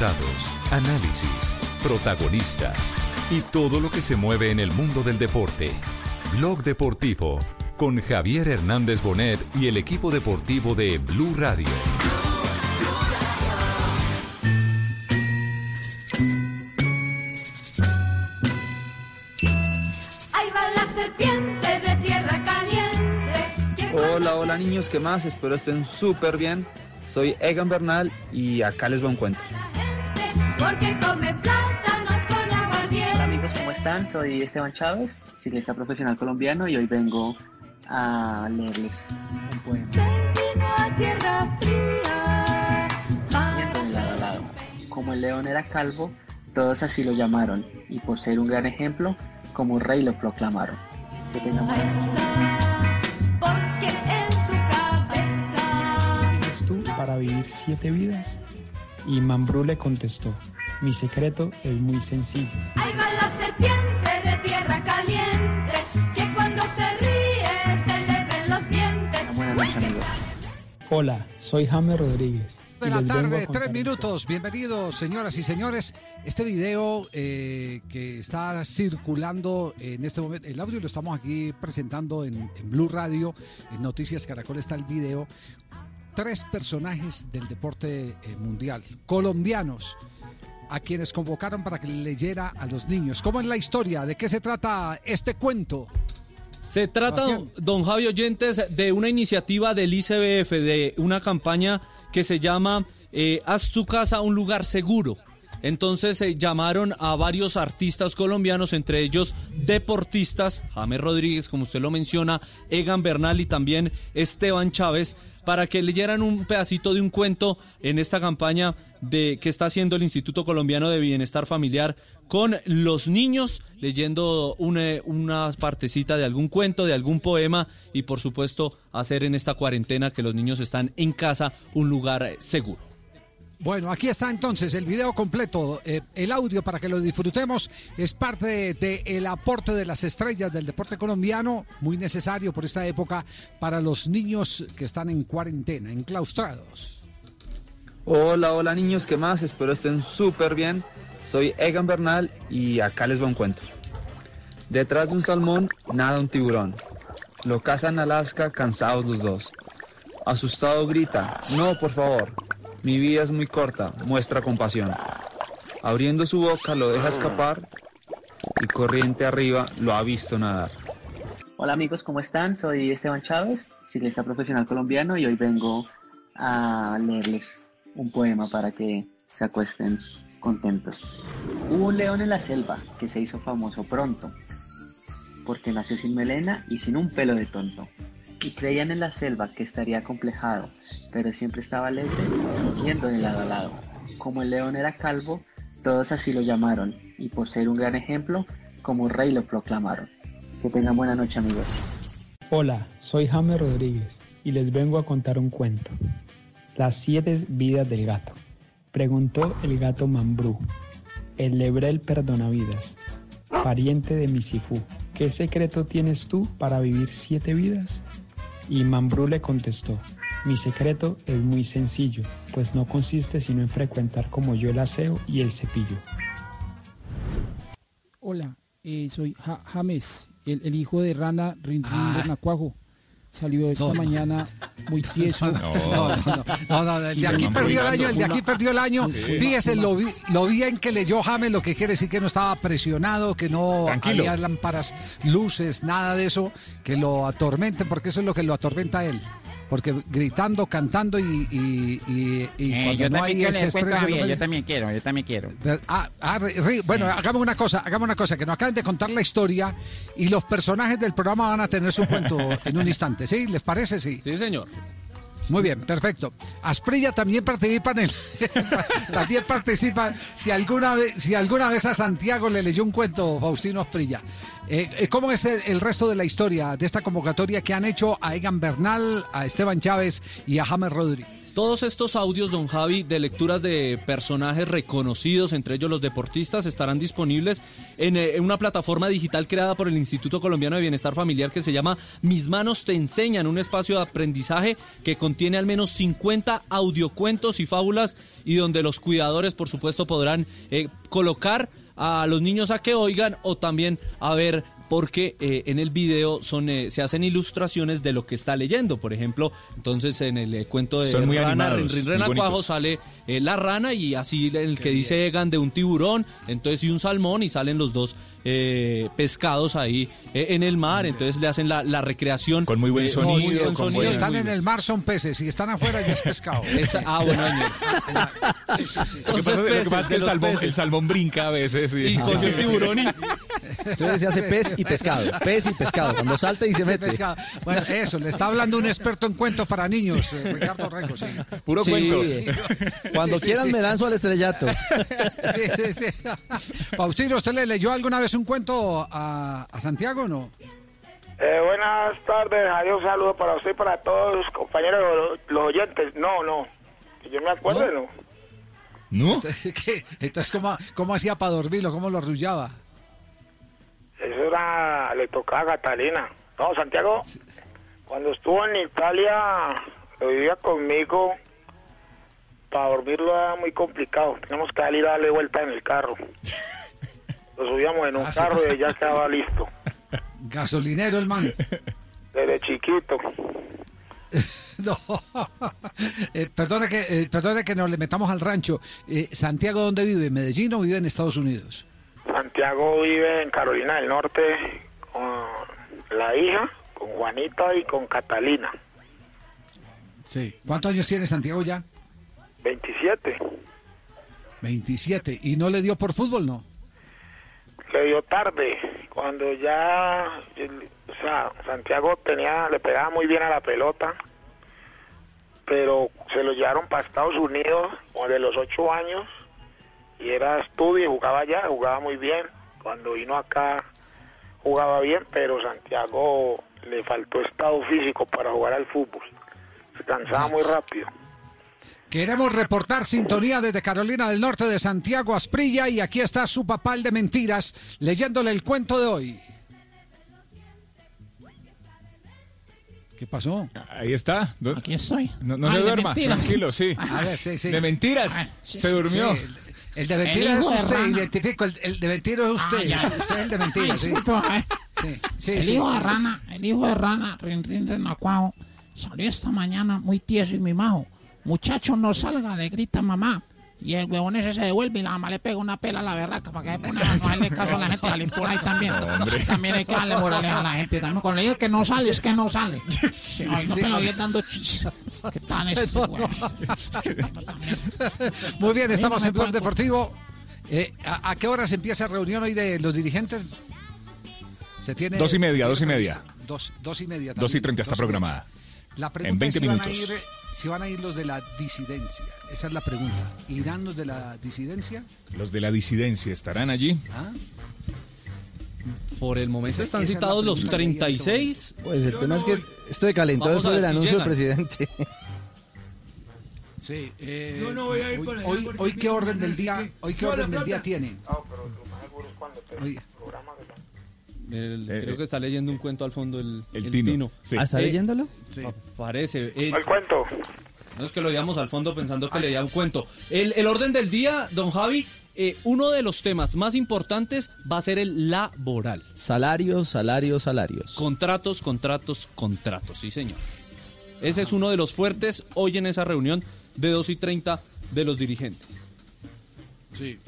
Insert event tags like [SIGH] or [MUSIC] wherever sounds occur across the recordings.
Datos, análisis, protagonistas y todo lo que se mueve en el mundo del deporte. Blog Deportivo con Javier Hernández Bonet y el equipo deportivo de Blue Radio. Ahí va la serpiente de tierra caliente. Hola, hola niños, ¿qué más? Espero estén súper bien. Soy Egan Bernal y acá les va un cuento. Están? Soy Esteban Chávez, ciclista profesional colombiano y hoy vengo a leerles un poema. Como el león era calvo, todos así lo llamaron y por ser un gran ejemplo, como rey lo proclamaron. Que tengan buena Porque en su cabeza. ¿Eres tú para vivir siete vidas? Y Mambrú le contestó, mi secreto es muy sencillo. Ahí va la serpiente de tierra caliente. Que cuando se ríe se le ven los dientes. Buenas noches amigos. Hola, soy Jaime Rodríguez. de la tarde, tres minutos. Bienvenidos, señoras y señores. Este video eh, que está circulando en este momento, el audio lo estamos aquí presentando en, en Blue Radio, en Noticias Caracol está el video. Tres personajes del deporte eh, mundial, colombianos, a quienes convocaron para que leyera a los niños. ¿Cómo es la historia? ¿De qué se trata este cuento? Se trata, Sebastián. don Javi Oyentes, de una iniciativa del ICBF, de una campaña que se llama eh, Haz tu casa un lugar seguro. Entonces se llamaron a varios artistas colombianos, entre ellos deportistas, James Rodríguez, como usted lo menciona, Egan Bernal y también Esteban Chávez, para que leyeran un pedacito de un cuento en esta campaña de que está haciendo el Instituto Colombiano de Bienestar Familiar con los niños, leyendo una, una partecita de algún cuento, de algún poema y por supuesto hacer en esta cuarentena que los niños están en casa un lugar eh, seguro. Bueno, aquí está entonces el video completo, eh, el audio para que lo disfrutemos. Es parte del aporte de las estrellas del deporte colombiano, muy necesario por esta época para los niños que están en cuarentena, enclaustrados. Hola, hola niños, ¿qué más? Espero estén súper bien. Soy Egan Bernal y acá les va un. Detrás de un salmón nada un tiburón. Lo cazan Alaska cansados los dos. Asustado grita, no, por favor. Mi vida es muy corta, muestra compasión. Abriendo su boca lo deja escapar y corriente arriba lo ha visto nadar. Hola amigos, ¿cómo están? Soy Esteban Chávez, ciclista profesional colombiano y hoy vengo a leerles un poema para que se acuesten contentos. Hubo un león en la selva que se hizo famoso pronto, porque nació sin melena y sin un pelo de tonto. Y creían en la selva que estaría complejado, pero siempre estaba alegre, yendo de lado a lado. Como el león era calvo, todos así lo llamaron, y por ser un gran ejemplo, como rey lo proclamaron. Que tengan buena noche amigos. Hola, soy Jaime Rodríguez y les vengo a contar un cuento. Las siete vidas del gato. Preguntó el gato Mambrú, el lebrel perdonavidas, pariente de Misifú. ¿Qué secreto tienes tú para vivir siete vidas? Y Mambrú le contestó, mi secreto es muy sencillo, pues no consiste sino en frecuentar como yo el aseo y el cepillo. Hola, eh, soy Ja- James, el, el hijo de Rana Rin Ah. Salió esta No, no. mañana muy tieso. [LAUGHS] No, no, no, no, no, el de aquí perdió el año, el de aquí perdió el año. Sí. Fíjese lo, vi- lo bien que leyó James, lo que quiere decir que no estaba presionado, que no Tranquilo. había lámparas, luces, nada de eso, que lo atormenten, porque eso es lo que lo atormenta a él. Porque gritando, cantando y, y, y- y Eh, cuando yo no también hay ese Javier, yo también quiero, yo también quiero. Ah, ah, re- re- bueno, hagamos una cosa, hagamos una cosa, que nos acaben de contar la historia y los personajes del programa van a tener su cuento [LAUGHS] en un instante, ¿sí? ¿Les parece? Sí. Sí, señor. Muy bien, perfecto. Asprilla también participa en [LAUGHS] también participa si alguna vez si alguna vez a Santiago le leyó un cuento Faustino Asprilla. Eh, eh, ¿Cómo es el, el resto de la historia de esta convocatoria que han hecho a Egan Bernal, a Esteban Chávez y a James Rodríguez? Todos estos audios, don Javi, de lecturas de personajes reconocidos, entre ellos los deportistas, estarán disponibles en, eh, en una plataforma digital creada por el Instituto Colombiano de Bienestar Familiar que se llama Mis Manos Te Enseñan, un espacio de aprendizaje que contiene al menos 50 audiocuentos y fábulas y donde los cuidadores, por supuesto, podrán eh, colocar a los niños a que oigan o también a ver porque eh, en el video son eh, se hacen ilustraciones de lo que está leyendo. Por ejemplo, entonces en el eh, cuento de Son muy Rana, animados, Rin, Renacuajo sale eh, la rana y así en el que dice Egan de un tiburón, entonces y un salmón y salen los dos eh, pescados ahí eh, en el mar, entonces le hacen la, la recreación. Con muy buen No, si, si están en el mar son peces, si están afuera ya es pescado. [LAUGHS] Esa- ah, bueno, Sí, sí, sí, sí. Lo que pasa, lo que pasa es que el salmón, el salmón brinca a veces. Y con [LAUGHS] el tiburón y... Entonces se hace pez y pescado. Pez y pescado. Cuando salta y se mete. pescado. Bueno, eso, le está hablando un experto en cuentos para niños, eh, Ricardo Rengo. Sí. Puro Sí. cuento. [LAUGHS] Cuando Sí, sí, quieran sí. me lanzo al estrellato. Sí, sí, sí. Faustino, ¿usted le leyó alguna vez un cuento a, a Santiago o no? Eh, buenas tardes, adiós, un saludo para usted y para todos los compañeros, los, los oyentes. No, no, que yo me acuerdo, no. ¿No? [LAUGHS] ¿Qué? Entonces, ¿cómo, cómo hacía para dormirlo? ¿Cómo lo arrullaba? Eso era, le tocaba a Catalina. No, Santiago, cuando estuvo en Italia, lo vivía conmigo, para dormirlo era muy complicado. Teníamos que salir a darle vuelta en el carro. [LAUGHS] Lo subíamos en un Ah, sí. carro y ya quedaba listo, [LAUGHS] Gasolinero el man. desde chiquito. [LAUGHS] No. Eh, perdone, que, eh, perdone que nos le metamos al rancho. Eh, ¿Santiago dónde vive? ¿En Medellín o vive en Estados Unidos? Santiago vive en Carolina del Norte con la hija, con Juanita y con Catalina. Sí. ¿Cuántos años tiene Santiago ya? 27. 27. ¿Y no le dio por fútbol, no? Le dio tarde, cuando ya, o sea, Santiago tenía, le pegaba muy bien a la pelota, pero se lo llevaron para Estados Unidos de los ocho años y era estudio y jugaba allá, jugaba muy bien. Cuando vino acá jugaba bien, pero Santiago le faltó estado físico para jugar al fútbol. Se cansaba muy rápido. Queremos reportar sintonía desde Carolina del Norte de Santiago Asprilla y aquí está su papá el de mentiras leyéndole el cuento de hoy. ¿Qué pasó? Ahí está. Aquí estoy. No, no Ah, se duerma, mentiras. tranquilo, sí. [LAUGHS] A ver, sí, sí. De mentiras. Ah, sí, se durmió. Sí, el, el de mentiras es de usted, identifico. El, el de mentiras es usted. Ah, usted es el de mentiras, sí. disculpe, eh. Sí, sí, el sí, hijo sí. de rana, el hijo de rana, Rin Rin Renacuajo, salió esta mañana muy tieso y mimajo. Muchacho, no salga, le grita mamá. Y el huevón ese se devuelve y la mamá le pega una pela a la berraca para que se pone a no darle caso a la gente, salir por ahí también. Hombre. También hay que darle morales a la gente. También cuando le digo que no sale, es que no sale. [LAUGHS] Ay, no Sí, me lo no. digas dando ch- ¿Qué tal es? Muy bien, estamos en Blog. Deportivo. Eh, ¿a, a qué hora se empieza la reunión hoy de los dirigentes? Se tiene, Dos y media, dos y media. Dos, dos y media. Dos y también, treinta está media. La pregunta En 20 es si van, a minutos. ir, si van a ir los de la disidencia. Esa es la pregunta. ¿Irán los de la disidencia? Los de la disidencia estarán allí. ¿Ah? Por el momento están esa es la citados los pregunta que leía en este 36. Pues el tema es que esto de después ver del si anuncio del presidente. Sí. eh, Yo no voy a ir hoy, hoy, hoy qué orden del día, hoy qué No, orden del día tiene. No, pero lo más seguro es cuando te Oye. programa que El- Eh, creo que está leyendo un cuento al fondo el, El el Tino, Tino. sí. ¿Ah, está Eh, leyéndolo? Sí. Parece. El- ¿Cuál cuento? no es que lo veíamos al fondo pensando que leía un cuento. El, el orden del día, don Javi, eh, uno de los temas más importantes va a ser el laboral. Salarios, salarios, salarios. Contratos, contratos, contratos, sí señor. Ese es uno de los fuertes hoy en esa reunión de 2 y 30 de los dirigentes. Sí.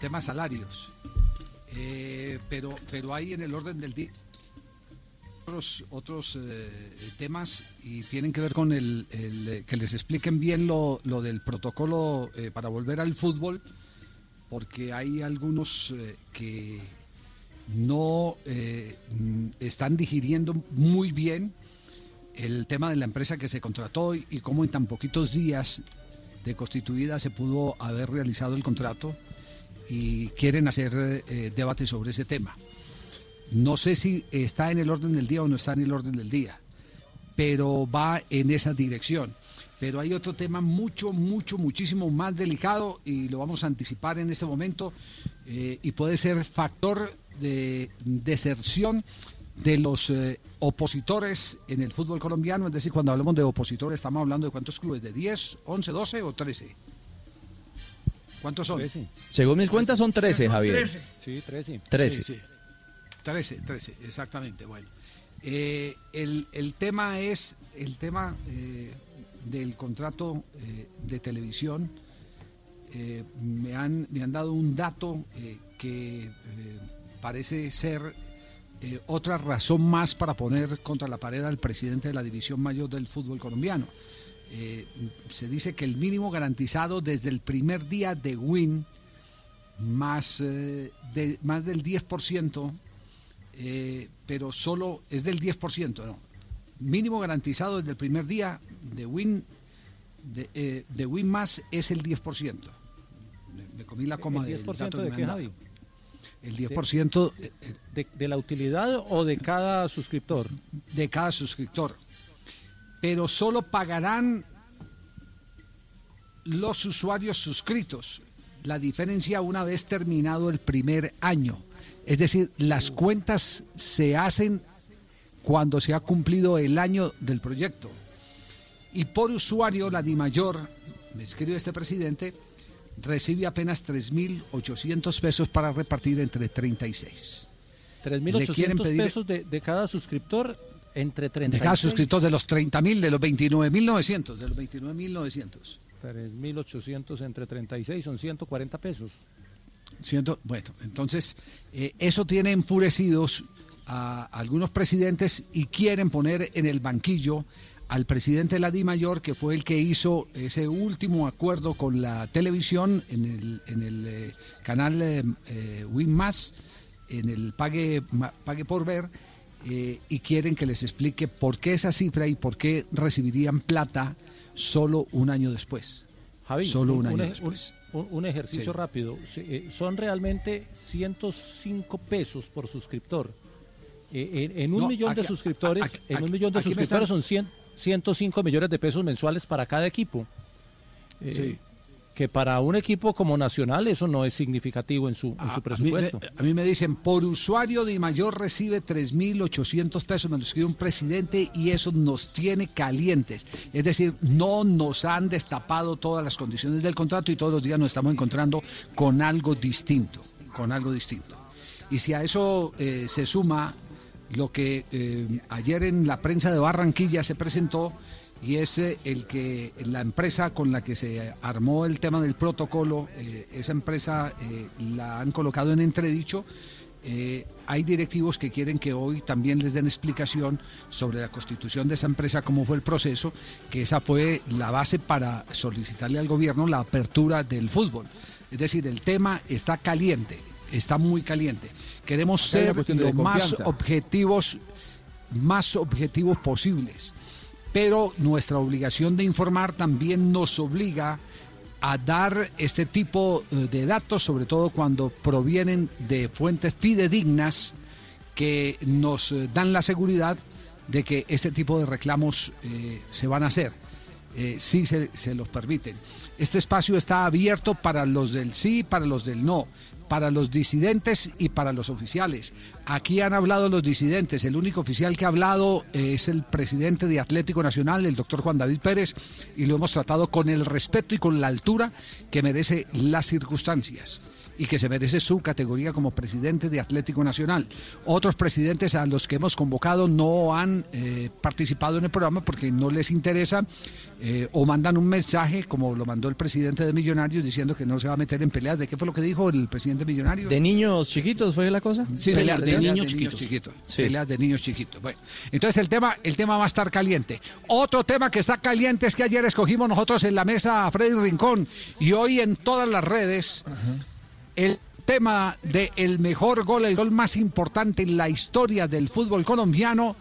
Tema salarios. Eh, pero, pero hay en el orden del día otros, otros eh, temas y tienen que ver con el, eh, que les expliquen bien lo, lo del protocolo eh, para volver al fútbol, porque hay algunos que no están digiriendo muy bien el tema de la empresa que se contrató y cómo en tan poquitos días de constituida se pudo haber realizado el contrato y quieren hacer eh, debate sobre ese tema. No sé si está en el orden del día o no está en el orden del día, pero va en esa dirección. Pero hay otro tema mucho, mucho, muchísimo más delicado y lo vamos a anticipar en este momento eh, y puede ser factor de deserción de los eh, opositores en el fútbol colombiano. Es decir, cuando hablamos de opositores estamos hablando de cuántos clubes, de 10, 11, 12 o 13. ¿Cuántos son? Según mis cuentas son 13, Javier. Sí, 13. 13. Sí, sí. 13, 13, exactamente. Bueno, eh, el, el tema es el tema eh, del contrato eh, de televisión. Eh, me, han, me han dado un dato eh, que eh, parece ser eh, otra razón más para poner contra la pared al presidente de la división mayor del fútbol colombiano. Eh, se dice que el mínimo garantizado desde el primer día de Win, más, eh, de, más del 10%, eh, pero solo es del 10%, ¿no? Mínimo garantizado desde el primer día de Win, de, eh, de Win más es el 10%. Me, me comí la coma ¿El del 10% dato que de. Javi? El 10% eh, eh, ¿De, de la utilidad o de cada suscriptor? de cada suscriptor. Pero solo pagarán los usuarios suscritos. La diferencia una vez terminado el primer año. Es decir, las cuentas se hacen cuando se ha cumplido el año del proyecto. Y por usuario, la DIMAYOR, me escribe este presidente, recibe apenas 3.800 pesos para repartir entre 36. Le quieren 3.800 pedir- pesos de, de cada suscriptor entre 30 De cada suscriptor de los 30.000, de los 29.900, de los 29.900. 3.800 entre 36 son 140 pesos. Ciento- bueno, entonces eh, eso tiene enfurecidos a algunos presidentes y quieren poner en el banquillo al presidente de la DIMAYOR, que fue el que hizo ese último acuerdo con la televisión en el, en el eh, canal eh, eh, Win Más, en el Pague, Ma- Pague por Ver, eh, y quieren que les explique por qué esa cifra y por qué recibirían plata solo un año después. Javi, solo un, año después. un- un ejercicio Sí. rápido. Eh, son realmente 105 pesos por suscriptor. Eh, en, en un No, millón de suscriptores, aquí- en un millón de suscriptores están- son 100 105 millones de pesos mensuales para cada equipo. Eh, Sí. Que para un equipo como Nacional eso no es significativo en su, en su A mí, me- presupuesto. a mí me dicen, por usuario de mayor recibe 3.800 pesos, me lo escribe un presidente y eso nos tiene calientes. Es decir, no nos han destapado todas las condiciones del contrato y todos los días nos estamos encontrando con algo distinto, con algo distinto. Y si a eso eh, se suma lo que eh, ayer en la prensa de Barranquilla se presentó, y es eh, el que la empresa con la que se armó el tema del protocolo, eh, esa empresa eh, la han colocado en entredicho. Eh, hay directivos que quieren que hoy también les den explicación sobre la constitución de esa empresa, cómo fue el proceso, que esa fue la base para solicitarle al gobierno la apertura del fútbol. Es decir, el tema está caliente, está muy caliente. Queremos ser lo más objetivos, más objetivos posibles. Pero nuestra obligación de informar también nos obliga a dar este tipo eh, de datos, sobre todo cuando provienen de fuentes fidedignas que nos eh, dan la seguridad de que este tipo de reclamos eh, se van a hacer. Sí se, se los permiten. Este espacio está abierto para los del sí, para los del no, para los disidentes y para los oficiales. Aquí han hablado los disidentes. El único oficial que ha hablado eh, es el presidente de Atlético Nacional, el doctor Juan David Pérez, y lo hemos tratado con el respeto y con la altura que merece las circunstancias y que se merece su categoría como presidente de Atlético Nacional. Otros presidentes a los que hemos convocado no han eh, participado en el programa porque no les interesa eh, o mandan un mensaje, como lo mandó el presidente de Millonarios, diciendo que no se va a meter en peleas. ¿De qué fue lo que dijo el presidente Millonario? ¿De niños chiquitos fue la cosa? Sí, Peleas de, niños chiquitos. Sí. Peleas de niños chiquitos. Bueno, entonces el tema, el tema va a estar caliente. Otro tema que está caliente es que ayer escogimos nosotros en la mesa a Freddy Rincón y hoy en todas las redes el tema de el mejor gol, el gol más importante en la historia del fútbol colombiano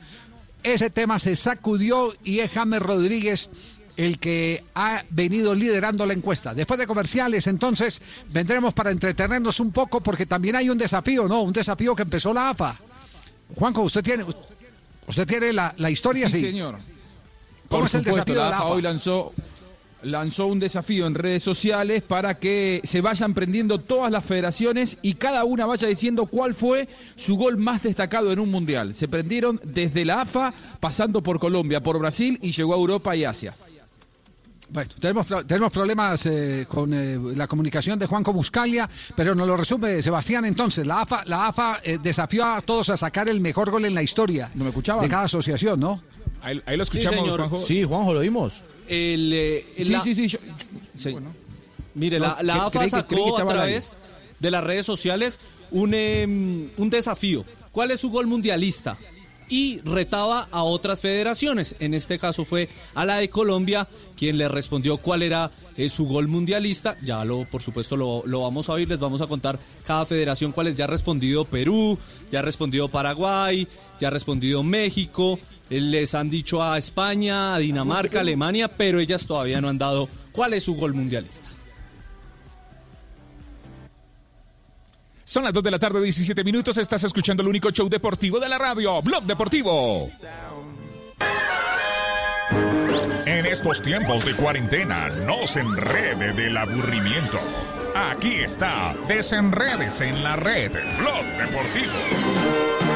ese tema se sacudió y es James Rodríguez el que ha venido liderando la encuesta. Después de comerciales, entonces, vendremos para entretenernos un poco porque también hay un desafío, ¿no? Un desafío que empezó la AFA. Juanjo, usted tiene, usted tiene la, la historia, sí. Sí, señor. ¿Cómo Por es el supuesto, desafío de la AFA? hoy lanzó, lanzó un desafío en redes sociales para que se vayan prendiendo todas las federaciones y cada una vaya diciendo cuál fue su gol más destacado en un mundial. Se prendieron desde la AFA, pasando por Colombia, por Brasil y llegó a Europa y Asia. Bueno, tenemos, tenemos problemas eh, con eh, la comunicación de Juanco Buscalia, pero nos lo resume Sebastián entonces. La AFA, la AFA eh, desafió a todos a sacar el mejor gol en la historia ¿No me escuchaban? de cada asociación, ¿no? Ahí, ahí lo Sí, escuchamos, señor. Juanjo. Sí, Juanjo, lo vimos. El, eh, Sí, la- sí, sí. yo- Sí. Mire, No, la, la AFA creí sacó a través de las redes sociales un, em, un desafío. ¿Cuál es su gol mundialista? Y retaba a otras federaciones. En este caso fue a la de Colombia, quien le respondió cuál era eh, su gol mundialista. Ya lo, por supuesto, lo, lo vamos a oír. Les vamos a contar cada federación cuáles ya ha respondido Perú, ya ha respondido Paraguay, ya ha respondido México. Eh, Les han dicho a España, a Dinamarca, Alemania, pero ellas todavía no han dado cuál es su gol mundialista. Son las 2 de la tarde, 17 minutos. Estás escuchando el único show deportivo de la radio, Blog Deportivo. En estos tiempos de cuarentena, no se enrede del aburrimiento. Aquí está, desenredes en la red, Blog Deportivo.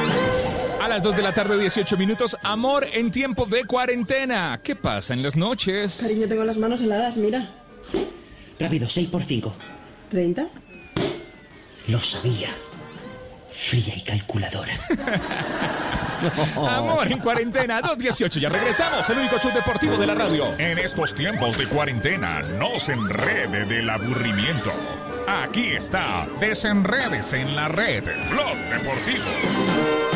A las 2 de la tarde, 18 minutos, amor en tiempo de cuarentena. ¿Qué pasa en las noches? Cariño, tengo las manos heladas, mira. Rápido, 6 por 5. ¿30? Lo sabía. Fría y calculadora. [LAUGHS] Amor en cuarentena, 218. Ya regresamos, el único show deportivo de la radio. En estos tiempos de cuarentena, no se enrede del aburrimiento. Aquí está, desenredes en la red, Blog Deportivo.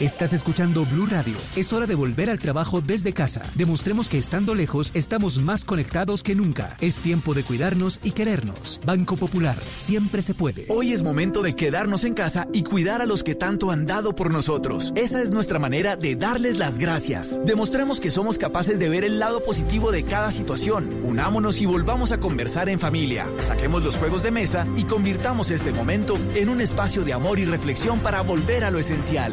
Estás escuchando Blue Radio. Es hora de volver al trabajo desde casa. Demostremos que estando lejos estamos más conectados que nunca. Es tiempo de cuidarnos y querernos. Banco Popular. Siempre se puede. Hoy es momento de quedarnos en casa y cuidar a los que tanto han dado por nosotros. Esa es nuestra manera de darles las gracias. Demostremos que somos capaces de ver el lado positivo de cada situación. Unámonos y volvamos a conversar en familia. Saquemos los juegos de mesa y convirtamos este momento en un espacio de amor y reflexión para volver a lo esencial.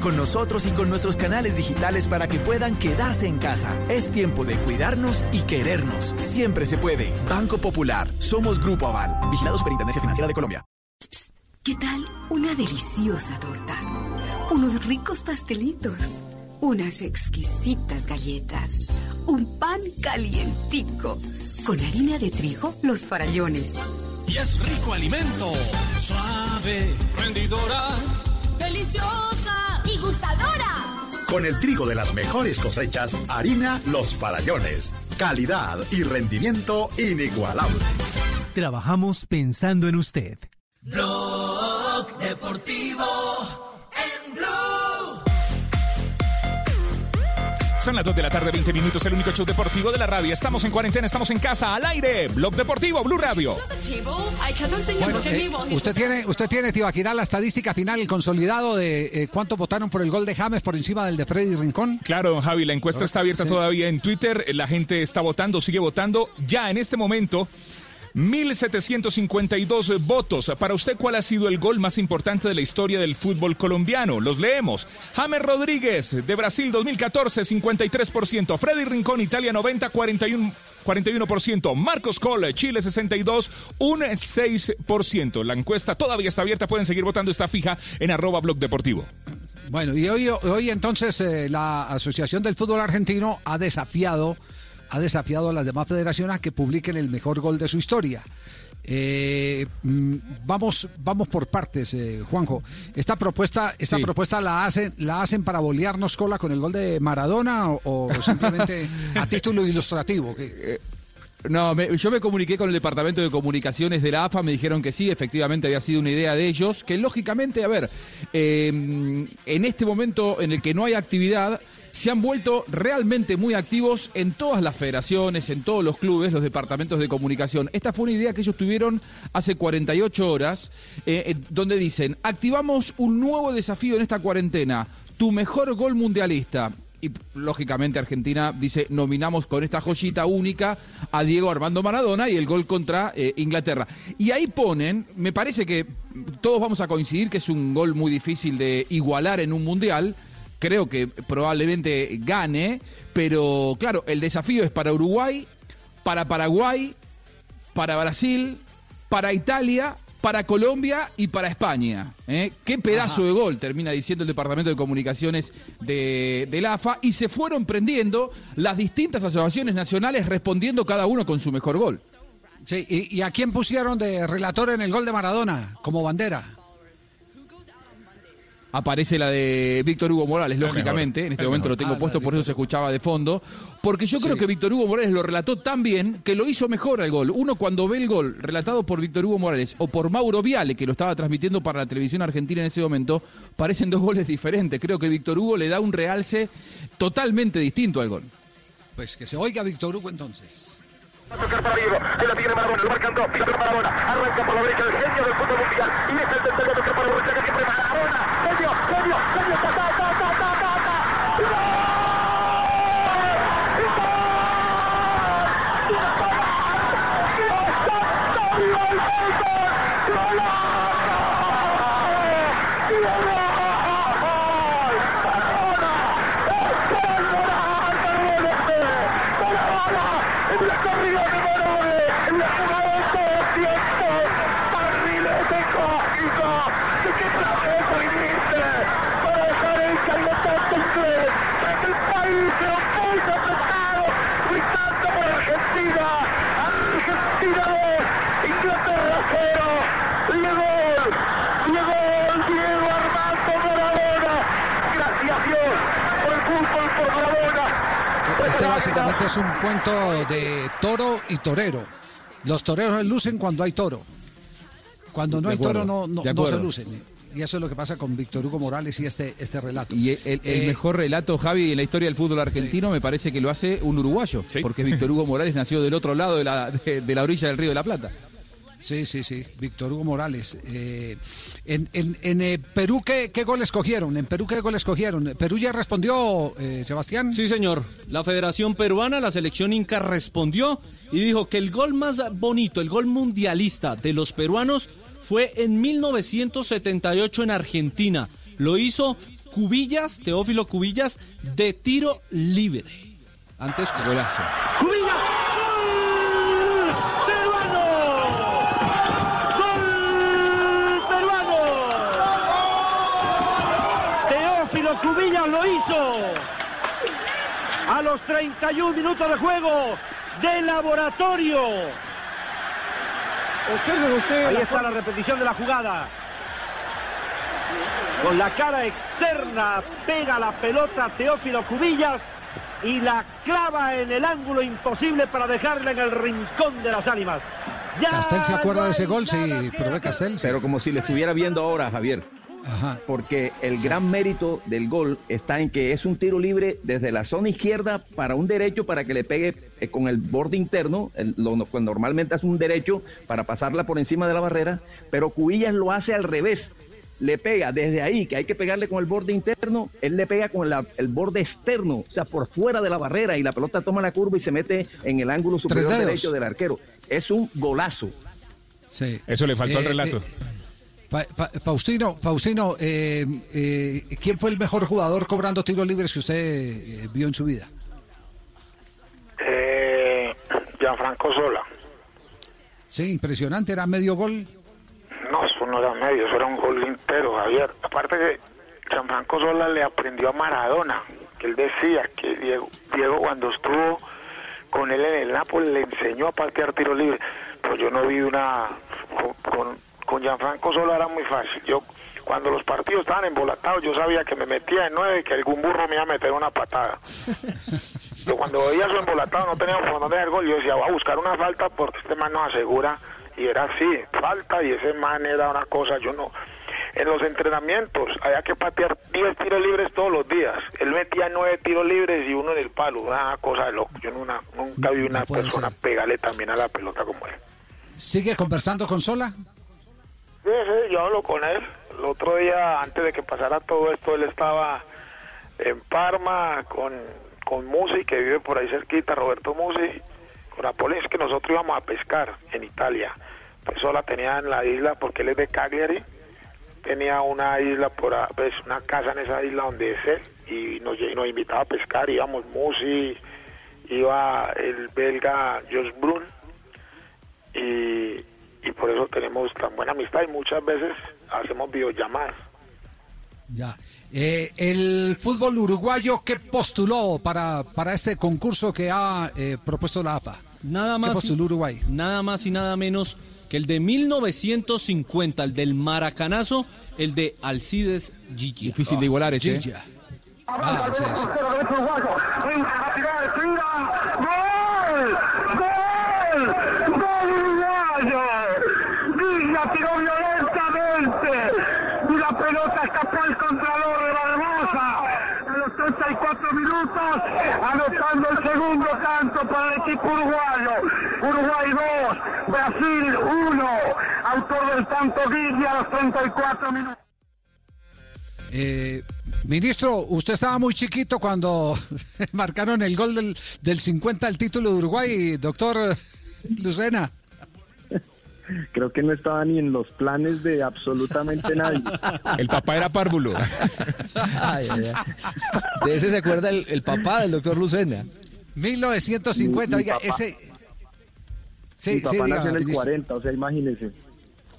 Con nosotros y con nuestros canales digitales para que puedan quedarse en casa. Es tiempo de cuidarnos y querernos. Siempre se puede. Banco Popular. Somos Grupo Aval. Vigilado Superintendencia Financiera de Colombia. ¿Qué tal una deliciosa torta? Unos ricos pastelitos, unas exquisitas galletas, un pan calientico, con harina de trigo, los farallones. Y es rico alimento, suave, rendidora. ¡Deliciosa! ¡Y gustadora! Con el trigo de las mejores cosechas, harina Los Farallones. Calidad y rendimiento inigualable. Trabajamos pensando en usted. Blog Deportivo Son las 2 de la tarde, 20 minutos, el único show deportivo de la radio. Estamos en cuarentena, estamos en casa, al aire. Blog Deportivo, Blue Radio. Bueno, eh, usted tiene, usted tiene, Tibaquirá, la estadística final, el consolidado de eh, cuánto votaron por el gol de James por encima del de Freddy Rincón. Claro, Javi, la encuesta está abierta Sí. todavía en Twitter. La gente está votando, sigue votando. Ya en este momento, 1.752 votos. Para usted, ¿cuál ha sido el gol más importante de la historia del fútbol colombiano? Los leemos. James Rodríguez, de Brasil, 2014, 53%. Freddy Rincón, Italia, 90, 41. 41%. Marcos Cole, Chile 62, un 6%. La encuesta todavía está abierta. Pueden seguir votando. Está fija en arroba blog. Bueno, y hoy, hoy entonces eh, la Asociación del Fútbol Argentino ha desafiado, ha desafiado a las demás federaciones a que publiquen el mejor gol de su historia. Eh, mm, vamos, vamos por partes, eh, Juanjo. Esta propuesta, esta Sí. propuesta la hacen, la hacen para bolearnos cola con el gol de Maradona o, o [LAUGHS] simplemente a título ilustrativo. Eh, No, me- yo me comuniqué con el Departamento de Comunicaciones de la AFA, me dijeron que sí, efectivamente había sido una idea de ellos, que lógicamente, a ver, eh, en este momento en el que no hay actividad, se han vuelto realmente muy activos en todas las federaciones, en todos los clubes, los departamentos de comunicación. Esta fue una idea que ellos tuvieron hace 48 horas, eh, eh, donde dicen, activamos un nuevo desafío en esta cuarentena. tu mejor gol mundialista. Y lógicamente Argentina dice, nominamos con esta joyita única a Diego Armando Maradona y el gol contra eh, Inglaterra. Y ahí ponen, me parece que todos vamos a coincidir que es un gol muy difícil de igualar en un mundial. Creo que probablemente gane, pero claro, el desafío es para Uruguay, para Paraguay, para Brasil, para Italia, para Colombia y para España. ¿eh? Qué pedazo de gol, termina diciendo el Departamento de Comunicaciones de, del AFA. Y se fueron prendiendo las distintas asociaciones nacionales respondiendo cada uno con su mejor gol. Sí, ¿y, y a quién pusieron de relator en el gol de Maradona como bandera? Aparece la de Víctor Hugo Morales, lógicamente. mejor, En este momento mejor. lo tengo Ah, puesto, de por eso se escuchaba de fondo. Porque yo creo Sí. que Víctor Hugo Morales lo relató tan bien que lo hizo mejor al gol. Uno cuando ve el gol relatado por Víctor Hugo Morales o por Mauro Viale, que lo estaba transmitiendo para la televisión argentina en ese momento, parecen dos goles diferentes. Creo que Víctor Hugo le da un realce totalmente distinto al gol. Pues que se oiga Víctor Hugo entonces. tocar para Diego, que la tiene Maradona, lo marcan dos, Maradona, arranca por la derecha el genio del fútbol mundial, y es el tercero tocar para Borruchaga, siempre Maradona, genio, genio, genio, ta, ta, ta, ta, ta, ta, ta. En la corrida de Morales, en la jugada de todo tiempo, barrilete cósmico, ¿de qué planeta viniste? Para dejar el callotante inglés, para que el país se opuso apretado, gritando por Argentina, Argentina 2, Inglaterra 0, Diego, Diego, Diego Armando Maradona, gracias Dios por el fútbol, por Maradona, Este básicamente es un cuento de toro y torero. Los toreros lucen cuando hay toro. Cuando no De hay toro no, no, se lucen. Y eso es lo que pasa con Víctor Hugo Morales y este, este relato. Y el, el Eh, mejor relato, Javi, en la historia del fútbol argentino me parece que lo hace un uruguayo. Porque Víctor Hugo Morales nació del otro lado de la, de, de la orilla del Río de la Plata. Sí, sí, sí, Víctor Hugo Morales. Eh, en en, en, eh, Perú, ¿qué, ¿qué gol escogieron? ¿En Perú qué gol escogieron? ¿Perú ya respondió, eh, Sebastián? Sí, señor. La Federación Peruana, la selección inca respondió y dijo que el gol más bonito, el gol mundialista de los peruanos fue en 1978 en Argentina. Lo hizo Cubillas, Teófilo Cubillas, de tiro libre. Antes que Golazo. ¡Cubilla! ¡Gol peruano! ¡Gol peruano! Teófilo Cubillas lo hizo a los 31 minutos de juego de laboratorio. Observen ustedes. Ahí está la repetición de la jugada. Con la cara externa pega la pelota Teófilo Cubillas y la clava en el ángulo imposible para dejarla en el rincón de las ánimas. Ya Castel se acuerda de ese gol, sí, probé Castel. sí. Pero como si le estuviera viendo ahora, Javier. Porque el gran mérito del gol está en que es un tiro libre desde la zona izquierda para un derecho para que le pegue eh, con el borde interno, el- lo, cuando normalmente es un derecho para pasarla por encima de la barrera, pero Cubillas lo hace al revés. Le pega desde ahí, que hay que pegarle con el borde interno, él le pega con la- el borde externo, o sea, por fuera de la barrera, y la pelota toma la curva y se mete en el ángulo superior derecho del arquero. Es un golazo. Sí. Eso le faltó al Eh, relato. eh, Fa- Fa- Faustino, Faustino eh, eh, ¿quién fue el mejor jugador cobrando tiros libres que usted eh, vio en su vida? Eh, Gianfranco Sola. Sí, impresionante, era medio gol. No, eso no era medio, eso era un gol entero, Javier. Aparte que Gianfranco Sola le aprendió a Maradona, que él decía que Diego, Diego cuando estuvo con él en el Nápoles le enseñó a patear tiro libre. Pero yo no vi una... Con, con, con Gianfranco Sola era muy fácil. Yo cuando los partidos estaban embolatados yo sabía que me metía en nueve y que algún burro me iba a meter una patada. [LAUGHS] Yo cuando veía su embolatado no tenía por dónde el gol, yo decía, voy a buscar una falta porque este man nos asegura. Y era así, falta y ese man era una cosa, yo no... En los entrenamientos había que patear 10 tiros libres todos los días. Él metía 9 tiros libres y uno en el palo, una cosa de loco. Yo no- una- nunca vi una puede persona pegarle también a la pelota como él. ¿Sigue conversando con Sola? Sí, sí, yo hablo con él. El otro día, antes de que pasara todo esto, él estaba en Parma con, con Musi, que vive por ahí cerquita, Roberto Musi, con Apolo, es que nosotros íbamos a pescar en Italia. Pues sola tenía en la isla, porque él es de Cagliari, tenía una isla, por pues una casa en esa isla donde es él, y nos, lle- nos invitaba a pescar, íbamos Musi, iba el belga Josh Brun, y, y por eso tenemos tan buena amistad y muchas veces hacemos videollamadas. Ya. Eh, el fútbol uruguayo, ¿qué postuló para, para este concurso que ha eh, propuesto la AFA? Nada ¿Qué más, postuló Uruguay? nada más y nada menos que el de 1950, el del Maracanazo, el de Alcides Gigi. Difícil de igualar ese. ¿eh? Gigi. Ah, sí, sí. ¡Gol! ¡Gol! ¡Gol uruguayo! Villa tiró violentamente y la pelota escapó al contralor de la hermosa. A los 34 minutos, anotando el segundo tanto para el equipo uruguayo. Uruguay 2, Brasil 1. Autor del tanto Villa a los 34 minutos. Eh, ministro, usted estaba muy chiquito cuando [LAUGHS] marcaron el gol del, del 50 del título de Uruguay, doctor Lucena. Creo que no estaba ni en los planes de absolutamente nadie. [LAUGHS] El papá era párvulo. Ay, ay, ay. De ese se acuerda el, el papá del doctor Lucena. 1950, Mi- mi oiga, papá. ese... Mi Sí, sí, papá diga, nació en el ministro. 40, o sea, imagínese.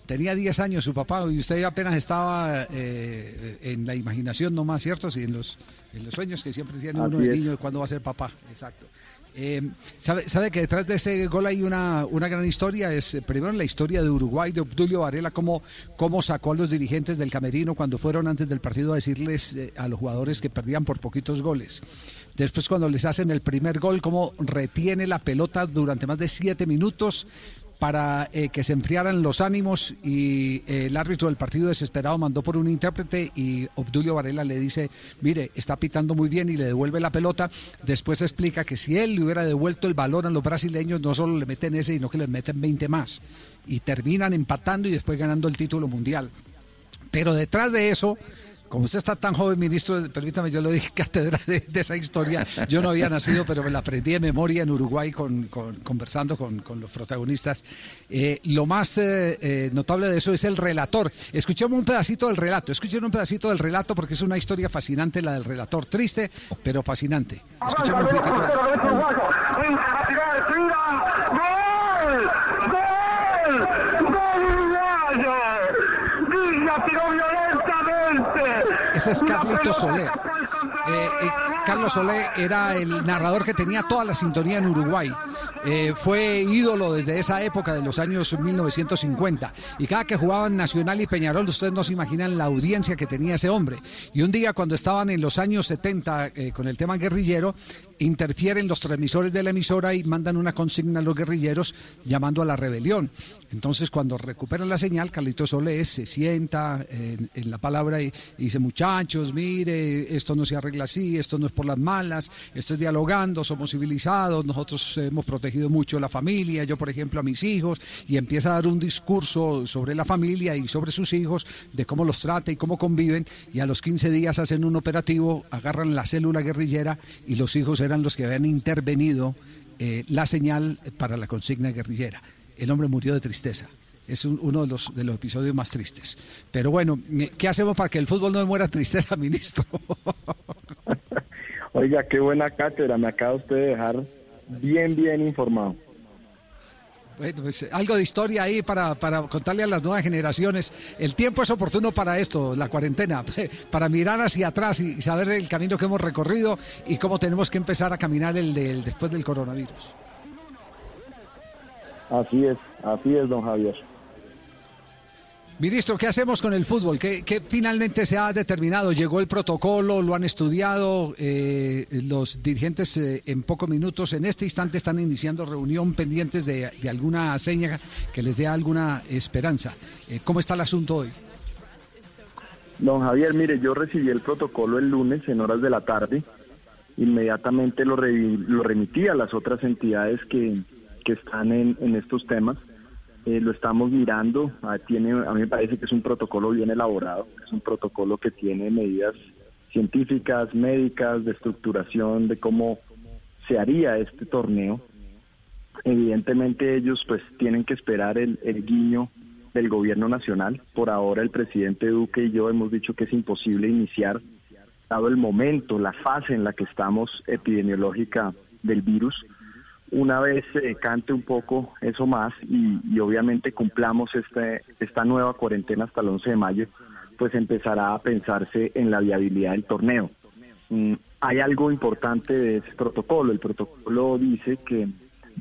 Tenía 10 años su papá y usted apenas estaba eh, en la imaginación nomás, ¿cierto? Sí, en los, en los sueños que siempre tiene uno Así de es. niño de cuándo va a ser papá. Exacto. Eh, ¿sabe, sabe que detrás de ese gol hay una, una gran historia? Es eh, primero la historia de Uruguay, de Obdulio Varela, cómo, cómo sacó a los dirigentes del camerino cuando fueron antes del partido a decirles eh, a los jugadores que perdían por poquitos goles. Después cuando les hacen el primer gol, cómo retiene la pelota durante más de siete minutos para eh, que se enfriaran los ánimos y eh, el árbitro del partido desesperado mandó por un intérprete y Obdulio Varela le dice, mire, está pitando muy bien y le devuelve la pelota. Después explica que si él le hubiera devuelto el balón a los brasileños, no solo le meten ese, sino que les meten 20 más. Y terminan empatando y después ganando el título mundial. Pero detrás de eso, como usted está tan joven, ministro, permítame, yo lo dije [LAUGHS] cátedra de, esa historia. Yo no había nacido, pero me la aprendí de memoria en Uruguay con, con- conversando con, los protagonistas. Eh, lo más eh, eh, notable de eso es el relator. Escuchemos un pedacito del relato, escuchen un pedacito del relato porque es una historia fascinante la del relator, triste, pero fascinante. Escuchemos un poquitico. ¡Gol! ¡Gol! ¡Gol! Villa tiró violentamente. Ese es Carlito Solé. Eh, eh, Carlos Solé era el narrador que tenía toda la sintonía en Uruguay. Eh, fue ídolo desde esa época de los años 1950. Y cada que jugaban Nacional y Peñarol, ustedes no se imaginan la audiencia que tenía ese hombre. Y un día cuando estaban en los años 70 eh, con el tema guerrillero, interfieren los transmisores de la emisora y mandan una consigna a los guerrilleros llamando a la rebelión. Entonces, cuando recuperan la señal, Carlitos Solés se sienta en, en la palabra y, y dice, muchachos, mire, esto no se arregla así, esto no es por las malas, esto es dialogando, somos civilizados, nosotros hemos protegido mucho la familia, yo por ejemplo a mis hijos, y empieza a dar un discurso sobre la familia y sobre sus hijos, de cómo los trata y cómo conviven, y a los 15 días hacen un operativo, agarran la célula guerrillera y los hijos eran los que habían intervenido eh, la señal para la consigna guerrillera. El hombre murió de tristeza. Es un- uno de los, de los episodios más tristes. Pero bueno, eh, ¿qué hacemos para que el fútbol no muera tristeza, [LAUGHS] ministro? [LAUGHS] Oiga, qué buena cátedra, me acaba usted de dejar bien, bien informado. Bueno, pues, algo de historia ahí para, para contarle a las nuevas generaciones. El tiempo es oportuno para esto, la cuarentena, [LAUGHS] para mirar hacia atrás y saber el camino que hemos recorrido y cómo tenemos que empezar a caminar el, del después del coronavirus. Así es, así es, don Javier. Ministro, ¿qué hacemos con el fútbol? ¿Qué, finalmente se ha determinado? ¿Llegó el protocolo? ¿Lo han estudiado? Eh, los dirigentes eh, en pocos minutos, en este instante, están iniciando reunión pendientes de, de alguna seña que les dé alguna esperanza. Eh, ¿Cómo está el asunto hoy? Don Javier, mire, yo recibí el protocolo el lunes en horas de la tarde. Inmediatamente lo, revi- lo remití a las otras entidades que, que están en, en estos temas. Eh, lo estamos mirando. Ah, tiene, a mí me parece que es un protocolo bien elaborado, es un protocolo que tiene medidas científicas, médicas, de estructuración de cómo se haría este torneo. Evidentemente ellos pues tienen que esperar el, el guiño del gobierno nacional. Por ahora el presidente Duque y yo hemos dicho que es imposible iniciar, dado el momento, la fase en la que estamos epidemiológica del virus. Una vez se cante un poco eso más y, y obviamente cumplamos este, esta nueva cuarentena hasta el 11 de mayo, pues empezará a pensarse en la viabilidad del torneo. Mm, hay algo importante de ese protocolo. El protocolo dice que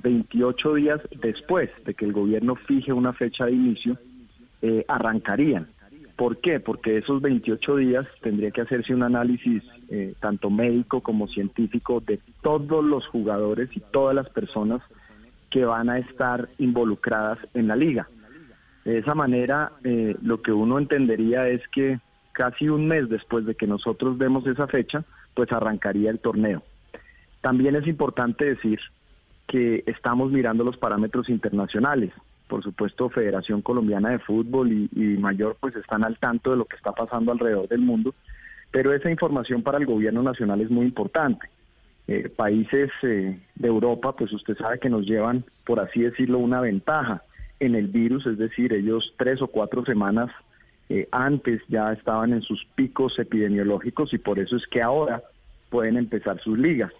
28 días después de que el gobierno fije una fecha de inicio, eh, arrancarían. ¿Por qué? Porque esos 28 días tendría que hacerse un análisis eh, tanto médico como científico de todos los jugadores y todas las personas que van a estar involucradas en la liga. De esa manera, eh, lo que uno entendería es que casi un mes después de que nosotros demos esa fecha, pues arrancaría el torneo. También es importante decir que estamos mirando los parámetros internacionales. Por supuesto, Federación Colombiana de Fútbol y, y Mayor pues están al tanto de lo que está pasando alrededor del mundo, pero esa información para el gobierno nacional es muy importante. Eh, países eh, de Europa, pues usted sabe que nos llevan, por así decirlo, una ventaja en el virus, es decir, ellos tres o cuatro semanas eh, antes ya estaban en sus picos epidemiológicos y por eso es que ahora pueden empezar sus ligas.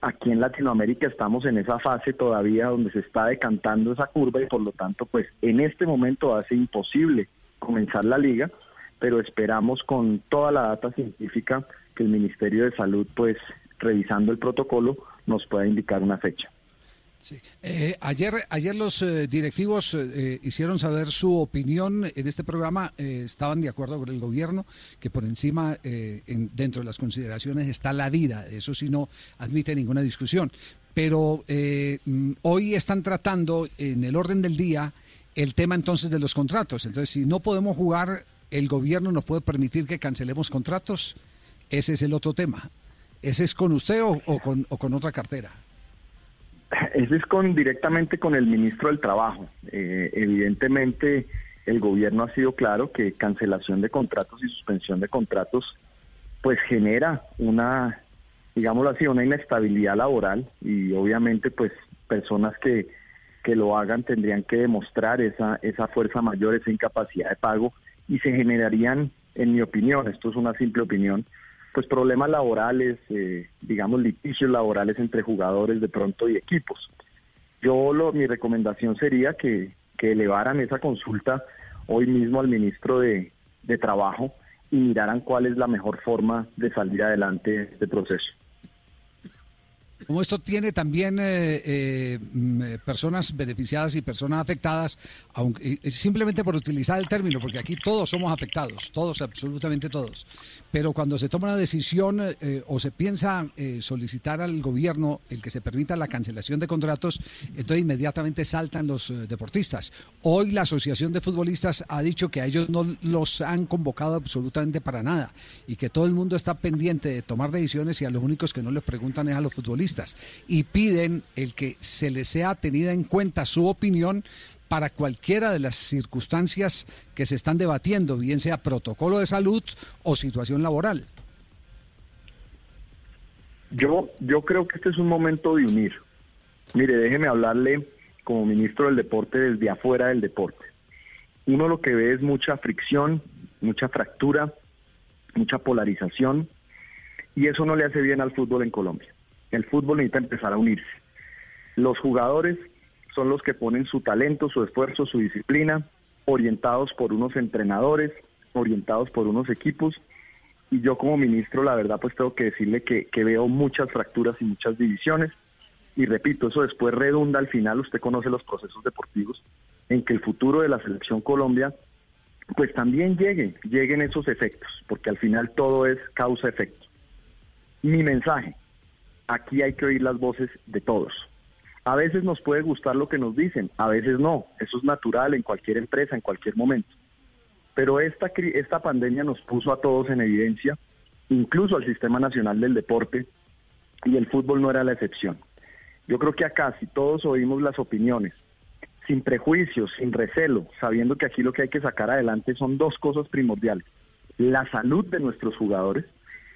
Aquí en Latinoamérica estamos en esa fase todavía donde se está decantando esa curva y por lo tanto, pues en este momento hace imposible comenzar la liga, pero esperamos con toda la data científica que el Ministerio de Salud, pues revisando el protocolo, nos pueda indicar una fecha. Sí. Eh, ayer, ayer los eh, directivos eh, hicieron saber su opinión en este programa. eh, estaban de acuerdo con el gobierno que por encima, eh, en- dentro de las consideraciones, está la vida. Eso sí no admite ninguna discusión. Pero mm, hoy están tratando en el orden del día el tema entonces de los contratos. Entonces, si no podemos jugar, el gobierno nos puede permitir que cancelemos contratos. Ese es el otro tema. ¿Ese es con usted o, con, o con otra cartera? Ese es con directamente con el ministro del Trabajo. Eh, evidentemente, el gobierno ha sido claro que cancelación de contratos y suspensión de contratos, pues genera una, digámoslo así, una inestabilidad laboral y obviamente, pues personas que que lo hagan tendrían que demostrar esa esa fuerza mayor, esa incapacidad de pago y se generarían, en mi opinión, esto es una simple opinión, pues problemas laborales, eh, digamos litigios laborales entre jugadores de pronto y equipos. Yo lo, mi recomendación sería que, que elevaran esa consulta hoy mismo al ministro de, de Trabajo y miraran cuál es la mejor forma de salir adelante de este proceso. Como esto tiene también eh, eh, mm, personas beneficiadas y personas afectadas, aunque simplemente por utilizar el término, porque aquí todos somos afectados, todos, absolutamente todos. Pero cuando se toma una decisión eh, o se piensa eh, solicitar al gobierno el que se permita la cancelación de contratos, entonces inmediatamente saltan los eh, deportistas. Hoy la Asociación de Futbolistas ha dicho que a ellos no los han convocado absolutamente para nada y que todo el mundo está pendiente de tomar decisiones y a los únicos que no les preguntan es a los futbolistas y piden el que se les sea tenida en cuenta su opinión para cualquiera de las circunstancias que se están debatiendo, bien sea protocolo de salud o situación laboral. Yo, yo creo que este es un momento de unir. Mire, déjeme hablarle como ministro del deporte desde afuera del deporte. Uno lo que ve es mucha fricción, mucha fractura, mucha polarización, y eso no le hace bien al fútbol en Colombia. El fútbol necesita empezar a unirse. Los jugadores son los que ponen su talento, su esfuerzo, su disciplina, orientados por unos entrenadores, orientados por unos equipos, y yo como ministro, la verdad, pues tengo que decirle que, que veo muchas fracturas y muchas divisiones. Y repito, eso después redunda al final, usted conoce los procesos deportivos, en que el futuro de la selección Colombia, pues también llegue, lleguen esos efectos, porque al final todo es causa-efecto. Mi mensaje, aquí hay que oír las voces de todos. A veces nos puede gustar lo que nos dicen, a veces no, eso es natural en cualquier empresa, en cualquier momento. Pero esta, esta pandemia nos puso a todos en evidencia, incluso al Sistema Nacional del Deporte, y el fútbol no era la excepción. Yo creo que acá, si todos oímos las opiniones, sin prejuicios, sin recelo, sabiendo que aquí lo que hay que sacar adelante son dos cosas primordiales. La salud de nuestros jugadores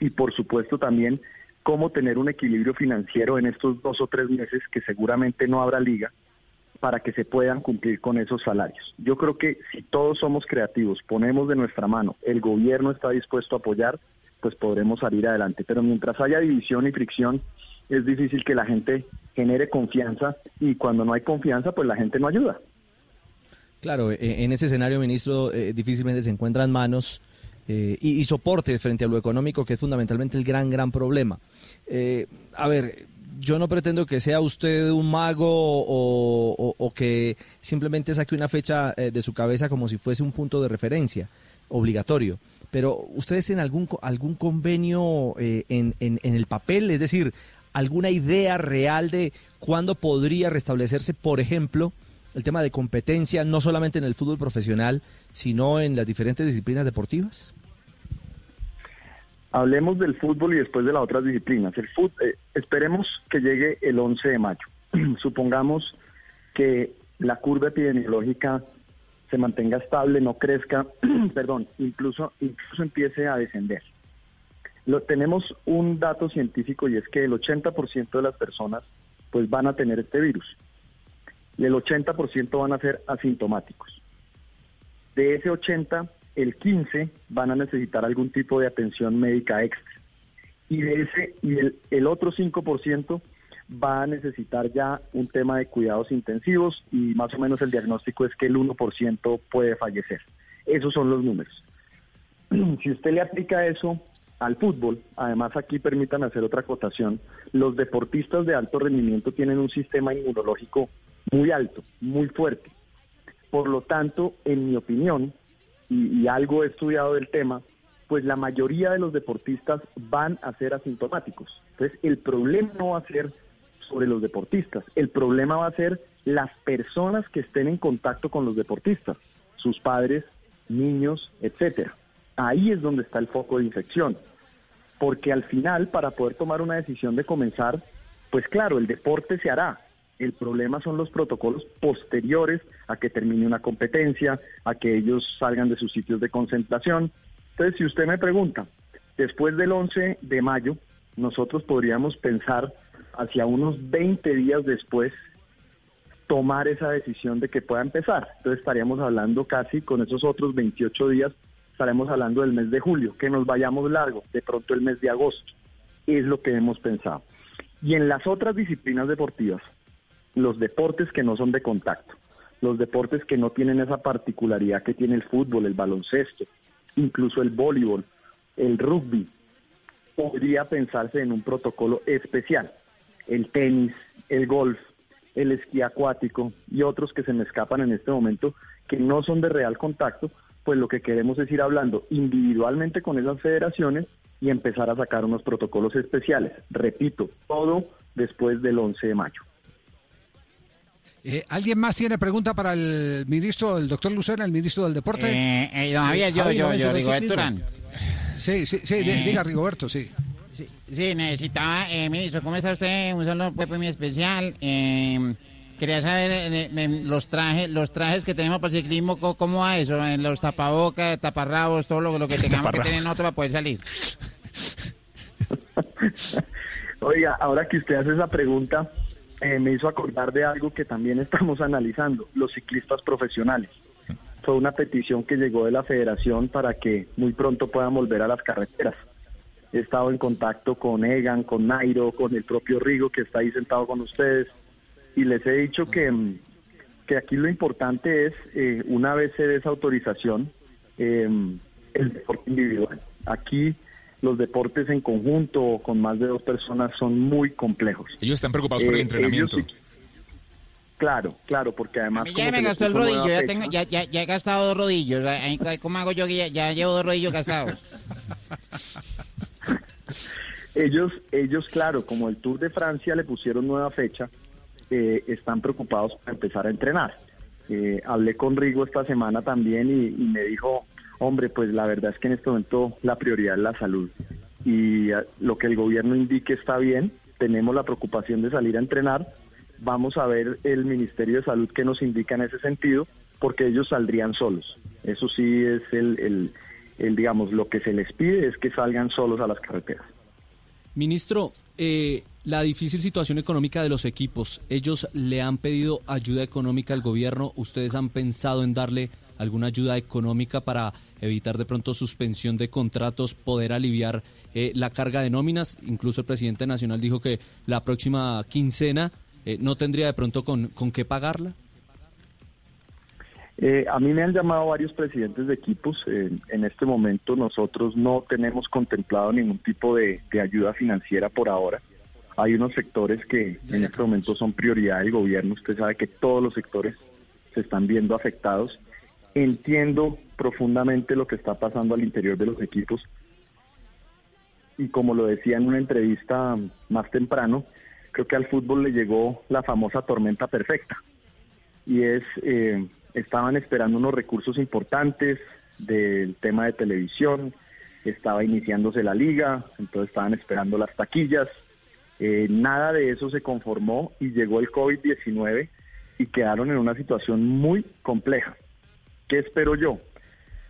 y por supuesto también cómo tener un equilibrio financiero en estos dos o tres meses que seguramente no habrá liga para que se puedan cumplir con esos salarios. Yo creo que si todos somos creativos, ponemos de nuestra mano, el gobierno está dispuesto a apoyar, pues podremos salir adelante. Pero mientras haya división y fricción, es difícil que la gente genere confianza y cuando no hay confianza, pues la gente no ayuda. Claro, e- en ese escenario, ministro, eh, difícilmente se encuentran manos eh, y, soporte frente a lo económico, que es fundamentalmente el gran, gran problema. Eh, a ver, yo no pretendo que sea usted un mago o, o- que simplemente saque una fecha eh, de su cabeza como si fuese un punto de referencia obligatorio. Pero ustedes tienen algún algún convenio eh, en, en- en el papel, es decir, alguna idea real de cuándo podría restablecerse, por ejemplo, el tema de competencia, no solamente en el fútbol profesional, sino en las diferentes disciplinas deportivas. Hablemos del fútbol y después de las otras disciplinas. El fut- eh, esperemos que llegue el 11 de mayo. [CLEARS THROAT] Supongamos que la curva epidemiológica se mantenga estable, no crezca, [CLEARS THROAT] perdón, incluso, incluso empiece a descender. Lo, tenemos un dato científico y es que el 80% de las personas pues van a tener este virus y el 80% van a ser asintomáticos. De ese 80, el 15 van a necesitar algún tipo de atención médica extra. Y de ese y el, el otro 5% va a necesitar ya un tema de cuidados intensivos y más o menos el diagnóstico es que el 1% puede fallecer. Esos son los números. Si usted le aplica eso al fútbol, además aquí permítanme hacer otra acotación, los deportistas de alto rendimiento tienen un sistema inmunológico muy alto, muy fuerte. Por lo tanto, en mi opinión, y, algo he estudiado del tema, pues la mayoría de los deportistas van a ser asintomáticos. Entonces, el problema no va a ser sobre los deportistas, el problema va a ser las personas que estén en contacto con los deportistas, sus padres, niños, etcétera. Ahí es donde está el foco de infección. Porque al final, para poder tomar una decisión de comenzar, pues claro, el deporte se hará. El problema son los protocolos posteriores a que termine una competencia, a que ellos salgan de sus sitios de concentración. Entonces, si usted me pregunta, después del 11 de mayo, nosotros podríamos pensar hacia unos 20 días después tomar esa decisión de que pueda empezar. Entonces estaríamos hablando casi con esos otros 28 días, estaremos hablando del mes de julio, que nos vayamos largo, de pronto el mes de agosto. Es lo que hemos pensado. Y en las otras disciplinas deportivas, los deportes que no son de contacto, los deportes que no tienen esa particularidad que tiene el fútbol, el baloncesto, incluso el voleibol, el rugby, podría pensarse en un protocolo especial. El tenis, el golf, el esquí acuático y otros que se me escapan en este momento que no son de real contacto, pues lo que queremos es ir hablando individualmente con esas federaciones y empezar a sacar unos protocolos especiales. Repito, todo después del 11 de mayo. Eh, ¿Alguien más tiene pregunta para el ministro, el doctor Lucena, el ministro del Deporte? Eh, eh, don Javier, yo, yo, yo, Rigoberto Urán. Sí, sí, sí, di- Eh. diga Rigoberto, sí. Sí, sí, necesitaba, eh, ministro, ¿cómo está usted? Un saludo pues, muy especial. Eh, quería saber eh, eh, los trajes los trajes que tenemos para el ciclismo, ¿cómo va eso? En los tapabocas, taparrabos, todo lo, lo que [LAUGHS] tengamos que tener nosotros para poder salir. [LAUGHS] Oiga, ahora que usted hace esa pregunta, eh, me hizo acordar de algo que también [LAUGHS] estamos analizando, los ciclistas profesionales. Fue una petición que llegó de la federación para que muy pronto puedan volver a las carreteras. He estado en contacto con Egan, con Nairo, con el propio Rigo que está ahí sentado con ustedes y les he dicho que, mm, que aquí lo importante es, eh, una vez se dé esa autorización, eh, el deporte individual. Aquí los deportes en conjunto o con más de dos personas son muy complejos. Ellos están preocupados por el Eh, entrenamiento. ellos Claro, claro, porque además... Ya me gastó el rodillo, ya, tengo, ya, ya, ya he gastado dos rodillos. ¿Cómo hago yo que ya, ya llevo dos rodillos gastados? [LAUGHS] Ellos, ellos, claro, como el Tour de Francia le pusieron nueva fecha, eh, están preocupados para empezar a entrenar. Eh, hablé con Rigo esta semana también y, y me dijo, hombre, pues la verdad es que en este momento la prioridad es la salud. Y eh, lo que el gobierno indique está bien, tenemos la preocupación de salir a entrenar, vamos a ver el Ministerio de Salud que nos indica en ese sentido, porque ellos saldrían solos. Eso sí es el, el, el, digamos, lo que se les pide es que salgan solos a las carreteras. Ministro, eh, la difícil situación económica de los equipos, ¿ellos le han pedido ayuda económica al gobierno? ¿Ustedes han pensado en darle alguna ayuda económica para evitar de pronto suspensión de contratos, poder aliviar eh, la carga de nóminas? Incluso el presidente nacional dijo que la próxima quincena eh, no tendría de pronto con, con qué pagarla. Eh, a mí me han llamado varios presidentes de equipos. Eh, en este momento nosotros no tenemos contemplado ningún tipo de, de ayuda financiera por ahora. Hay unos sectores que en este momento son prioridad del gobierno. Usted sabe que todos los sectores se están viendo afectados. Entiendo profundamente lo que está pasando al interior de los equipos. Y como lo decía en una entrevista más temprano, creo que al fútbol le llegó la famosa tormenta perfecta. Y es... Eh, estaban esperando unos recursos importantes del tema de televisión, estaba iniciándose la liga, entonces estaban esperando las taquillas. Eh, nada de eso se conformó y llegó el COVID-19 y quedaron en una situación muy compleja. ¿Qué espero yo?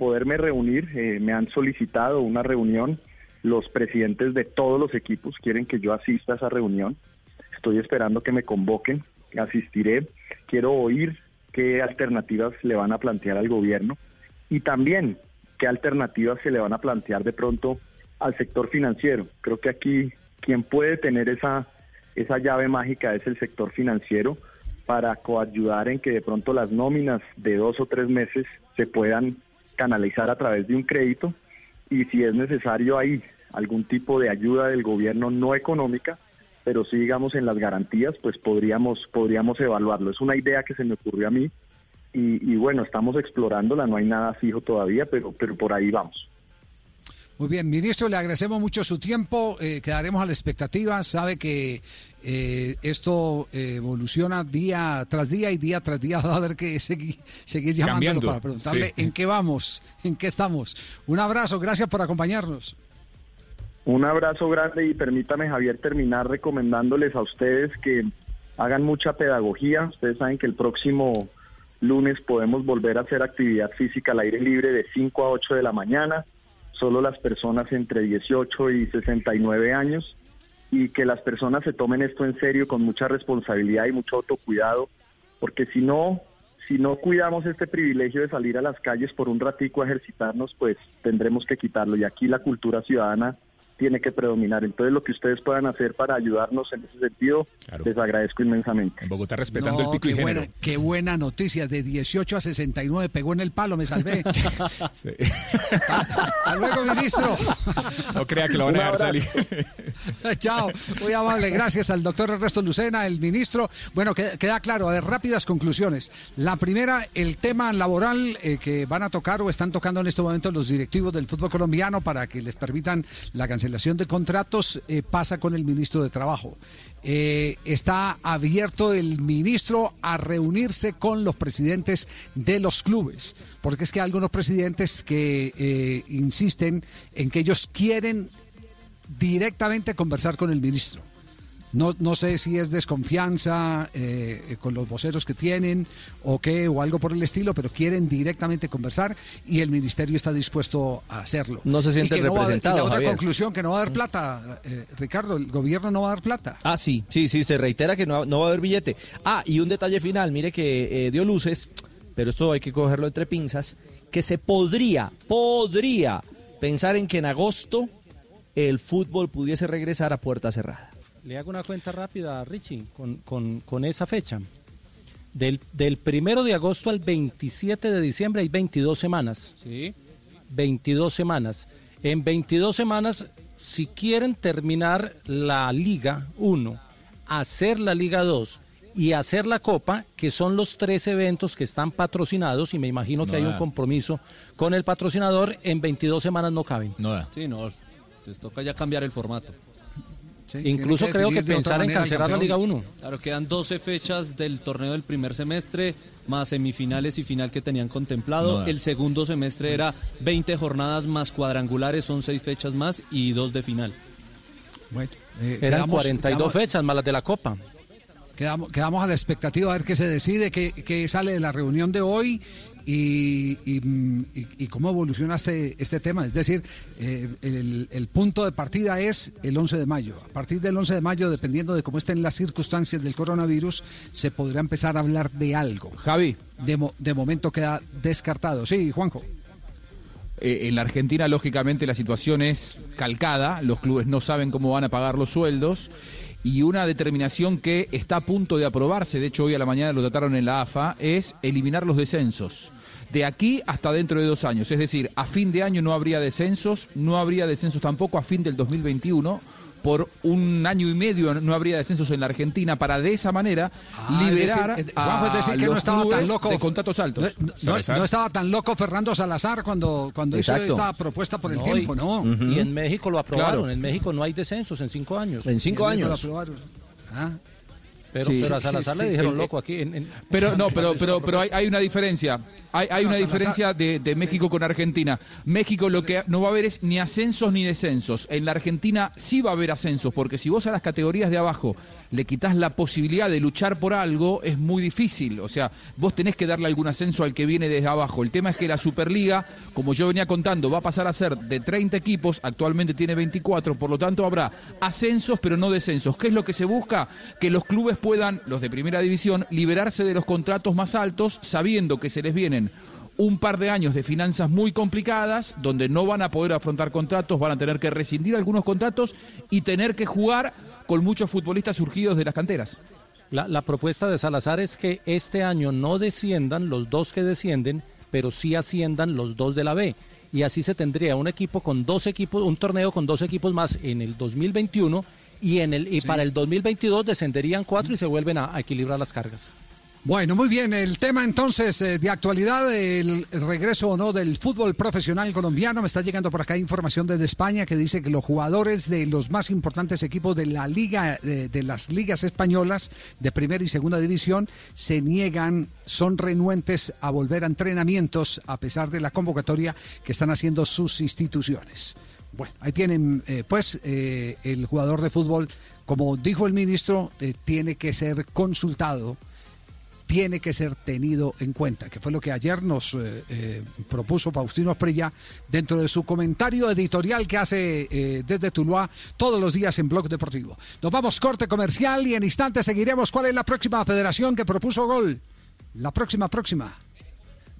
Poderme reunir, eh, me han solicitado una reunión, los presidentes de todos los equipos quieren que yo asista a esa reunión, estoy esperando que me convoquen, asistiré, quiero oír qué alternativas le van a plantear al gobierno y también qué alternativas se le van a plantear de pronto al sector financiero. Creo que aquí quien puede tener esa, esa llave mágica es el sector financiero para coayudar en que de pronto las nóminas de dos o tres meses se puedan canalizar a través de un crédito y si es necesario ahí algún tipo de ayuda del gobierno no económica, pero sí digamos en las garantías, pues podríamos, podríamos evaluarlo. Es una idea que se me ocurrió a mí y, y bueno, estamos explorándola, no hay nada fijo todavía, pero, pero por ahí vamos. Muy bien, ministro, le agradecemos mucho su tiempo, eh, quedaremos a la expectativa, sabe que eh, esto eh, evoluciona día tras día y día tras día [LAUGHS] va a haber que seguir, seguir llamándolo Cambiando, para preguntarle sí. en qué vamos, en qué estamos. Un abrazo, gracias por acompañarnos. Un abrazo grande y permítame, Javier, terminar recomendándoles a ustedes que hagan mucha pedagogía. Ustedes saben que el próximo lunes podemos volver a hacer actividad física al aire libre de 5 a 8 de la mañana. Solo las personas entre 18 y 69 años y que las personas se tomen esto en serio con mucha responsabilidad y mucho autocuidado, porque si no, si no cuidamos este privilegio de salir a las calles por un ratico a ejercitarnos, pues tendremos que quitarlo. Y aquí la cultura ciudadana tiene que predominar. Entonces, lo que ustedes puedan hacer para ayudarnos en ese sentido, les agradezco inmensamente. En Bogotá respetando No, el pico y qué, género. bueno, qué buena noticia, de 18 a 69, pegó en el palo, me salvé. [LAUGHS] Hasta luego, ministro. No crea que lo van a dejar salir. [LAUGHS] Chao, muy amable, gracias al doctor Ernesto Lucena, el ministro. Bueno, queda, queda claro, a ver, rápidas conclusiones. La primera, el tema laboral eh, que van a tocar o están tocando en este momento los directivos del fútbol colombiano para que les permitan la cancelación de contratos, eh, pasa con el ministro de Trabajo. Eh, está abierto el ministro a reunirse con los presidentes de los clubes, porque es que hay algunos presidentes que eh, insisten en que ellos quieren directamente conversar con el ministro. No, no sé si es desconfianza eh, con los voceros que tienen o qué, o algo por el estilo, pero quieren directamente conversar y el ministerio está dispuesto a hacerlo. No se no va y representados, la otra Javier. conclusión, que no va a dar plata, eh, Ricardo, el gobierno no va a dar plata. Ah, sí, sí, sí, se reitera que no, no va a haber billete. Ah, y un detalle final, mire que eh, dio luces, pero esto hay que cogerlo entre pinzas, que se podría, podría pensar en que en agosto el fútbol pudiese regresar a puerta cerrada. Le hago una cuenta rápida, Richie, con, con, con esa fecha. Del, del primero de agosto al 27 de diciembre hay 22 semanas. Sí. 22 semanas. En 22 semanas, si quieren terminar la Liga 1, hacer la Liga 2 y hacer la Copa, que son los tres eventos que están patrocinados, y me imagino que No hay un compromiso con el patrocinador, en 22 semanas no caben. No da. Sí, no, les toca ya cambiar el formato. Incluso creo que pensar en cancelar la Liga 1. Claro, quedan 12 fechas del torneo del primer semestre, más semifinales y final que tenían contemplado. No el segundo semestre era 20 jornadas más cuadrangulares, son 6 fechas más y 2 de final. Bueno, eh, Eran quedamos- 42 quedamos- fechas más las de la Copa. Quedamos, quedamos a la expectativa a ver qué se decide, qué, qué sale de la reunión de hoy y, y, cómo evoluciona este, este tema. Es decir, eh, el, el punto de partida es el 11 de mayo. A partir del 11 de mayo, dependiendo de cómo estén las circunstancias del coronavirus, se podrá empezar a hablar de algo. Javi. De, de momento queda descartado. Sí, Juanjo. Eh, en la Argentina, lógicamente, la situación es calcada. Los clubes no saben cómo van a pagar los sueldos. Y una determinación que está a punto de aprobarse, de hecho hoy a la mañana lo trataron en la AFA, es eliminar los descensos. De aquí hasta dentro de dos años. Es decir, a fin de año no habría descensos, no habría descensos tampoco a fin del 2021. Por un año y medio no habría descensos en la Argentina para de esa manera Ah, es liberar decir, Juanjo, es decir, a que no estaba tan loco. de contratos altos. No, no- no estaba tan loco Fernando Salazar cuando, cuando hizo esta propuesta por el No, tiempo, y- ¿no? Y en México lo aprobaron. Claro. En México no hay descensos en cinco años. En cinco En años. lo aprobaron. Ah. Pero, Sí. pero a Salazar Sí, le dijeron sí. loco aquí. En, en- Pero no, pero pero pero hay, hay una diferencia. Hay, hay No, una Salazar- diferencia de, de México con Argentina. México lo que no va a haber es ni ascensos ni descensos. En la Argentina sí va a haber ascensos, porque si vos a las categorías de abajo le quitas la posibilidad de luchar por algo, es muy difícil. O sea, vos tenés que darle algún ascenso al que viene desde abajo. El tema es que la Superliga, como yo venía contando, va a pasar a ser de 30 equipos, actualmente tiene 24, por lo tanto habrá ascensos pero no descensos. ¿Qué es lo que se busca? Que los clubes puedan, los de primera división, liberarse de los contratos más altos, sabiendo que se les vienen un par de años de finanzas muy complicadas, donde no van a poder afrontar contratos, van a tener que rescindir algunos contratos y tener que jugar con muchos futbolistas surgidos de las canteras. La, la propuesta de Salazar es que este año no desciendan los dos que descienden, pero sí asciendan los dos de la B. Y así se tendría un equipo con dos equipos, un torneo con dos equipos más en el 2021 y en el y Sí. para el 2022 descenderían cuatro y se vuelven a, a equilibrar las cargas. Bueno, muy bien. El tema entonces eh, de actualidad, el regreso o no del fútbol profesional colombiano. Me está llegando por acá información desde España que dice que los jugadores de los más importantes equipos de la liga, de, de las ligas españolas de primera y segunda división, se niegan, son renuentes a volver a entrenamientos a pesar de la convocatoria que están haciendo sus instituciones. Bueno, ahí tienen, eh, pues, eh, el jugador de fútbol, como dijo el ministro, eh, tiene que ser consultado tiene que ser tenido en cuenta, que fue lo que ayer nos eh, eh, propuso Faustino Esprilla dentro de su comentario editorial que hace eh, desde Tuluá todos los días en Blog Deportivo. Nos vamos corte comercial y en instantes seguiremos cuál es la próxima federación que propuso gol. La próxima, próxima.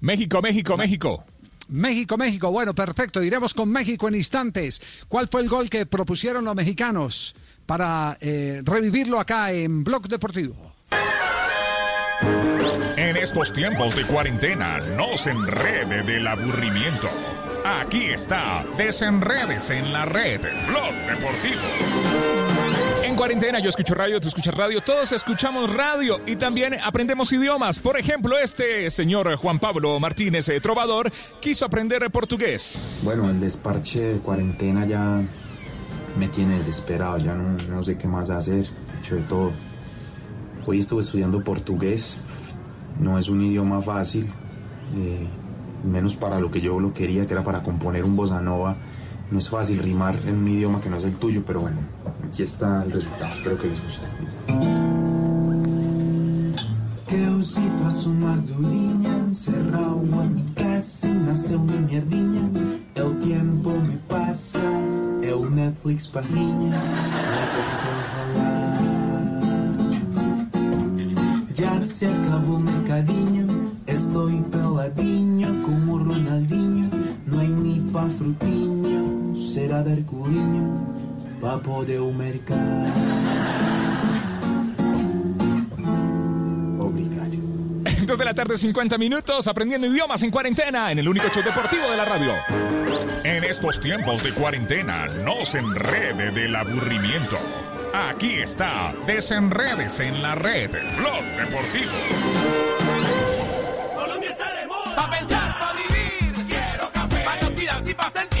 México, México, México. México, México. Bueno, perfecto. Iremos con México en instantes. ¿Cuál fue el gol que propusieron los mexicanos para revivirlo acá en Blog Deportivo? Estos tiempos de cuarentena, no se enrede del aburrimiento. Aquí está, desenredes en la red, Blog Deportivo. En cuarentena yo escucho radio, tú escuchas radio, todos escuchamos radio y también aprendemos idiomas. Por ejemplo, este señor Juan Pablo Martínez, eh, trovador, quiso aprender portugués. Bueno, el desparche de cuarentena ya me tiene desesperado, ya no, no sé qué más hacer, he hecho de todo. Hoy estuve estudiando portugués, no es un idioma fácil, eh, menos para lo que yo lo quería, que era para componer un bossa nova. No es fácil rimar en un idioma que no es el tuyo, pero bueno, aquí está el resultado, espero que les guste. Eu situação mais durinha Cerrau a mi casa Nasceu mi mierdinha El tiempo me pasa Eu Netflix parrinha Já se acabou o mercadinho Estou peladinho como Ronaldinho Não hay ni pa frutinho Será dar curinho Pa poder o mercado Dos de la tarde, 50 minutos, aprendiendo idiomas en cuarentena, en el único show deportivo de la radio. En estos tiempos de cuarentena, no se enrede del aburrimiento. Aquí está, desenredes en la red, Blog Deportivo. Colombia está de moda. Pa' pensar, pa' vivir. Quiero café. Pa' y pa' sentir.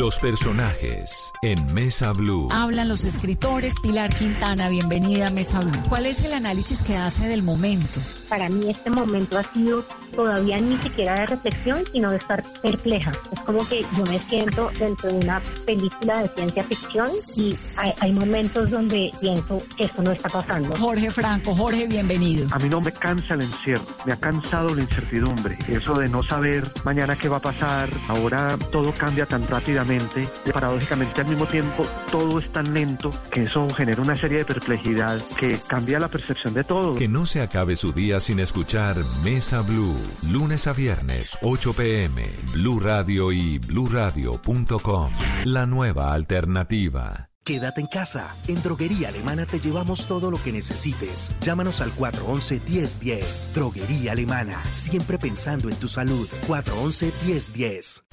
Los personajes en Mesa Blue. Hablan los escritores. Pilar Quintana, bienvenida a Mesa Blue. ¿Cuál es el análisis que hace del momento? Para mí este momento ha sido todavía ni siquiera de reflexión, sino de estar perpleja. Es como que yo me siento dentro de una película de ciencia ficción y hay, hay momentos donde pienso que esto no está pasando. Jorge Franco, Jorge, bienvenido. A mí no me cansa el encierro, me ha cansado la incertidumbre, eso de no saber mañana qué va a pasar, ahora todo cambia tan rápidamente, y paradójicamente al mismo tiempo todo es tan lento que eso genera una serie de perplejidad que cambia la percepción de todo. Que no se acabe su día sin escuchar Mesa Blue. Lunes a viernes, 8 pm. Blue Radio y bluradio.com. La nueva alternativa. Quédate en casa. En Droguería Alemana te llevamos todo lo que necesites. Llámanos al 411-1010. Droguería Alemana. Siempre pensando en tu salud. 411-1010.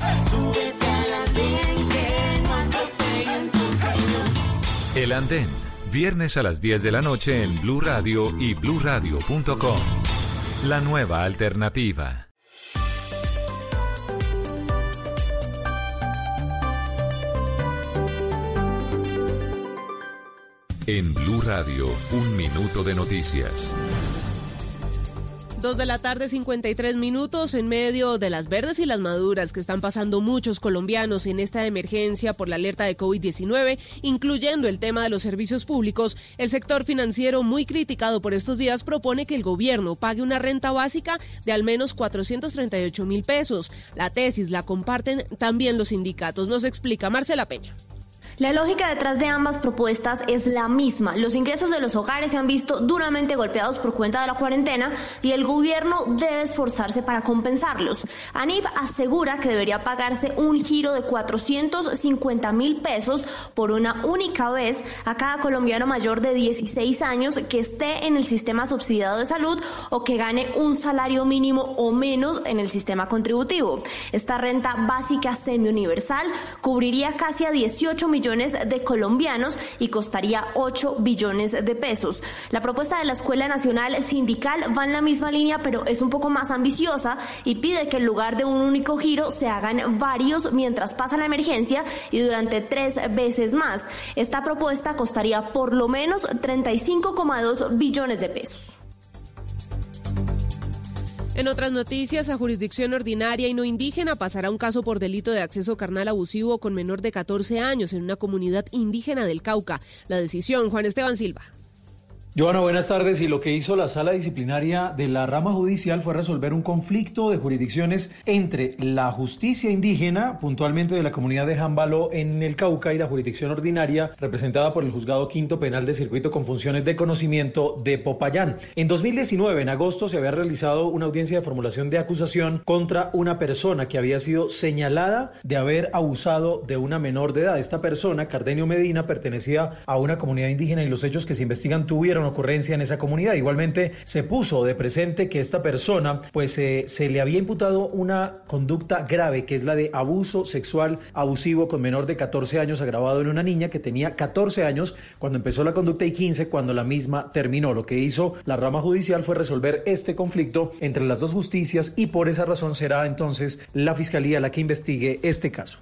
El Andén. Viernes a las 10 de la noche en Blue Radio y bluradio.com. La nueva alternativa. En Blue Radio, un minuto de noticias. Dos de la tarde, 53 minutos, en medio de las verdes y las maduras que están pasando muchos colombianos en esta emergencia por la alerta de COVID-19, incluyendo el tema de los servicios públicos, el sector financiero, muy criticado por estos días, propone que el gobierno pague una renta básica de al menos 438 mil pesos. La tesis la comparten también los sindicatos. Nos explica Marcela Peña. La lógica detrás de ambas propuestas es la misma. Los ingresos de los hogares se han visto duramente golpeados por cuenta de la cuarentena y el gobierno debe esforzarse para compensarlos. ANIF asegura que debería pagarse un giro de 450 mil pesos por una única vez a cada colombiano mayor de 16 años que esté en el sistema subsidiado de salud o que gane un salario mínimo o menos en el sistema contributivo. Esta renta básica semi-universal cubriría casi a 18 millones de colombianos y costaría 8 billones de pesos. La propuesta de la Escuela Nacional Sindical va en la misma línea, pero es un poco más ambiciosa y pide que en lugar de un único giro se hagan varios mientras pasa la emergencia y durante tres veces más. Esta propuesta costaría por lo menos 35,2 billones de pesos. En otras noticias, a jurisdicción ordinaria y no indígena pasará un caso por delito de acceso carnal abusivo con menor de 14 años en una comunidad indígena del Cauca. La decisión, Juan Esteban Silva. Joana, buenas tardes. Y lo que hizo la sala disciplinaria de la rama judicial fue resolver un conflicto de jurisdicciones entre la justicia indígena, puntualmente de la comunidad de Jambaló en el Cauca, y la jurisdicción ordinaria representada por el juzgado quinto penal de circuito con funciones de conocimiento de Popayán. En 2019, en agosto, se había realizado una audiencia de formulación de acusación contra una persona que había sido señalada de haber abusado de una menor de edad. Esta persona, Cardenio Medina, pertenecía a una comunidad indígena y los hechos que se investigan tuvieron ocurrencia en esa comunidad. Igualmente se puso de presente que esta persona pues eh, se le había imputado una conducta grave que es la de abuso sexual abusivo con menor de 14 años agravado en una niña que tenía 14 años cuando empezó la conducta y 15 cuando la misma terminó. Lo que hizo la rama judicial fue resolver este conflicto entre las dos justicias y por esa razón será entonces la fiscalía la que investigue este caso.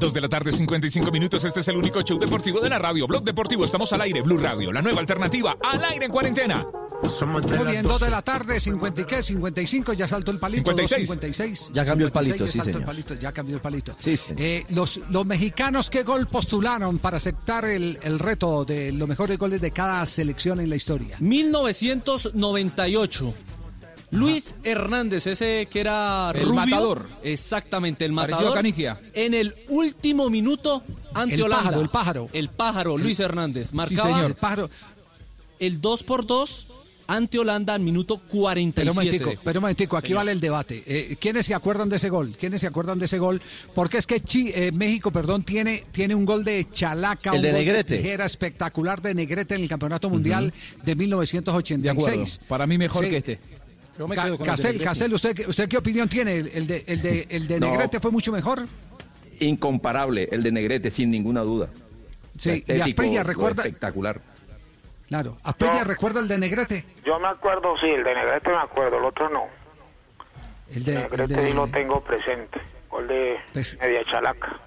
Dos de la tarde, 55 minutos. Este es el único show deportivo de la radio. Blog Deportivo. Estamos al aire. Blue Radio, la nueva alternativa. Al aire en cuarentena. Muy bien, 2 de la tarde, 50 y qué, 55, ya saltó el palito. 56. 56. Ya cambió el palito, ya sí, señor. el palito, ya cambió el palito. Sí, señor. Eh, los, los mexicanos, ¿qué gol postularon para aceptar el, el reto de los mejores goles de cada selección en la historia? 1998. Luis Hernández, ese que era El rubio. matador. Exactamente, el matador. Canigia. En el último minuto ante El Holanda. pájaro, el pájaro. El pájaro, Luis Hernández. Marcaba señor. El pájaro. el 2 por 2 ante Holanda al minuto 47. Pero un momentico, de- pero un momentico, aquí Señor. vale el debate. Eh, ¿Quiénes se acuerdan de ese gol? ¿Quiénes se acuerdan de ese gol? Porque es que Chi- eh, México, perdón, tiene, tiene un gol de Chalaca, El un de gol Negrete. tijera espectacular de Negrete en el Campeonato Mundial de 1986. De acuerdo. Para mí mejor Sí. que este. Yo me quedo con el de Castel. Castel, ¿usted, ¿usted qué opinión tiene? ¿El, el de, el de, el de No. Negrete fue mucho mejor? Incomparable, el de Negrete, sin ninguna duda. Sí, y Asprilla lo recuerda, Espectacular. claro, Asprilla No. recuerda el de Negrete. Yo me acuerdo, sí, el de Negrete me acuerdo, el otro no. El de, el Negrete de- sí lo tengo presente. Gol de Pues- media chalaca.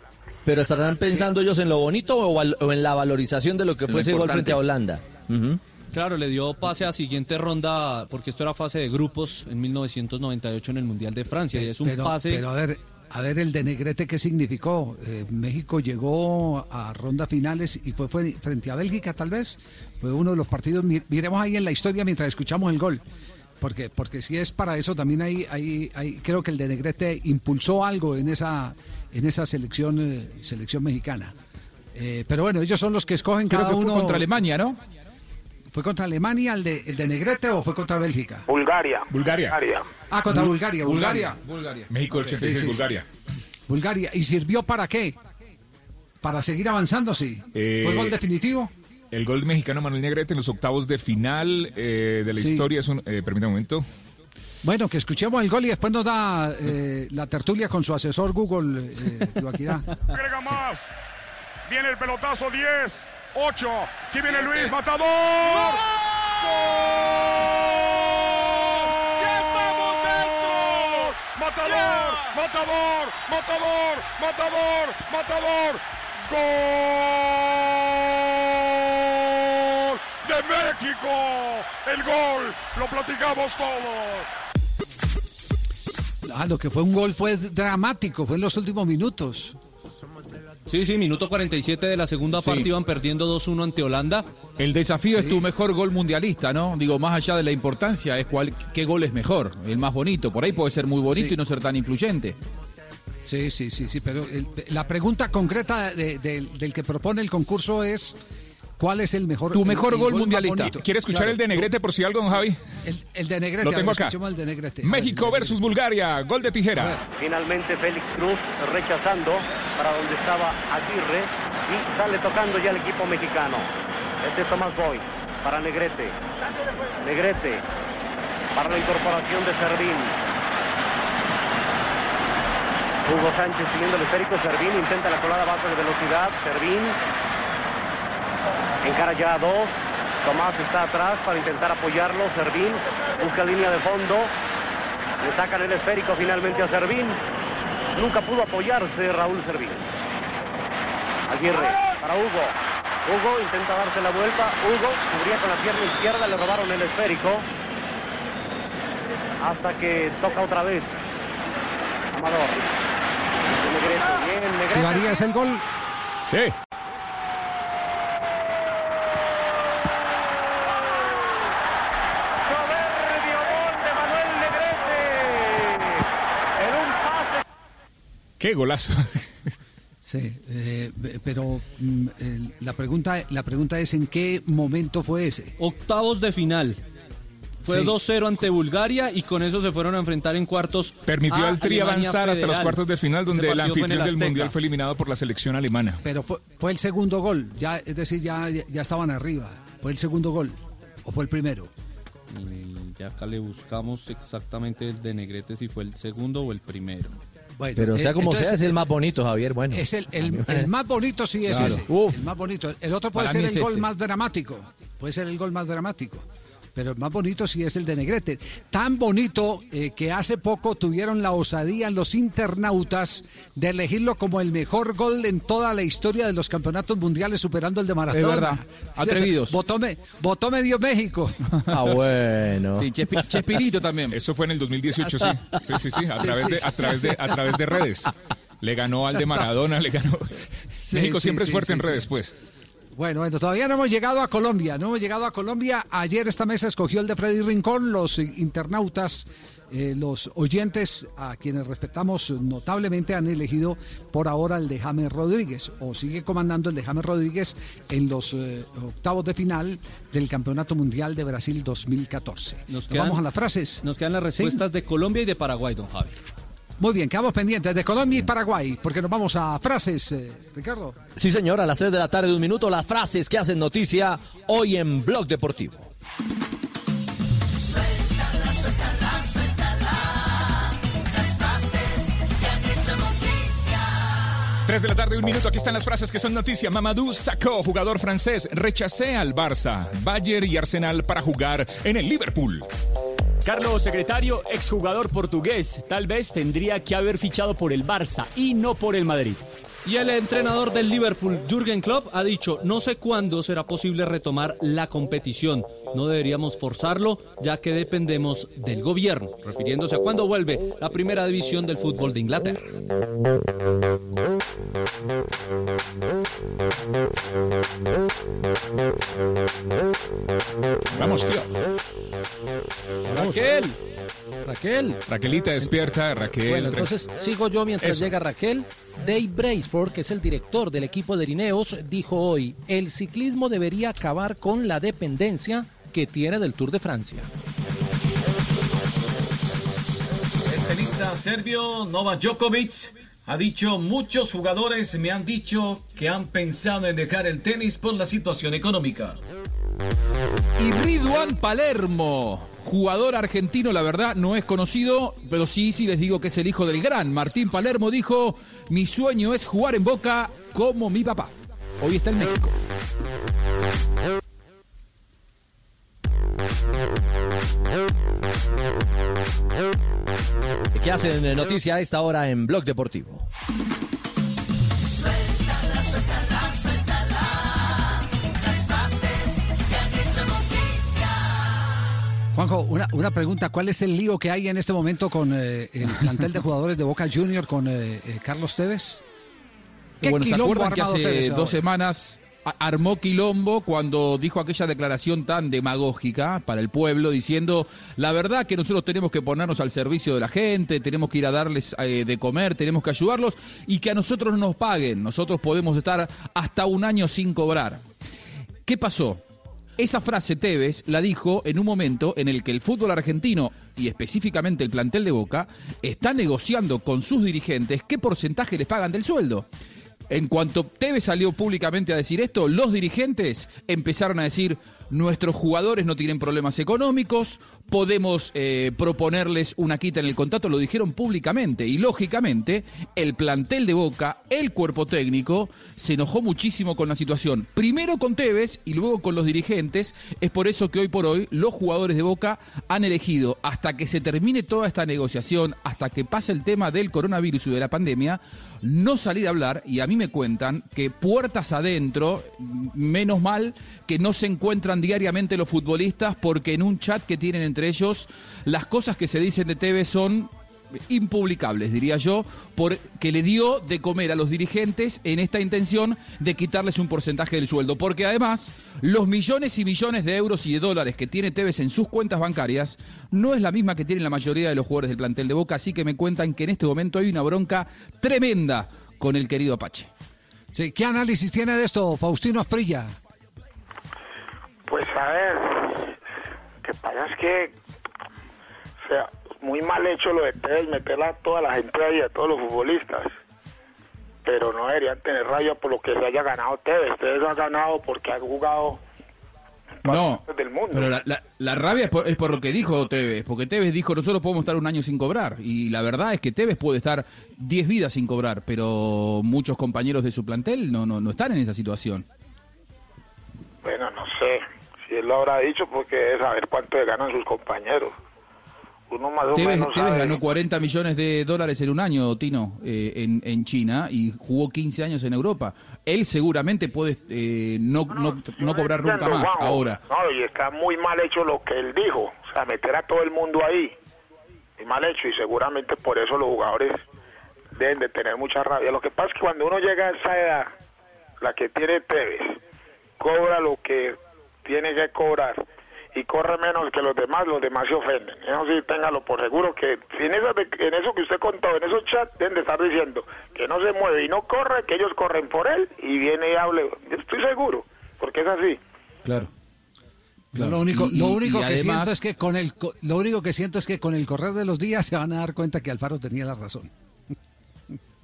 Pero estarán pensando ellos en lo bonito o, o en la valorización de lo que Lo fue ese gol frente a Holanda. Ujú. Claro, le dio pase a siguiente ronda, porque esto era fase de grupos en 1998 en el Mundial de Francia. y es un pero, pase. pero a ver, a ver el de Negrete qué significó. Eh, México llegó a rondas finales y fue, fue frente a Bélgica tal vez. Fue uno de los partidos. mi- Miremos ahí en la historia mientras escuchamos el gol. Porque, porque si es para eso también hay, hay, hay- creo que el de Negrete impulsó algo en esa, en esa selección, eh, selección mexicana. Eh, pero bueno, ellos son los que escogen Creo cada que fue uno. contra Alemania, ¿no? ¿Fue contra Alemania el de, el de Negrete o fue contra Bélgica? Bulgaria. Bulgaria. Ah, contra Bulgaria, Bulgaria. Bulgaria. México del Sí, 86, sí, sí. Bulgaria. Bulgaria. ¿Y sirvió para qué? Para seguir avanzando, sí. Eh, ¿Fue gol definitivo? El gol mexicano Manuel Negrete en los octavos de final eh, de la Sí. historia es un... Eh, permítame un momento. Bueno, que escuchemos el gol y después nos da eh, la tertulia con su asesor Google, eh, Tibaquirá. Agrega más. Viene el pelotazo 10, 8. Aquí viene Luis Matador. ¡Gol! ¡Ya estamos dentro! Matador, matador, matador, matador, matador. ¡Gol! De México. El gol. Lo platicamos todo. Ah, lo que fue un gol fue dramático, fue en los últimos minutos. Sí, sí, minuto 47 de la segunda Sí. parte iban perdiendo 2-1 ante Holanda. El desafío es tu mejor gol mundialista, ¿no? Digo, más allá de la importancia, es cuál, qué gol es mejor, el más bonito. Por ahí puede ser muy bonito Sí. y no ser tan influyente. Sí, sí, sí, sí, pero el- la pregunta concreta de- de- del que propone el concurso es ¿cuál es el mejor Tu mejor el gol mundialista. ¿Quiere escuchar Claro, el de Negrete por si algo, don Javi? El, el de Negrete, Lo a ver, tengo acá. escuchemos el de Negrete. A ver, México versus Bulgaria, gol de tijera. Finalmente Félix Cruz rechazando para donde estaba Aguirre y sale tocando ya el equipo mexicano. Este es Tomás Boy para Negrete. Negrete para la incorporación de Servín. Hugo Sánchez siguiendo el esférico. Servín intenta la colada bajo de velocidad. Servín encara ya a dos. Tomás está atrás para intentar apoyarlo. Servín busca línea de fondo. Le sacan el esférico finalmente a Servín. Nunca pudo apoyarse Raúl Servín. Aguirre para Hugo. Hugo intenta darse la vuelta. Hugo cubría con la pierna izquierda. Le robaron el esférico. Hasta que toca otra vez. Amador. Negrete, bien, Negrete. ¿Tibaría es el gol? Sí. Soberbio gol de Manuel Negrete. En un pase Qué golazo. Sí, eh, pero mm, la, pregunta, la pregunta es ¿en qué momento fue ese? Octavos de final. Fue Sí. 2-0 ante Bulgaria y con eso se fueron a enfrentar en cuartos. Permitió al Tri Alemania avanzar hasta los cuartos de final, donde el anfitrión del. Mundial fue eliminado por la selección alemana. Pero fue, fue el segundo gol, ya, es decir, ya, ya ya estaban arriba. ¿Fue el segundo gol o fue el primero? Y ya acá le buscamos exactamente el de Negrete si fue el segundo o el primero. Bueno, Pero sea eh, como entonces, sea, es el más bonito, Javier. Bueno. Es el, el- el más bonito, sí es Claro. ese. Uf. El más bonito. El otro puede ser el gol este. más dramático. Puede ser el gol más dramático. Pero el más bonito sí es el de Negrete. Tan bonito eh, que hace poco tuvieron la osadía en los internautas de elegirlo como el mejor gol en toda la historia de los campeonatos mundiales, superando el de Maradona. verdad. [LAUGHS] Atrevidos. Votó, me- votó medio México. Ah, [LAUGHS] bueno. Sí, Chepi- [LAUGHS] Chespirito también. Eso fue en el 2018, sí. Sí, sí, sí. A través sí, de, a través de, a través de redes. Le ganó al de Maradona, le ganó. Sí, México sí, siempre sí, es fuerte sí, en sí. redes, pues. Bueno, bueno, todavía no hemos llegado a Colombia, no hemos llegado a Colombia. Ayer esta mesa escogió el de Freddy Rincón, los eh, internautas, eh, los oyentes a quienes respetamos notablemente han elegido por ahora el de James Rodríguez, o sigue comandando el de James Rodríguez en los eh, octavos de final del Campeonato Mundial de Brasil 2014. Nos Vamos a las frases. Nos quedan las respuestas de Colombia y de Paraguay, don Javi. Muy bien, quedamos pendientes de Colombia y Paraguay, porque nos vamos a frases, eh, Ricardo. Sí, señor, a las 6 de la tarde de un minuto, las frases que hacen noticia hoy en Blog Deportivo. Suéltala, suéltala, suéltala. Las frases que han hecho noticia. 3 de la tarde, un minuto. Aquí están las frases que son noticia. Mamadou Sakho, jugador francés, rechacé al Barça, Bayern y Arsenal para jugar en el Liverpool. Carlos Secretario, exjugador portugués, tal vez tendría que haber fichado por el Barça y no por el Madrid. Y el entrenador del Liverpool, Jürgen Klopp, ha dicho, no sé cuándo será posible retomar la competición. No deberíamos forzarlo, ya que dependemos del gobierno, refiriéndose a cuándo vuelve la primera división del fútbol de Inglaterra. Vamos, tío. Raquel. Raquel. Raquelita despierta, Raquel. Bueno, entonces sigo yo mientras Eso. llega Raquel. Dave Braceford, que es el director del equipo de Lineos, dijo hoy, el ciclismo debería acabar con la dependencia que tiene del Tour de Francia. El tenista serbio Novak Djokovic ha dicho, muchos jugadores me han dicho que han pensado en dejar el tenis por la situación económica. Y Ridwan Palermo, jugador argentino, la verdad no es conocido, pero sí, sí les digo que es el hijo del gran Martín Palermo. Dijo, mi sueño es jugar en Boca como mi papá. Hoy está en México. ¿Qué hacen noticia a esta hora en Blog Deportivo? Suéltala, suéltala, suéltala. Las frases que han hecho noticia. Juanjo, una, una pregunta, ¿cuál es el lío que hay en este momento con eh, el plantel de jugadores de Boca Junior con eh, eh, Carlos Tevez? ¿Qué Bueno, ¿se acuerdan que hace Tevez dos ahora? semanas armó quilombo cuando dijo aquella declaración tan demagógica para el pueblo, diciendo, la verdad que nosotros tenemos que ponernos al servicio de la gente, tenemos que ir a darles eh, de comer, tenemos que ayudarlos y que a nosotros no nos paguen, nosotros podemos estar hasta un año sin cobrar. ¿Qué pasó? Esa frase Tevez la dijo en un momento en el que el fútbol argentino y específicamente el plantel de Boca está negociando con sus dirigentes qué porcentaje les pagan del sueldo. En cuanto Tevez salió públicamente a decir esto, los dirigentes empezaron a decir nuestros jugadores no tienen problemas económicos, podemos eh, proponerles una quita en el contrato, lo dijeron públicamente y lógicamente el plantel de Boca, el cuerpo técnico, se enojó muchísimo con la situación. Primero con Tevez y luego con los dirigentes. Es por eso que hoy por hoy los jugadores de Boca han elegido hasta que se termine toda esta negociación, hasta que pase el tema del coronavirus y de la pandemia, no salir a hablar y a mí me cuentan que puertas adentro, menos mal que no se encuentran diariamente los futbolistas porque en un chat que tienen entre ellos las cosas que se dicen de TV son impublicables, diría yo, porque le dio de comer a los dirigentes en esta intención de quitarles un porcentaje del sueldo. Porque además, los millones y millones de euros y de dólares que tiene Tevez en sus cuentas bancarias no es la misma que tienen la mayoría de los jugadores del plantel de Boca, así que me cuentan que en este momento hay una bronca tremenda con el querido Apache. Sí, ¿Qué análisis tiene de esto Faustino Asprilla? Pues a ver, que pasa es que, o sea, muy mal hecho lo de Tevez, meter a toda la gente ahí, a todos los futbolistas. Pero no deberían tener rabia por lo que se haya ganado Tevez. Tevez ha ganado porque ha jugado No, del mundo. pero la, la- la rabia es por, es por lo que dijo Tevez, porque Tevez dijo nosotros podemos estar un año sin cobrar, y la verdad es que Tevez puede estar 10 vidas sin cobrar, pero muchos compañeros de su plantel no, no, no están en esa situación. Bueno, no sé él lo habrá dicho porque es saber cuánto le ganan sus compañeros. Uno más o Tevez, menos Tevez sabe. ganó 40 millones de dólares en un año, Tino, eh, en, en China, y jugó 15 años en Europa. Él seguramente puede eh, no, no, no cobrar nunca más Juanjo. ahora. No, y está muy mal hecho lo que él dijo. O sea, meter a todo el mundo ahí. Muy mal hecho y seguramente por eso los jugadores deben de tener mucha rabia. Lo que pasa es que cuando uno llega a esa edad, la que tiene Tevez, cobra lo que tiene que cobrar y corre menos que los demás, los demás se ofenden. Eso sí, téngalo por seguro que si en eso, de- en eso que usted contó, en esos chats, deben de estar diciendo que no se mueve y no corre, que ellos corren por él y viene y hable. Yo estoy seguro, porque es así. Claro. Lo único, Y- lo y- único y que además- siento es que con el co- lo único que siento es que con el correr de los días se van a dar cuenta que Alfaro tenía la razón.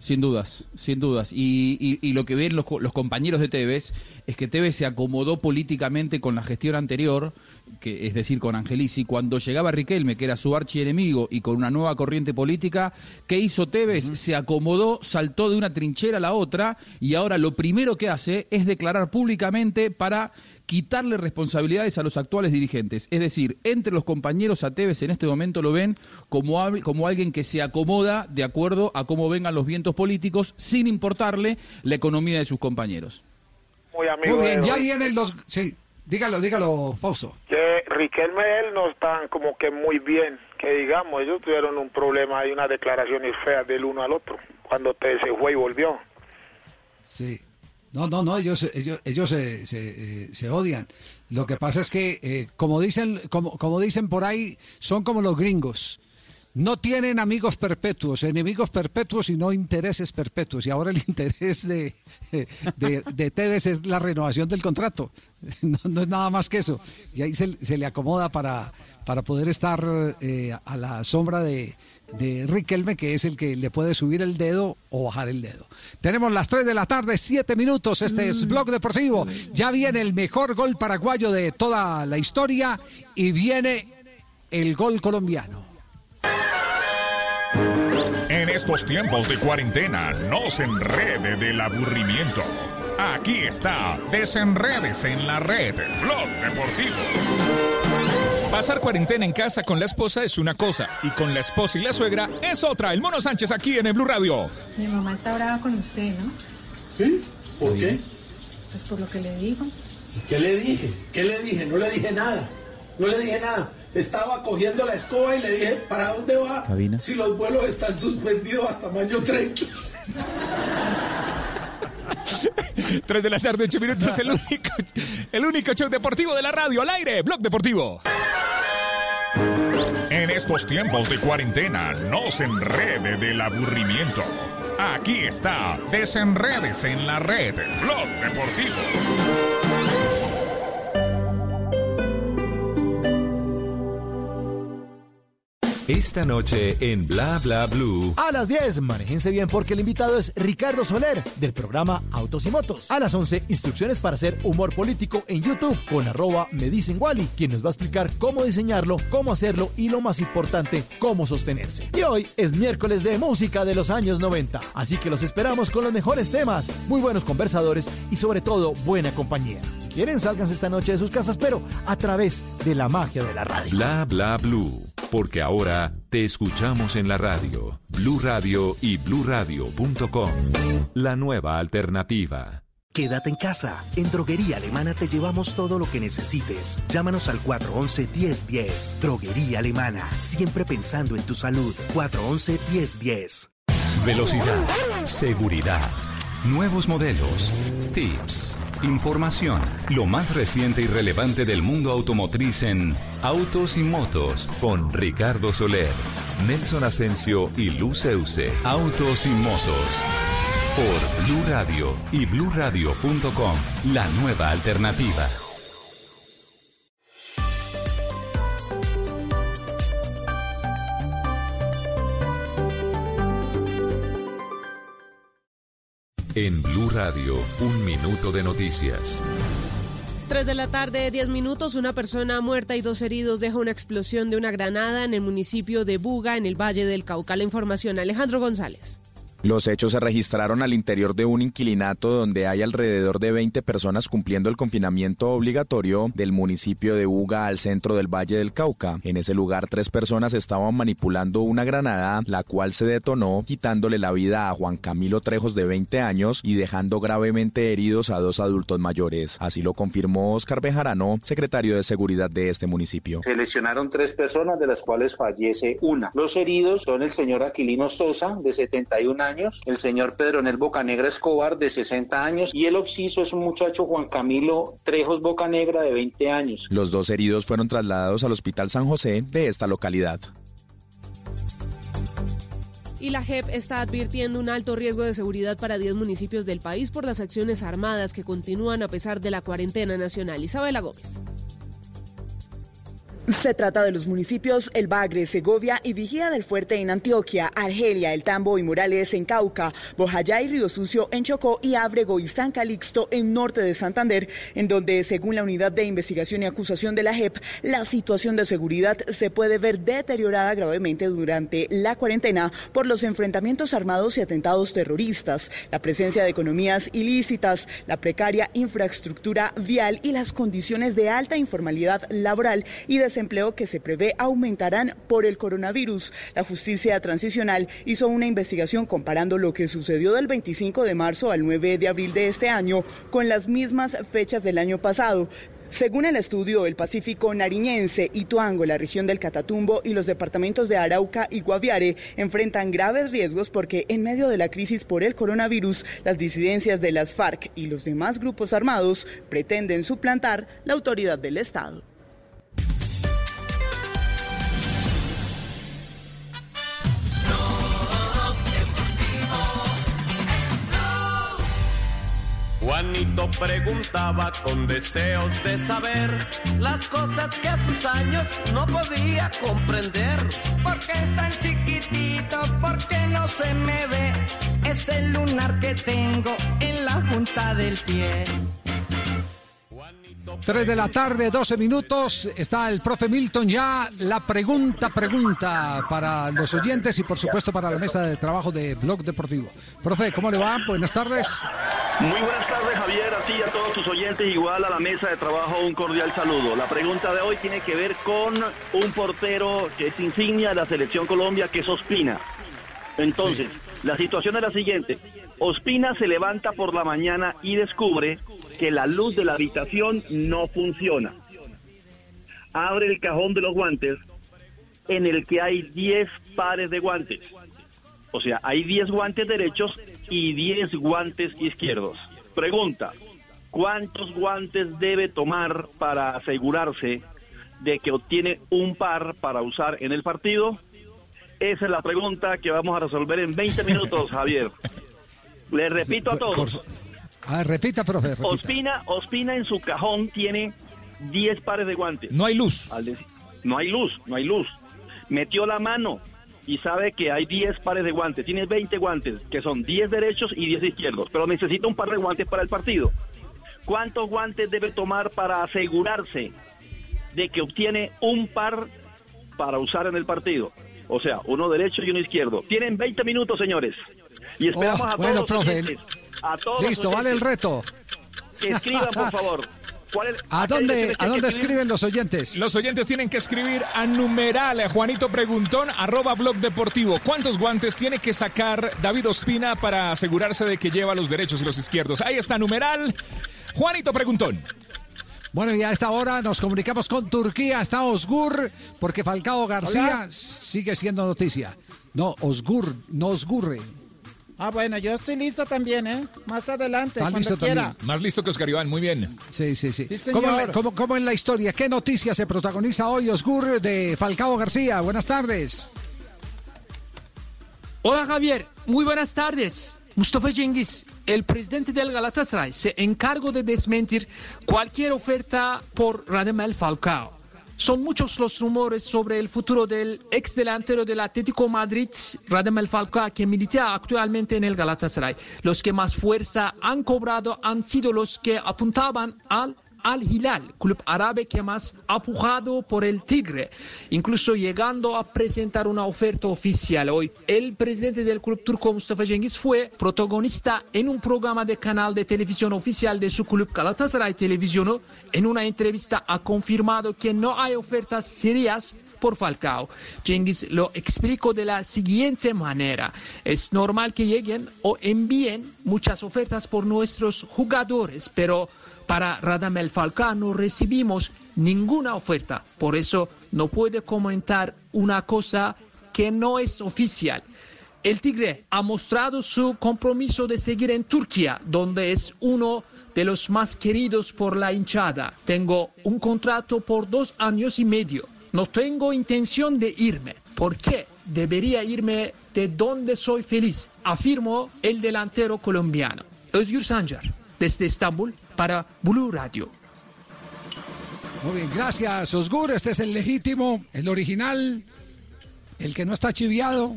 Sin dudas, sin dudas. Y, y- y lo que ven los, los compañeros de Tevez es que Tevez se acomodó políticamente con la gestión anterior, que es decir, con Angelici. Cuando llegaba Riquelme, que era su archienemigo, y con una nueva corriente política, ¿qué hizo Tevez? Se acomodó, saltó de una trinchera a la otra, y ahora lo primero que hace es declarar públicamente para quitarle responsabilidades a los actuales dirigentes. Es decir, entre los compañeros a Tevez en este momento lo ven como, como alguien que se acomoda de acuerdo a cómo vengan los vientos políticos, sin importarle la economía de sus compañeros. Muy amigo Muy bien, ya vienen los... Sí, dígalo, dígalo, Fausto. que Riquelme y él no están como que muy bien, que digamos, ellos tuvieron un problema y unas declaraciones feas del uno al otro, cuando te se fue y volvió. Sí. No, no, no, ellos, ellos, ellos se, se, eh, odian. Lo que pasa es que, eh, como dicen, como, como dicen por ahí, son como los gringos. No tienen amigos perpetuos, enemigos perpetuos y no intereses perpetuos. Y ahora el [LAUGHS] interés de, de, de Tevez es la renovación del contrato. [LAUGHS] No, no es nada más que eso. Y ahí se, se le acomoda para, para poder estar eh, a la sombra de, de Riquelme, que es el que le puede subir el dedo o bajar el dedo. Tenemos las 3 de la tarde, 7 minutos. Este es Blog Deportivo. Ya viene el mejor gol paraguayo de toda la historia y viene el gol colombiano. En estos tiempos de cuarentena, no se enrede del aburrimiento. Aquí está, desenredes en la red, Blog Deportivo. Pasar cuarentena en casa con la esposa es una cosa, y con la esposa y la suegra es otra. El Mono Sánchez aquí en el Blue Radio. Mi mamá está brava con usted, ¿no? ¿Sí? ¿Por qué? Pues por lo que le digo. ¿Qué le dije? ¿Qué le dije? No le dije nada. No le dije nada. Estaba cogiendo la escoba y le dije, ¿para dónde va? Cabina. Si los vuelos están suspendidos hasta mayo 30. [LAUGHS] 3 de la tarde, 8 minutos, el único, el único show deportivo de la radio al aire, Blog Deportivo. En estos tiempos de cuarentena, no se enrede del aburrimiento. Aquí está, desenredes en la red, Blog Deportivo. Esta noche en Bla Bla Blue. A las 10, manéjense bien porque el invitado es Ricardo Soler del programa Autos y Motos. A las 11, instrucciones para hacer humor político en YouTube con arroba me dicen Wally, quien nos va a explicar cómo diseñarlo, cómo hacerlo y lo más importante, cómo sostenerse. Y hoy es miércoles de música de los años 90, así que los esperamos con los mejores temas, muy buenos conversadores y sobre todo buena compañía. Si quieren, sálganse esta noche de sus casas, pero a través de la magia de la radio. Bla Bla Blue. Porque ahora te escuchamos en la radio. Blue Radio y bluradio.com. La nueva alternativa. Quédate en casa. En Droguería Alemana te llevamos todo lo que necesites. Llámanos al 411-1010. Droguería Alemana. Siempre pensando en tu salud. 411-1010. Velocidad, seguridad, nuevos modelos, tips, información, lo más reciente y relevante del mundo automotriz en Autos y Motos con Ricardo Soler, Nelson Asensio y Luceuse. Autos y Motos Por Blue Radio y bluradio.com. la nueva alternativa. En Blue Radio, un minuto de noticias. 3 de la tarde, 10 minutos, una persona muerta y dos heridos deja una explosión de una granada en el municipio de Buga, en el Valle del Cauca. La información, Alejandro González. Los hechos se registraron al interior de un inquilinato donde hay alrededor de 20 personas cumpliendo el confinamiento obligatorio del municipio de Buga al centro del Valle del Cauca. En ese lugar tres personas estaban manipulando una granada, la cual se detonó quitándole la vida a Juan Camilo Trejos de 20 años y dejando gravemente heridos a dos adultos mayores. Así lo confirmó Oscar Bejarano, secretario de Seguridad de este municipio. Se lesionaron tres personas, de las cuales fallece una. Los heridos son el señor Aquilino Sosa, de 71 años, años, el señor Pedronel Bocanegra Escobar de 60 años y el occiso es un muchacho Juan Camilo Trejos Bocanegra de 20 años. Los dos heridos fueron trasladados al Hospital San José de esta localidad. Y la JEP está advirtiendo un alto riesgo de seguridad para 10 municipios del país por las acciones armadas que continúan a pesar de la cuarentena nacional. Isabela Gómez. Se trata de los municipios El Bagre, Segovia y Vigía del Fuerte en Antioquia, Argelia, El Tambo y Morales en Cauca, Bojayá y Río Sucio en Chocó y Ábrego y San Calixto en norte de Santander, en donde, según la Unidad de Investigación y Acusación de la JEP, la situación de seguridad se puede ver deteriorada gravemente durante la cuarentena por los enfrentamientos armados y atentados terroristas, la presencia de economías ilícitas, la precaria infraestructura vial y las condiciones de alta informalidad laboral y desempleo que se prevé aumentarán por el coronavirus. La justicia transicional hizo una investigación comparando lo que sucedió del 25 de marzo al 9 de abril de este año con las mismas fechas del año pasado. Según el estudio, el Pacífico Nariñense, Ituango, la región del Catatumbo y los departamentos de Arauca y Guaviare enfrentan graves riesgos porque en medio de la crisis por el coronavirus, las disidencias de las FARC y los demás grupos armados pretenden suplantar la autoridad del Estado. Juanito preguntaba con deseos de saber las cosas que a sus años no podía comprender. ¿Por qué es tan chiquitito? ¿Por qué no se me ve? Es el lunar que tengo en la junta del pie. 3 de la tarde, 12 minutos. Está el profe Milton ya. La pregunta, pregunta para los oyentes y por supuesto para la mesa de trabajo de Blog Deportivo. Profe, ¿cómo le va? Buenas tardes. Muy buenas tardes, Javier. Así a todos tus oyentes, igual a la mesa de trabajo, un cordial saludo. La pregunta de hoy tiene que ver con un portero que es insignia de la selección Colombia, que es Ospina. Entonces, la situación es la siguiente. Ospina se levanta por la mañana y descubre que la luz de la habitación no funciona. Abre el cajón de los guantes en el que hay 10 pares de guantes. O sea, hay 10 guantes derechos y 10 guantes izquierdos. Pregunta, ¿cuántos guantes debe tomar para asegurarse de que obtiene un par para usar en el partido? Esa es la pregunta que vamos a resolver en 20 minutos, Javier. [LAUGHS] Le repito a todos. Ah, repita, profe. repita. Ospina, Ospina en su cajón tiene 10 pares de guantes. No hay luz. No hay luz, no hay luz. Metió la mano y sabe que hay 10 pares de guantes. Tiene 20 guantes, que son 10 derechos y 10 izquierdos. Pero necesita un par de guantes para el partido. ¿Cuántos guantes debe tomar para asegurarse de que obtiene un par para usar en el partido? O sea, uno derecho y uno izquierdo. Tienen 20 minutos, señores. Y esperamos Oh, a bueno, todos los profe. oyentes, a todos los Listo, vale el reto. que escriban, por [LAUGHS] favor. ¿Cuál es- ¿A dónde, ¿A dónde escriben los oyentes? Los oyentes tienen que escribir a numeral Juanito Preguntón, arroba blog deportivo. ¿Cuántos guantes tiene que sacar David Ospina para asegurarse de que lleva los derechos y los izquierdos? Ahí está, numeral Juanito Preguntón. Bueno, y a esta hora nos comunicamos con Turquía. Está Osgur, porque Falcao García Hola. sigue siendo noticia. No, Osgur, no Osgurre. Ah, bueno, yo estoy listo también, ¿eh? Más adelante, Está cuando listo quiera. también. Más listo que Oscar Iván, muy bien. Sí, sí, sí. Sí, señor. ¿Cómo, en- cómo- cómo en la historia? ¿Qué noticia se protagoniza hoy, Osgur, de Falcao García? Buenas tardes. Hola Javier, muy buenas tardes. Mustafa Cengiz, el presidente del Galatasaray, se encargó de desmentir cualquier oferta por Radamel Falcao. Son muchos los rumores sobre el futuro del ex delantero del Atlético Madrid, Radamel Falcao, que milita actualmente en el Galatasaray. Los que más fuerza han cobrado han sido los que apuntaban al Al Hilal, club árabe que más ha pujado por el Tigre, incluso llegando a presentar una oferta oficial hoy. El presidente del club turco Mustafa Cengiz fue protagonista en un programa de canal de televisión oficial de su club Galatasaray Televizyonu. En una entrevista ha confirmado que no hay ofertas serias por Falcao. Cengiz lo explicó de la siguiente manera. Es normal que lleguen o envíen muchas ofertas por nuestros jugadores, pero para Radamel Falcao no recibimos ninguna oferta. Por eso no puede comentar una cosa que no es oficial. El Tigre ha mostrado su compromiso de seguir en Turquía, donde es uno de los más queridos por la hinchada. Tengo un contrato por dos años y medio. No tengo intención de irme. ¿Por qué? Debería irme de donde soy feliz, afirmó el delantero colombiano. Özgür desde Estambul, para Blue Radio. Muy bien, gracias, Osgur. Este es el legítimo, el original, el que no está chiviado.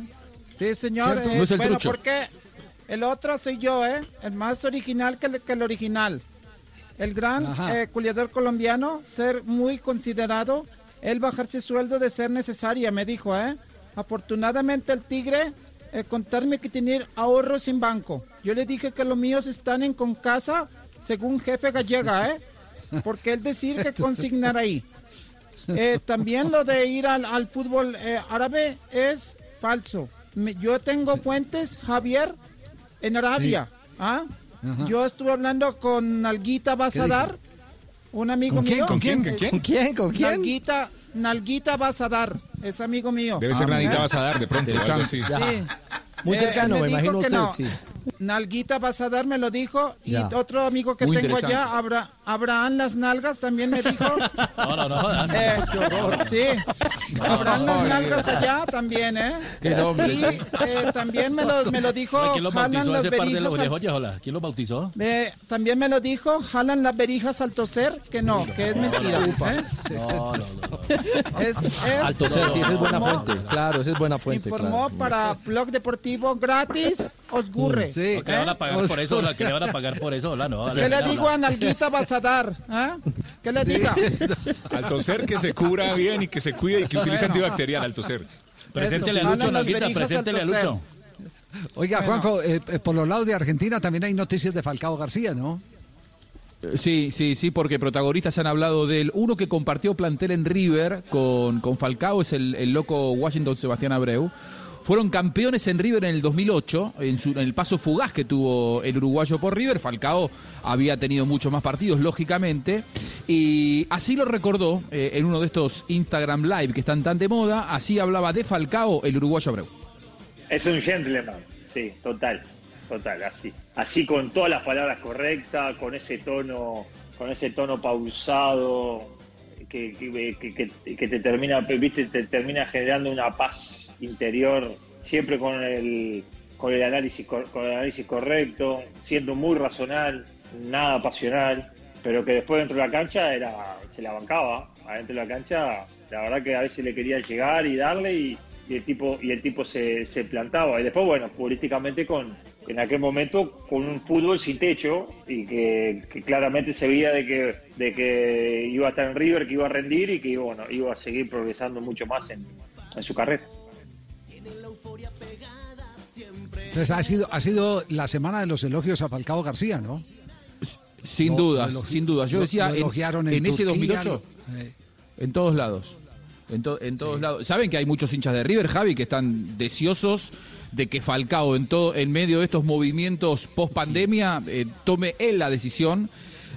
Sí, señor. ¿Cierto? eh, No es el bueno, trucho. porque el otro soy yo, ¿eh? El más original que el, que el original. El gran eh, culiador colombiano, ser muy considerado, él bajarse sueldo de ser necesaria, me dijo, ¿eh? Afortunadamente el tigre eh, contarme que tener ahorros en banco. Yo le dije que los míos están en con casa, según jefe gallega, ¿eh? Porque él decir que consignar ahí. Eh, también lo de ir al, al fútbol eh, árabe es falso. Me- yo tengo fuentes, Javier, en Arabia. ¿ah? Yo estuve hablando con Nalguita Basadar, un amigo ¿Con quién? mío. ¿Con quién? ¿Con quién? ¿Con quién? ¿Con quién? Nalguita, Nalguita Basadar, es amigo mío. Debe ser Ah, Nadita ¿eh? Basadar, de pronto, o algo así. Sí. Muy Eh, cercano, me dijo imagino usted, no. sí. Nalguita Basadar me lo dijo y Ya. otro amigo que Muy tengo allá. Abra- Abraham Las Nalgas, también me dijo. [LAUGHS] No, no, no. Eh, Qué horror. sí, Abraham Las Nalgas allá también, ¿eh? Qué nombre. Y eh, también me lo, me lo dijo ¿Quién bautizó las ese par de berijas al- orejollas, hola? ¿Quién los bautizó? eh, también me lo dijo, jalan las berijas al toser, que no, que es mentira. ¿eh? No, no, no. Es, es, Al toser, sí, esa es buena fuente. Claro, esa es buena fuente. Informó claro. para Blog Deportivo gratis, Osgurre. No, que le van a pagar por eso, hola, que le van a pagar por eso, hola, no. ¿Qué le digo a Nalguita Basadar? ¿eh? ¿Qué le diga? [LAUGHS] Al toser que se cura bien y que se cuide y que utilice antibacterial al toser. Preséntele a Lucho, Nalguita, preséntele a. Lucho. Oiga, Bueno. Juanjo, eh, eh, por los lados de Argentina también hay noticias de Falcao García, ¿no? Eh, Sí, sí, sí, porque protagonistas han hablado de él. Uno que compartió plantel en River con, con Falcao es el, el loco Washington Sebastián Abreu. Fueron campeones en River en el 2008, en, su- en el paso fugaz que tuvo el uruguayo por River. Falcao había tenido muchos más partidos, lógicamente. Y así lo recordó eh, en uno de estos Instagram Live que están tan de moda. Así hablaba de Falcao el uruguayo Abreu. Es un gentleman, sí, total, total, así. Así con todas las palabras correctas, con ese tono, con ese tono pausado, que, que, que- que- te termina, viste, te termina generando una paz interior, siempre con el con el análisis con el análisis correcto, siendo muy razonal, nada pasional, pero que después dentro de la cancha era se la bancaba, adentro de la cancha, la verdad que a veces le quería llegar y darle y, y el tipo y el tipo se, se plantaba. Y después bueno políticamente con en aquel momento con un fútbol sin techo y que, que claramente se veía de que de que iba a estar en River que iba a rendir y que bueno iba a seguir progresando mucho más en, en su carrera Entonces ha sido, ha sido la semana de los elogios a Falcao García, ¿no? Sin dudas, elogi- sin dudas. Yo lo- decía, lo elogiaron en en ese Turquía, 2008, lo- eh. en todos lados. En, to- en todos lados. Saben que hay muchos hinchas de River, Javi, que están deseosos de que Falcao, en, todo, en medio de estos movimientos post pandemia, tome él la decisión.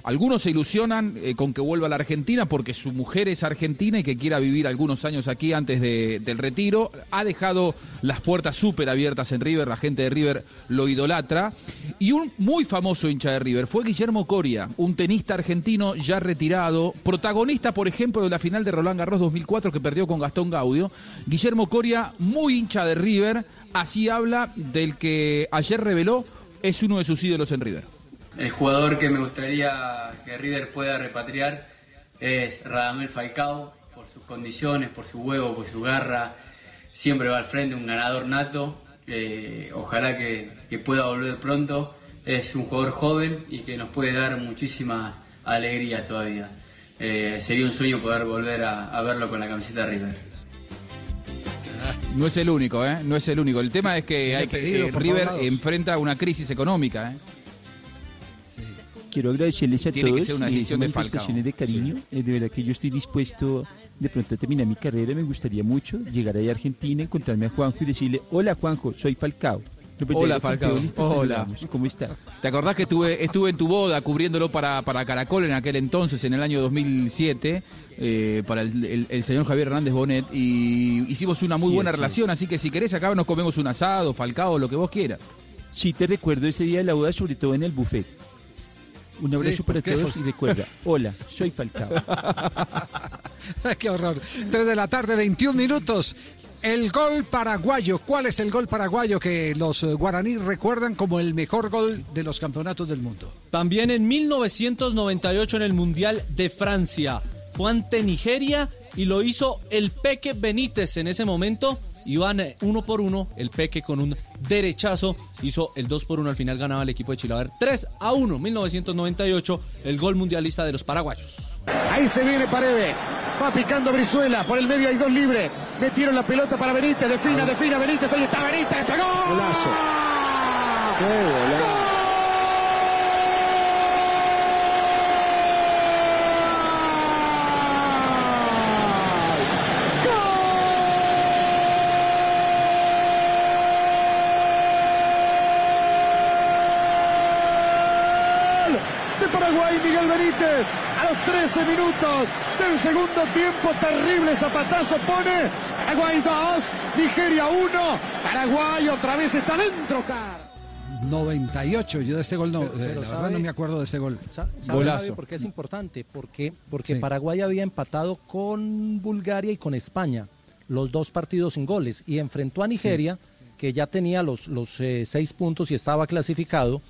Algunos se ilusionan eh, con que vuelva a la Argentina porque su mujer es argentina y que quiera vivir algunos años aquí antes de- del retiro. Ha dejado las puertas súper abiertas en River, la gente de River lo idolatra. Y un muy famoso hincha de River fue Guillermo Coria, un tenista argentino ya retirado, protagonista, por ejemplo, de la final de Roland Garros 2004 que perdió con Gastón Gaudio. Guillermo Coria, muy hincha de River, así habla del que ayer reveló es uno de sus ídolos en River. El jugador que me gustaría que River pueda repatriar es Radamel Falcao, por sus condiciones, por su huevo, por su garra. Siempre va al frente, un ganador nato. Eh, ojalá que, que pueda volver pronto. Es un jugador joven y que nos puede dar muchísimas alegrías todavía. Eh, sería un sueño poder volver a, a verlo con la camiseta de River. No es el único, ¿eh? No es el único. El tema es que, hay que eh, River enfrenta una crisis económica, ¿eh? Quiero agradecerles a Tiene que todos ser una esas decisión de manifestaciones de cariño. Eh, de verdad que yo estoy dispuesto de pronto a terminar mi carrera. Me gustaría mucho llegar ahí a Argentina, encontrarme a Juanjo y decirle, hola Juanjo, soy Falcao. Hola, Falcao. Hola. ¿Cómo estás? ¿Te acordás que estuve, estuve en tu boda cubriéndolo para, para Caracol en aquel entonces, en el año 2007, eh, para el, el- el señor Javier Hernández Bonet, y hicimos una muy Sí, buena relación, así que si querés acá nos comemos un asado, Falcao, lo que vos quieras. Sí, te recuerdo ese día de la boda, sobre todo en el buffet. Un Sí, abrazo para ¿por qué? todos y recuerda, hola, soy Falcao. [LAUGHS] Qué horror. 3 de la tarde, 21 minutos. El gol paraguayo. ¿Cuál es el gol paraguayo que los eh, guaraníes recuerdan como el mejor gol de los campeonatos del mundo? También en 1998 en el Mundial de Francia. Fue ante Nigeria y lo hizo el Peque Benítez en ese momento. Iban eh, uno por uno, el Peque con un derechazo hizo el 2 por 1, al final ganaba el equipo de Chile. A ver, 3 a 1, 1998, el gol mundialista de los paraguayos. Ahí se viene Paredes. Va picando Brizuela. Por el medio hay dos libres. Metieron la pelota para Benítez. Defina, defina Benítez. Ahí está Benítez. ¡Pegó! Golazo. Qué golazo. de Paraguay, Miguel Benítez, a los 13 minutos del segundo tiempo, terrible zapatazo pone Paraguay 2, Nigeria 1, Paraguay otra vez está dentro, Car. 98. Yo de este gol no, eh, pero la verdad sabe- no me acuerdo de este gol. ¿Sabe, Javi, por qué es importante? Porque, porque Sí. Paraguay había empatado con Bulgaria y con España, los dos partidos sin goles, y enfrentó a Nigeria, que ya tenía los, los eh, seis puntos y estaba clasificado,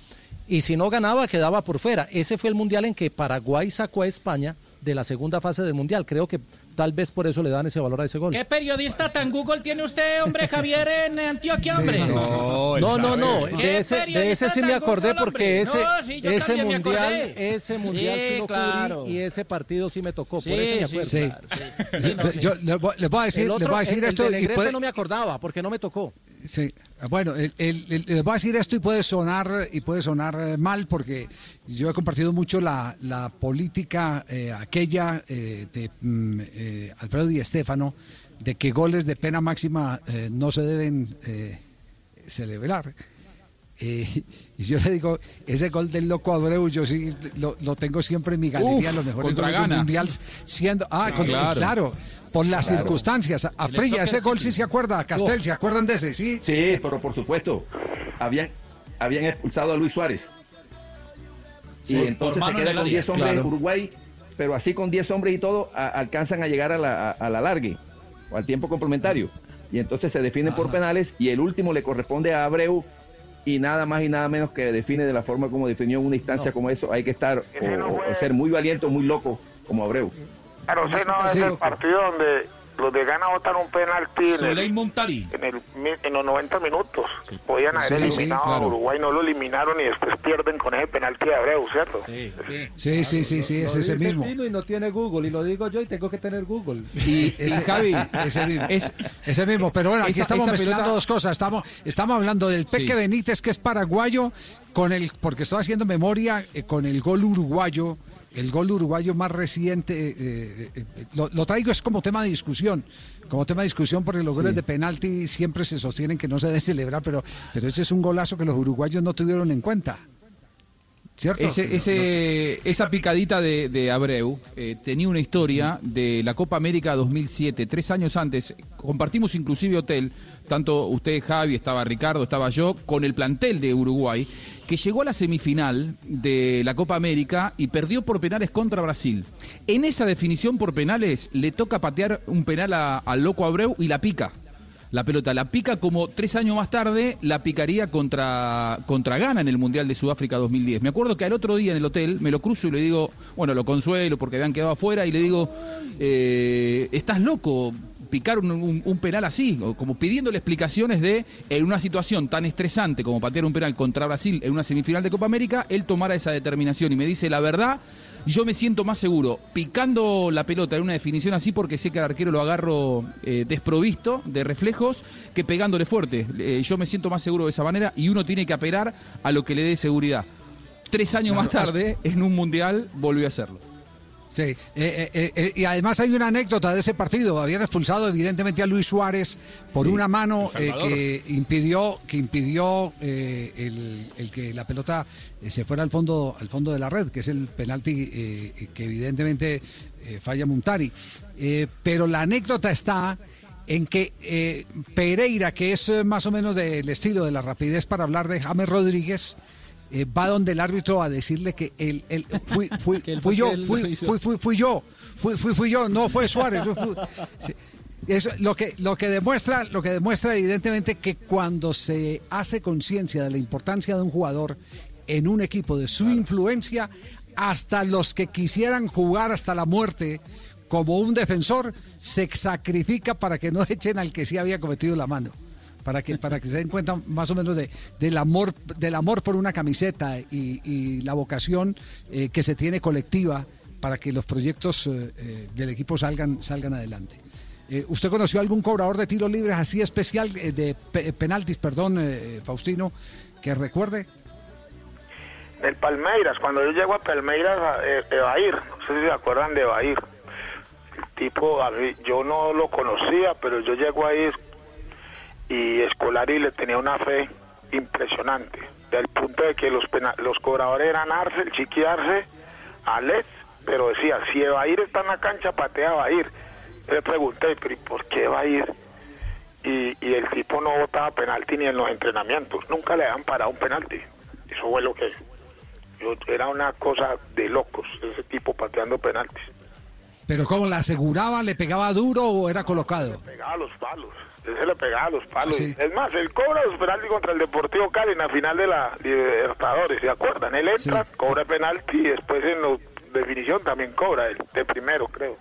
y si no ganaba quedaba por fuera. Ese fue el mundial en que Paraguay sacó a España de la segunda fase del mundial. Creo que tal vez por eso le dan ese valor a ese gol. ¿Qué periodista tan Google tiene usted, hombre, [LAUGHS] Javier, en Antioquia, hombre? No, no, no, ¿Qué de ese, de periodista ese sí me acordé Google, porque ese, No, sí, yo ese mundial, acordé. ese mundial sí, Sí, lo claro. cubrí y ese partido sí me tocó, Sí, por eso me sí, acuerdo. Sí. Yo le voy, le voy a decir, El le otro, voy a decir el- el esto de y puede, no me acordaba porque no me tocó. Sí, bueno, el- el- les voy a decir esto y puede sonar y puede sonar eh, mal porque yo he compartido mucho la, la política eh, aquella eh, de mm, eh, Alfredo Di Stéfano de que goles de pena máxima no se deben celebrar. Eh, [LAUGHS] y yo le digo, ese gol del loco Abreu, yo sí lo, lo tengo siempre en mi galería, Uf, los mejores goles del Ghana. mundial, siendo, ah, contra- claro. claro. por las Claro. circunstancias. A El Prilla, ese gol sí se acuerda, Castel, ¿se acuerdan de ese? Sí. Sí, pero por supuesto, habían, habían expulsado a Luis Suárez. Sí, y entonces se en queda con área. 10 hombres Claro. Uruguay, pero así con 10 hombres y todo, a- alcanzan a llegar a la, a, a la largue, o al tiempo complementario. Y entonces se definen por penales y el último le corresponde a Abreu y nada más y nada menos que define de la forma como definió una instancia como eso. Hay que estar o, o ser muy valiente o muy loco como Abreu. Claro, ese no es Sí. el partido donde los de Ghana votaron un penalti en, el- en, el en los 90 minutos. Podían haber Sí, sí, eliminado claro. a Uruguay, no lo eliminaron y después pierden con ese penalti de Abreu, ¿cierto? Sí, sí, sí, sí, es Lo ese mismo. Y no tiene Google, y lo digo yo y tengo que tener Google. Y ese, Javi, ese mismo, es- ese mismo. Pero bueno, aquí esa- estamos esa mezclando pelota- dos cosas. Estamos, estamos hablando del Peque Sí. Benítez, que es paraguayo, con el, porque estoy haciendo memoria eh, con el gol uruguayo, el gol uruguayo más reciente. eh, eh, eh, lo, lo traigo es como tema de discusión. Como tema de discusión, porque los goles de penalti siempre se sostienen que no se debe celebrar, pero, pero ese es un golazo que los uruguayos no tuvieron en cuenta. ¿Cierto? Ese, ese- esa picadita de, de Abreu eh, tenía una historia de la Copa América 2007, tres años antes. Compartimos inclusive hotel, tanto usted, Javi, estaba Ricardo, estaba yo, con el plantel de Uruguay, que llegó a la semifinal de la Copa América y perdió por penales contra Brasil. En esa definición por penales le toca patear un penal al loco Abreu y la pica la pelota. La pica como tres años más tarde la picaría contra, contra Ghana en el Mundial de Sudáfrica 2010. Me acuerdo que al otro día en el hotel me lo cruzo y le digo, bueno, lo consuelo porque habían quedado afuera y le digo, eh, ¿estás loco? Picar un, un- un penal así, o como pidiéndole explicaciones de, en una situación tan estresante como patear un penal contra Brasil en una semifinal de Copa América, él tomara esa determinación y me dice, la verdad, yo me siento más seguro picando la pelota en una definición así porque sé que al arquero lo agarro eh, desprovisto de reflejos que pegándole fuerte. Eh, yo me siento más seguro de esa manera y uno tiene que apelar a lo que le dé seguridad. Tres años más tarde, en un mundial, volvió a hacerlo. Sí, eh, eh, eh, eh, y además hay una anécdota de ese partido. Habían expulsado evidentemente a Luis Suárez por una mano eh, que impidió que impidió eh, el, el que la pelota se fuera al fondo al fondo de la red, que es el penalti que evidentemente falla Montari. Pero la anécdota está en que eh, Pereira, que es más o menos del estilo de la rapidez para hablar de James Rodríguez, eh, va donde el árbitro a decirle que él, él- fui, [LAUGHS] fui, Que fui yo, fui, fui, fui, fui yo, fui, fui, fui yo, no fue Suárez. no fue- Sí. Eso, lo que lo que demuestra lo que demuestra evidentemente que cuando se hace conciencia de la importancia de un jugador en un equipo de su influencia hasta los que quisieran jugar hasta la muerte como un defensor se sacrifica para que no [LAUGHS] echen al que sí había cometido la mano para que para que se den cuenta más o menos de, del amor del amor por una camiseta y, y la vocación eh, que se tiene colectiva para que los proyectos eh, eh, del equipo salgan salgan adelante. ¿Usted conoció algún cobrador de tiros libres así especial eh, de pe- penaltis, perdón, eh, Faustino, que recuerde? El Palmeiras, cuando yo llego a Palmeiras, Evair, no sé si se acuerdan de Evair. Tipo, yo no lo conocía, pero yo llego ahí y Escolari le tenía una fe impresionante, del punto de que los, pena- los cobradores eran Arce, el Chiqui Arce, Alex, pero decía, si Evair está en la cancha, patea Evair. Yo le pregunté, pero ¿y por qué Evair? Y, y el tipo no votaba penalti ni en los entrenamientos, nunca le habían parado un penalti. Eso fue lo que yo, era una cosa de locos, ese tipo pateando penaltis. Pero ¿cómo la aseguraba? ¿Le pegaba duro o era colocado? Pegaba a los palos, ese le pegaba los palos. Sí. Es más, él cobra los penaltis contra el Deportivo Cali en la final de la Libertadores, ¿se acuerdan? Él entra, cobra penalti y después en la definición también cobra, el de primero creo.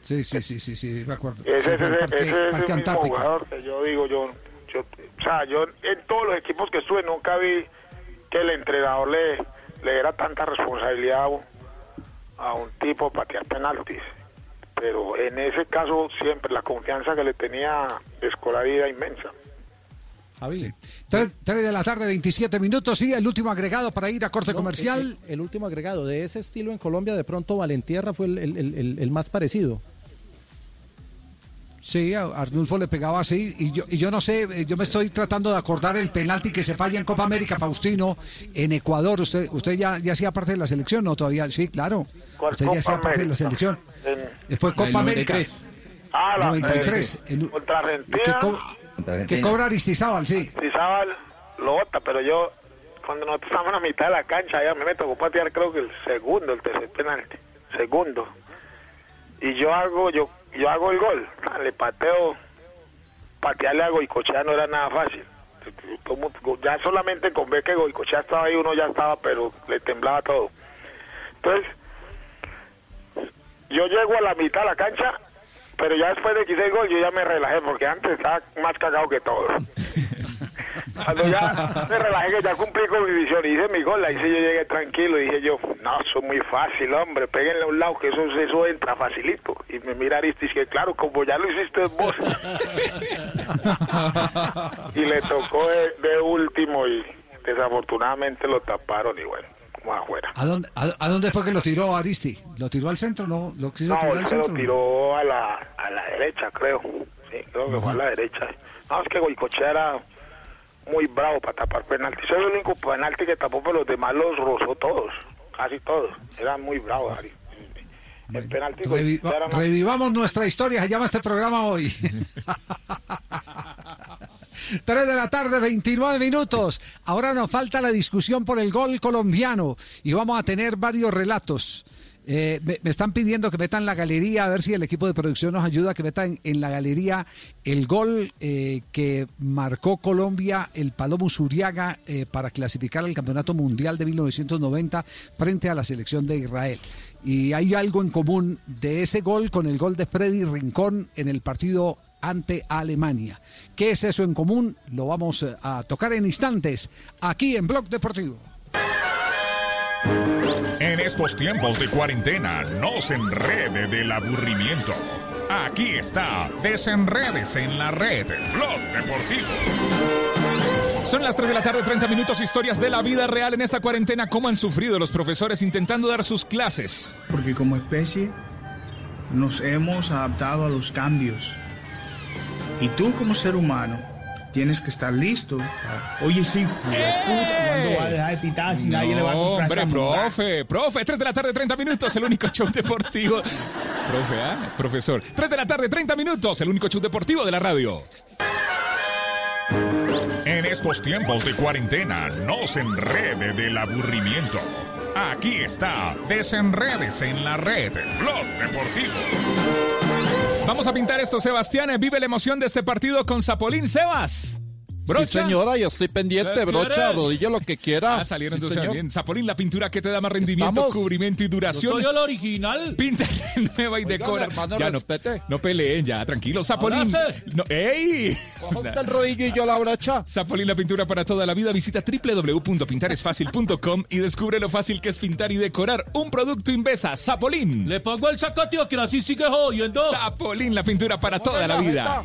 Sí, sí, sí, sí, sí, de acuerdo. Ese, es el mismo jugador que yo digo, yo, yo, o sea, yo en todos los equipos que estuve nunca vi que el entrenador le, le diera tanta responsabilidad a un, a un tipo patear penaltis. Pero en ese caso siempre la confianza que le tenía Escolari era inmensa. Javi. Tres, tres de la tarde, 27 minutos. Y el último agregado para ir a corte No, comercial. El, último agregado de ese estilo en Colombia, de pronto Valentierra fue el, el- el- el- el más parecido. Sí, a Arnulfo le pegaba así. Y yo, y yo no sé, eh, yo me estoy tratando de acordar el penalti que se falla en Copa América, Faustino, en Ecuador. ¿Usted usted ya, ya hacía parte de la selección? No, todavía. Sí, claro. ¿Cuál Usted ya Copa hacía parte de la selección. En- Eh, Fue Copa El América. 93. Ah, la 93. en- contra Argentina. que, co- que cobra Aristizábal, sí. Aristizábal lo bota, pero yo, cuando nosotros estamos en la mitad de la cancha, ya a me tocó patear creo que el segundo, el tercer penalti, segundo. Y yo hago, yo, yo hago el gol, [LAUGHS] Ah, le pateo, patearle a Goicochea no era nada fácil. Ya solamente con ver que Goicochea estaba ahí, uno ya estaba, pero le temblaba todo. Entonces, yo llego a la mitad de la cancha, pero ya después de que hice el gol, yo ya me relajé, porque antes estaba más cagado que todo. [LAUGHS] Cuando ya me relajé, que ya cumplí con mi visión y hice mi gol, ahí sí yo llegué tranquilo y dije yo, no, eso es muy fácil, hombre, péguenle a un lado, que eso, eso entra facilito. Y me mira Aristis, que claro, como ya lo hiciste vos. y le tocó de, de último y desafortunadamente lo taparon y bueno, como afuera. ¿A dónde, a, a dónde fue que lo tiró Aristi? ¿Lo tiró al centro? ¿No? ¿Lo quiso No, tirar al lo tiró a la, a la derecha, creo. Sí, creo que fue a la derecha. No, es que Goicochea era muy bravo para tapar penalti. Ese es el único penalti que tapó, pero los demás los rozó todos, casi todos. Era muy bravo, Ari. El penalti era más- revivamos nuestra historia, se llama este programa hoy. [LAUGHS] 3 de la tarde, 29 minutos. Ahora nos falta la discusión por el gol colombiano y vamos a tener varios relatos. Eh, me, están pidiendo que metan la galería, a ver si el equipo de producción nos ayuda, que metan en la galería el gol eh, que marcó Colombia, el Palomo Zuriaga, eh, para clasificar al Campeonato Mundial de 1990 frente a la selección de Israel. Y hay algo en común de ese gol con el gol de Freddy Rincón en el partido ante Alemania. ¿Qué es eso en común? Lo vamos eh, a tocar en instantes aquí en Blog Deportivo. En estos tiempos de cuarentena, no se enrede del aburrimiento. Aquí está, desenredes en la red, Blog Deportivo. Son las 3 de la tarde, 30 minutos, historias de la vida real en esta cuarentena. ¿Cómo han sufrido los profesores intentando dar sus clases? Porque como especie nos hemos adaptado a los cambios. Y tú como ser humano tienes que estar listo. Oye, sí, puta, ¿cuándo va a dejar de pitar si nadie le va a No, comprar hombre, profe, profe, 3 de la tarde, 30 minutos, el único show deportivo. Profe, ¿ah? Profesor. 3 de la tarde, 30 minutos, el único show deportivo de la radio. En estos tiempos de cuarentena, no se enrede del aburrimiento. Aquí está, desenredes en la red, Blog Deportivo. Vamos a pintar esto, Sebastián. Vive la emoción de este partido con Zapolín. Sebas. Brocha. Sí, señora, yo estoy pendiente, ¿Qué brocha, rodilla, lo que quiera. Ah, salieron Sí, entonces señor. bien. Zapolín, la pintura que te da más rendimiento, Estamos. cubrimiento y duración. Yo soy el original. Pinta [LAUGHS] nueva y Oigan, decora. hermano, ya no, respete. no peleen, ya, tranquilo. Zapolín. No, ¡Ey! El rodillo y yo la brocha. [LAUGHS] Zapolín, la pintura para toda la vida. Visita www.pintaresfacil.com y descubre lo fácil que es pintar y decorar un producto Invesa. Zapolín. Le pongo el sacatio que así sigue jodiendo. Zapolín, la pintura para toda la vida.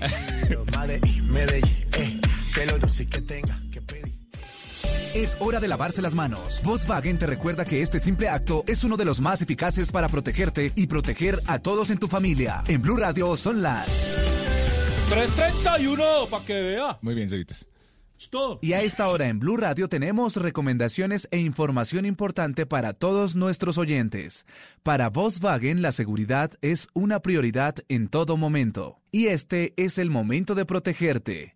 Es hora de lavarse las manos. Volkswagen te recuerda que este simple acto es uno de los más eficaces para protegerte y proteger a todos en tu familia. En Blue Radio son las 331, para que vea. Muy bien, Cevitas. Y a esta hora en Blue Radio tenemos recomendaciones e información importante para todos nuestros oyentes. Para Volkswagen la seguridad es una prioridad en todo momento. Y este es el momento de protegerte,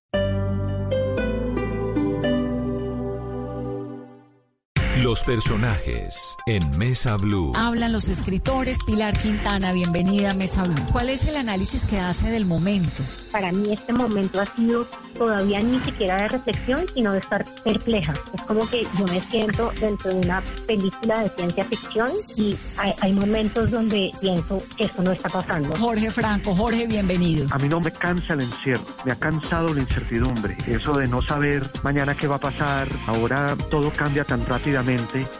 Los personajes en Mesa Blue. Hablan los escritores. Pilar Quintana, bienvenida a Mesa Blue. ¿Cuál es el análisis que hace del momento? Para mí este momento ha sido todavía ni siquiera de reflexión, sino de estar perpleja. Es como que yo me siento dentro de una película de ciencia ficción y hay, hay momentos donde pienso que esto no está pasando. Jorge Franco, Jorge, bienvenido. A mí no me cansa el encierro, me ha cansado la incertidumbre, eso de no saber mañana qué va a pasar, ahora todo cambia tan rápidamente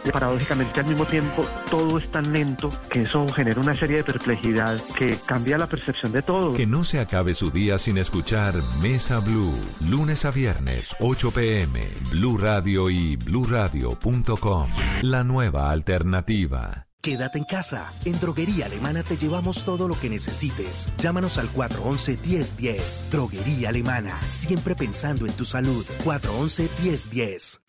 y paradójicamente al mismo tiempo todo es tan lento que eso genera una serie de perplejidad que cambia la percepción de todo. Que no se acabe su día sin escuchar Mesa Blue. Lunes a viernes, 8 pm. Blue Radio y bluradio.com. La nueva alternativa. Quédate en casa. En Droguería Alemana te llevamos todo lo que necesites. Llámanos al 411-1010. Droguería Alemana. Siempre pensando en tu salud. 411-1010.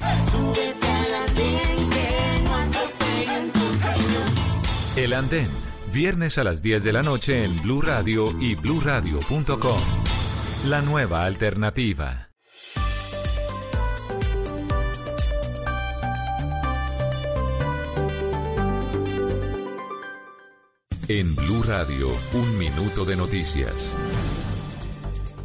El Andén. Viernes a las 10 de la noche en Blue Radio y bluradio.com. La nueva alternativa. En Blue Radio, un minuto de noticias.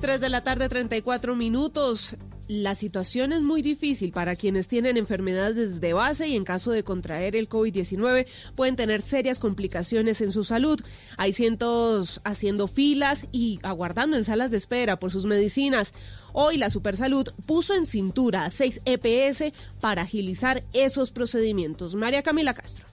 3 de la tarde, 34 minutos. La situación es muy difícil para quienes tienen enfermedades de base y en caso de contraer el COVID-19 pueden tener serias complicaciones en su salud. Hay cientos haciendo filas y aguardando en salas de espera por sus medicinas. Hoy la Supersalud puso en cintura a 6 EPS para agilizar esos procedimientos. María Camila Castro.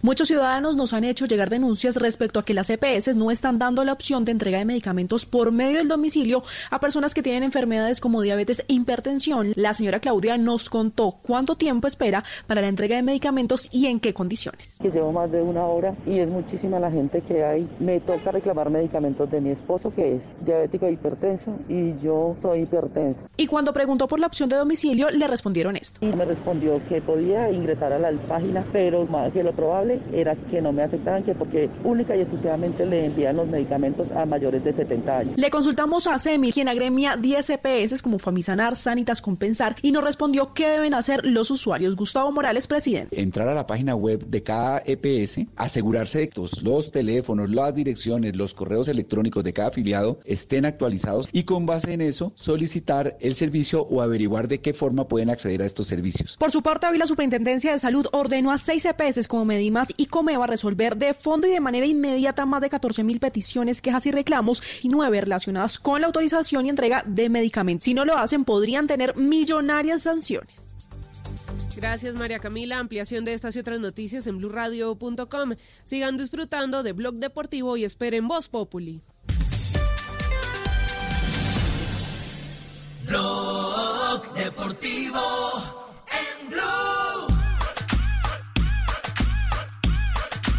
Muchos ciudadanos nos han hecho llegar denuncias respecto a que las EPS no están dando la opción de entrega de medicamentos por medio del domicilio a personas que tienen enfermedades como diabetes e hipertensión. La señora Claudia nos contó cuánto tiempo espera para la entrega de medicamentos y en qué condiciones. que llevo más de una hora y es muchísima la gente que hay. Me toca reclamar medicamentos de mi esposo que es diabético e hipertenso y yo soy hipertensa. Y cuando preguntó por la opción de domicilio, le respondieron esto. Y me respondió que podía ingresar a la página, pero más que lo probable era que no me aceptaban, que porque única y exclusivamente le envían los medicamentos a mayores de 70 años. Le consultamos a SEMI, quien agremia 10 EPS como Famisanar, Sanitas, Compensar, y nos respondió qué deben hacer los usuarios. Gustavo Morales, presidente. entrar a la página web de cada EPS, asegurarse de que los, los teléfonos, las direcciones, los correos electrónicos de cada afiliado estén actualizados y con base en eso solicitar el servicio o averiguar de qué forma pueden acceder a estos servicios. Por su parte, hoy la Superintendencia de Salud ordenó a seis EPS como Medimar Además, ICOME va a resolver de fondo y de manera inmediata más de 14 mil peticiones, quejas y reclamos y nueve relacionadas con la autorización y entrega de medicamentos. Si no lo hacen, podrían tener millonarias sanciones. Gracias María Camila. Ampliación de estas y otras noticias en blurradio.com. Sigan disfrutando de Blog Deportivo y esperen Voz Populi. Blog Deportivo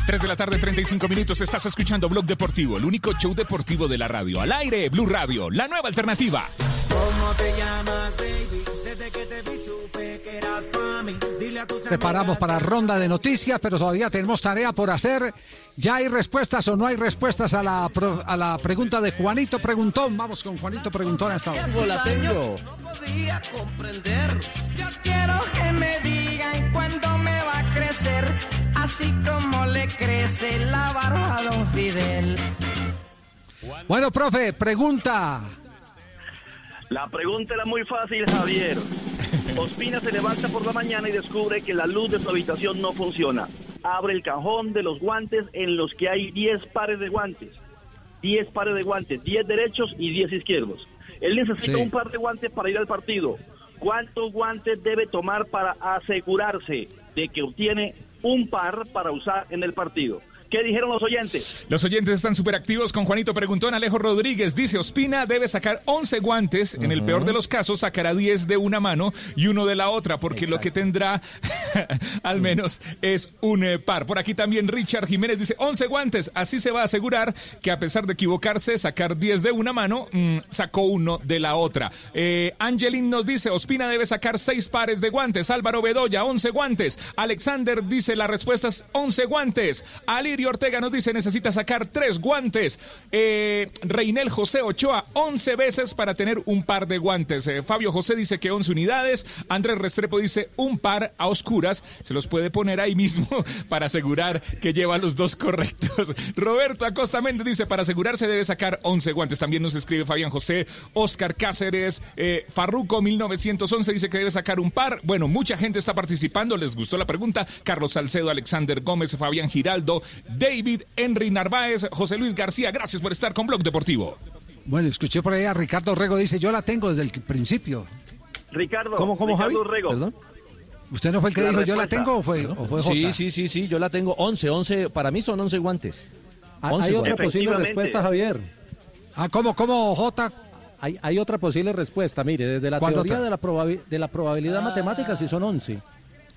3 de la tarde, 35 minutos. Estás escuchando Blog Deportivo, el único show deportivo de la radio. Al aire, Blue Radio, la nueva alternativa. ¿Cómo te llamas, baby? Desde que te vi supe que eras pa' mí. Dile a tus Preparamos para ronda de noticias, pero todavía tenemos tarea por hacer. ¿Ya hay respuestas o no hay respuestas a la, pro- a la pregunta de Juanito Preguntón? Vamos con Juanito Preguntón hasta ahora. la tengo. No podía comprender. Yo quiero que me digan crecer, así como le crece la barba a don Fidel. Bueno, profe, pregunta. La pregunta era muy fácil, Javier. [LAUGHS] Ospina se levanta por la mañana y descubre que la luz de su habitación no funciona. Abre el cajón de los guantes en los que hay 10 pares de guantes. 10 pares de guantes, 10 derechos y 10 izquierdos. Él necesita Sí. un par de guantes para ir al partido. ¿Cuántos guantes debe tomar para asegurarse de que obtiene un par para usar en el partido? ¿Qué dijeron los oyentes? Los oyentes están súper activos con Juanito Preguntón. Alejo Rodríguez dice, Ospina debe sacar 11 guantes. En el peor de los casos, sacará 10 de una mano y uno de la otra, porque lo que tendrá [LAUGHS] al menos es un eh, par. Por aquí también Richard Jiménez dice, 11 guantes. Así se va a asegurar que a pesar de equivocarse, sacar 10 de una mano, mm, sacó uno de la otra. Eh, Angelin nos dice, Ospina debe sacar 6 pares de guantes. Álvaro Bedoya, 11 guantes. Alexander dice, la respuesta es 11 guantes. Ortega nos dice, necesita sacar 3 guantes. Eh, Reinel José Ochoa, 11 veces para tener un par de guantes. Eh, Fabio José dice que 11 unidades. Andrés Restrepo dice un par a oscuras. Se los puede poner ahí mismo [LAUGHS] para asegurar que lleva los dos correctos. Roberto Acosta Méndez dice, para asegurarse debe sacar 11 guantes. También nos escribe Fabián José, Oscar Cáceres, eh, Farruco 1911 dice que debe sacar un par. Bueno, mucha gente está participando, les gustó la pregunta. Carlos Salcedo, Alexander Gómez, Fabián Giraldo, David, Henry Narváez, José Luis García, gracias por estar con Blog Deportivo. Bueno, escuché por ahí a Ricardo Rego, dice, yo la tengo desde el principio. Ricardo, ¿Cómo, cómo, Ricardo Javi? Rego. Perdón. ¿Usted no fue el que La dijo yo la tengo o fue, o fue Jota? Sí, sí, sí, sí, yo la tengo 11, 11, para mí son 11 guantes. Hay- 11 Hay otra posible respuesta, Javier. Ah, ¿cómo, cómo, Jota? Hay, hay otra posible respuesta. Mire, desde la ¿Cuál teoría otra? de la, de la probabilidad matemática sí son 11.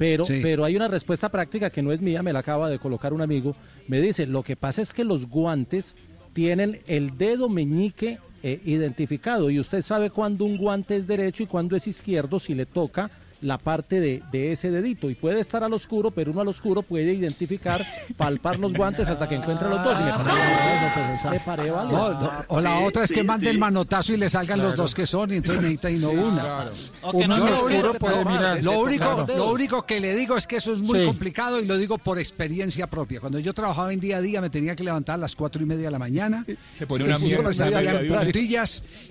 Pero, Sí. pero hay una respuesta práctica que no es mía, me la acaba de colocar un amigo. Me dice, lo que pasa es que los guantes tienen el dedo meñique eh, identificado y usted sabe cuándo un guante es derecho y cuándo es izquierdo si le toca la parte de, de ese dedito y puede estar al oscuro, pero uno al oscuro puede identificar, palpar los guantes hasta que encuentre los dos. Y me paré, me paré, vale. No, no, o la otra es que mande el manotazo y le salgan los dos que son y entonces necesita y no una. No oscuro único- puede mirar. Lo único, Claro. lo único que le digo es que eso es muy Sí. complicado y lo digo por experiencia propia. Cuando yo trabajaba en día a día me tenía que levantar a las cuatro y media de la mañana. Se pone una mierda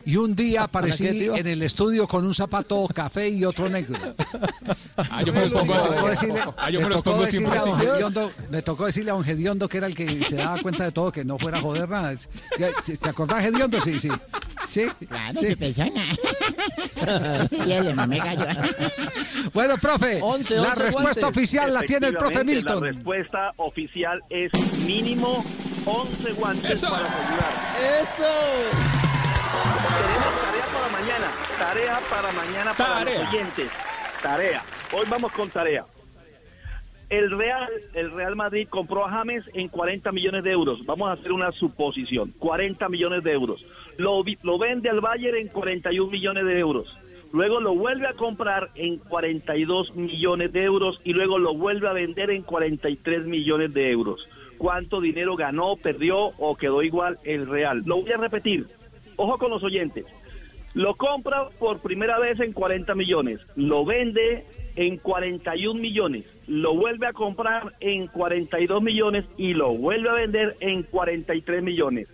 y un día ¿Para qué te aparecí en el estudio con un zapato café y otro negro. Ah, yo me los pongo así. tocó decirle, Ah, yo me me los pongo siempre así. Gediondo- me tocó decirle a don Gediondo que era el que se daba cuenta de todo, que no fuera a joder nada. ¿Te, acordás, Gediondo? Sí, sí. Sí, Claro, sí. se persona. Ese día le mamé gallo. Bueno, profe, 11, la 11 respuesta guantes. oficial la tiene el profe Milton. La respuesta oficial es mínimo 11 guantes Eso. para asegurar. ¡Eso! Tenemos tarea para mañana. Tarea para mañana para Tarea. los oyentes. Tarea. Hoy vamos con tarea. El Real, el Real Madrid compró a James en 40 millones de euros. Vamos a hacer una suposición. 40 millones de euros. Lo, lo vende al Bayern en 41 millones de euros. Luego lo vuelve a comprar en 42 millones de euros y luego lo vuelve a vender en 43 millones de euros. ¿Cuánto dinero ganó, perdió o quedó igual el Real? Lo voy a repetir. Ojo con los oyentes. Lo compra por primera vez en 40 millones, lo vende en 41 millones, lo vuelve a comprar en 42 millones y lo vuelve a vender en 43 millones.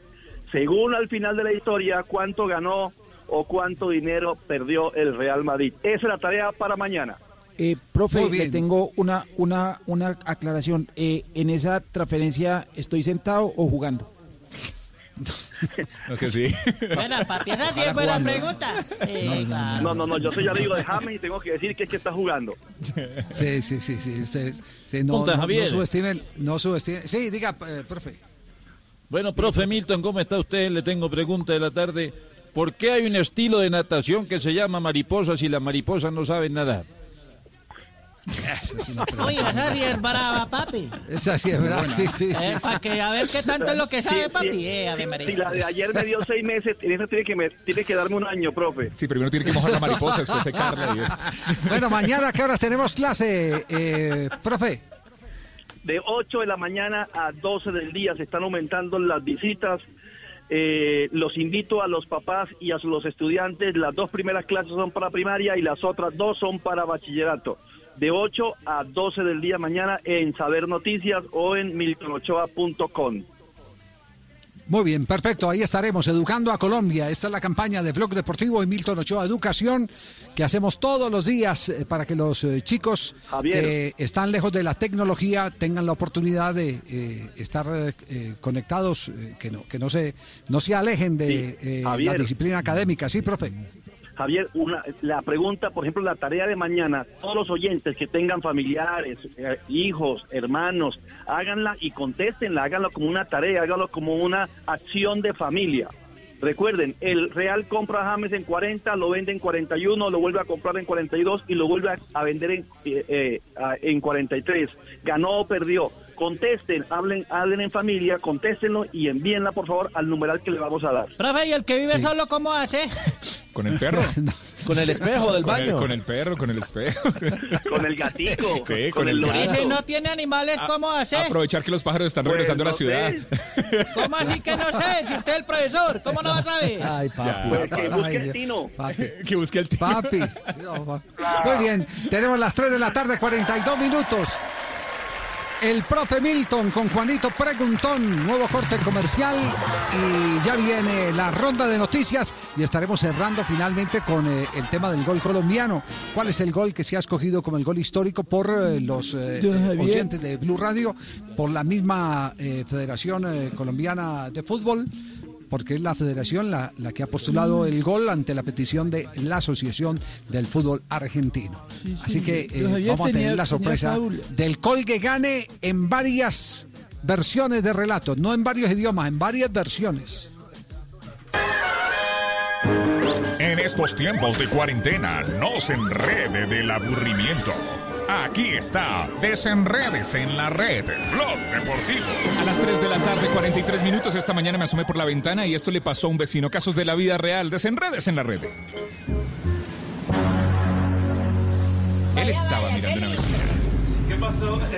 Según al final de la historia, cuánto ganó o cuánto dinero perdió el Real Madrid. Esa es la tarea para mañana. Eh, profe, le tengo una, una, una aclaración. Eh, ¿En esa transferencia estoy sentado o jugando? No sé si. Bueno, papi, esa sí es buena jugando. pregunta. Eh. No, no, no, yo soy amigo de James y tengo que decir que es que está jugando. Sí, sí, sí, sí. Usted, sí, no, Punta, no, no subestime, no subestime. Sí, diga, eh, profe. Bueno, profe Milton, ¿cómo está usted? Le tengo pregunta de la tarde. ¿Por qué hay un estilo de natación que se llama mariposa si las mariposas no saben nadar? Uy, esa sí es brava, papi. Esa sí es verdad, sí, sí, sí. Eh, para que a ver qué tanto es lo que sabe, papi. Eh, Ave María. Si la de ayer me dio seis meses, en esa tiene que, me, tiene que darme un año, profe. Sí, primero tiene que mojar la mariposa, después secarla y eso. [LAUGHS] Bueno, mañana, ¿a qué horas tenemos clase, eh, profe? De 8 de la mañana a 12 del día se están aumentando las visitas. Eh, los invito a los papás y a los estudiantes. Las dos primeras clases son para primaria y las otras dos son para bachillerato. De 8 a 12 del día mañana en Saber Noticias o en miltonochoa.com. Muy bien, perfecto. Ahí estaremos educando a Colombia. Esta es la campaña de Blog Deportivo y Milton Ochoa Educación que hacemos todos los días eh, para que los eh, chicos Javier. que están lejos de la tecnología tengan la oportunidad de eh, estar eh, conectados, que no que no se no se alejen de eh, la disciplina académica. Sí, profe. Javier, una, la pregunta, por ejemplo, la tarea de mañana, todos los oyentes que tengan familiares, eh, hijos, hermanos, háganla y contéstenla, háganlo como una tarea, háganlo como una acción de familia. Recuerden, el Real compra a James en 40, lo vende en 41, lo vuelve a comprar en 42 y lo vuelve a, vender en, eh, eh, en 43. Ganó o perdió. Contesten, hablen, hablen en familia, contéstenlo y envíenla por favor al numeral que le vamos a dar. Profe, ¿y el que vive Sí. solo cómo hace? [LAUGHS] Con el [LAUGHS] perro. Con el espejo del Con el- baño. Con el perro, con el espejo. [LAUGHS] Con el gatico. Sí, con con el el Y si no tiene animales, ¿cómo hace? Aprovechar que los pájaros están Pues, regresando a la no ciudad. ¿Cómo así que no sé? Si usted es el profesor, ¿cómo no va a saber? Ay, papi. Pues que busque Ay, el tino. Papi. que busque el tío. Papi. No, Muy bien, tenemos las 3 de la tarde, 42 minutos. El profe Milton con Juanito Preguntón, nuevo corte comercial y ya viene la ronda de noticias y estaremos cerrando finalmente con eh, el tema del gol colombiano. ¿Cuál es el gol que se ha escogido como el gol histórico por eh, los eh, oyentes de Blue Radio, por la misma Federación Colombiana de Fútbol? Porque es la federación la, la que ha postulado el gol ante la petición de la Asociación del Fútbol Argentino. Así que eh, vamos a tener la sorpresa del gol que gane en varias versiones de relatos, no en varios idiomas, en varias versiones. En estos tiempos de cuarentena, no se enrede del aburrimiento. Aquí está, desenredes en la red, Blog Deportivo. A las 3 de la tarde, 43 minutos, esta mañana me asomé por la ventana y esto le pasó a un vecino. Casos de la vida real, desenredes en la red. Él estaba mirando una vecina. ¿Qué pasó? [LAUGHS]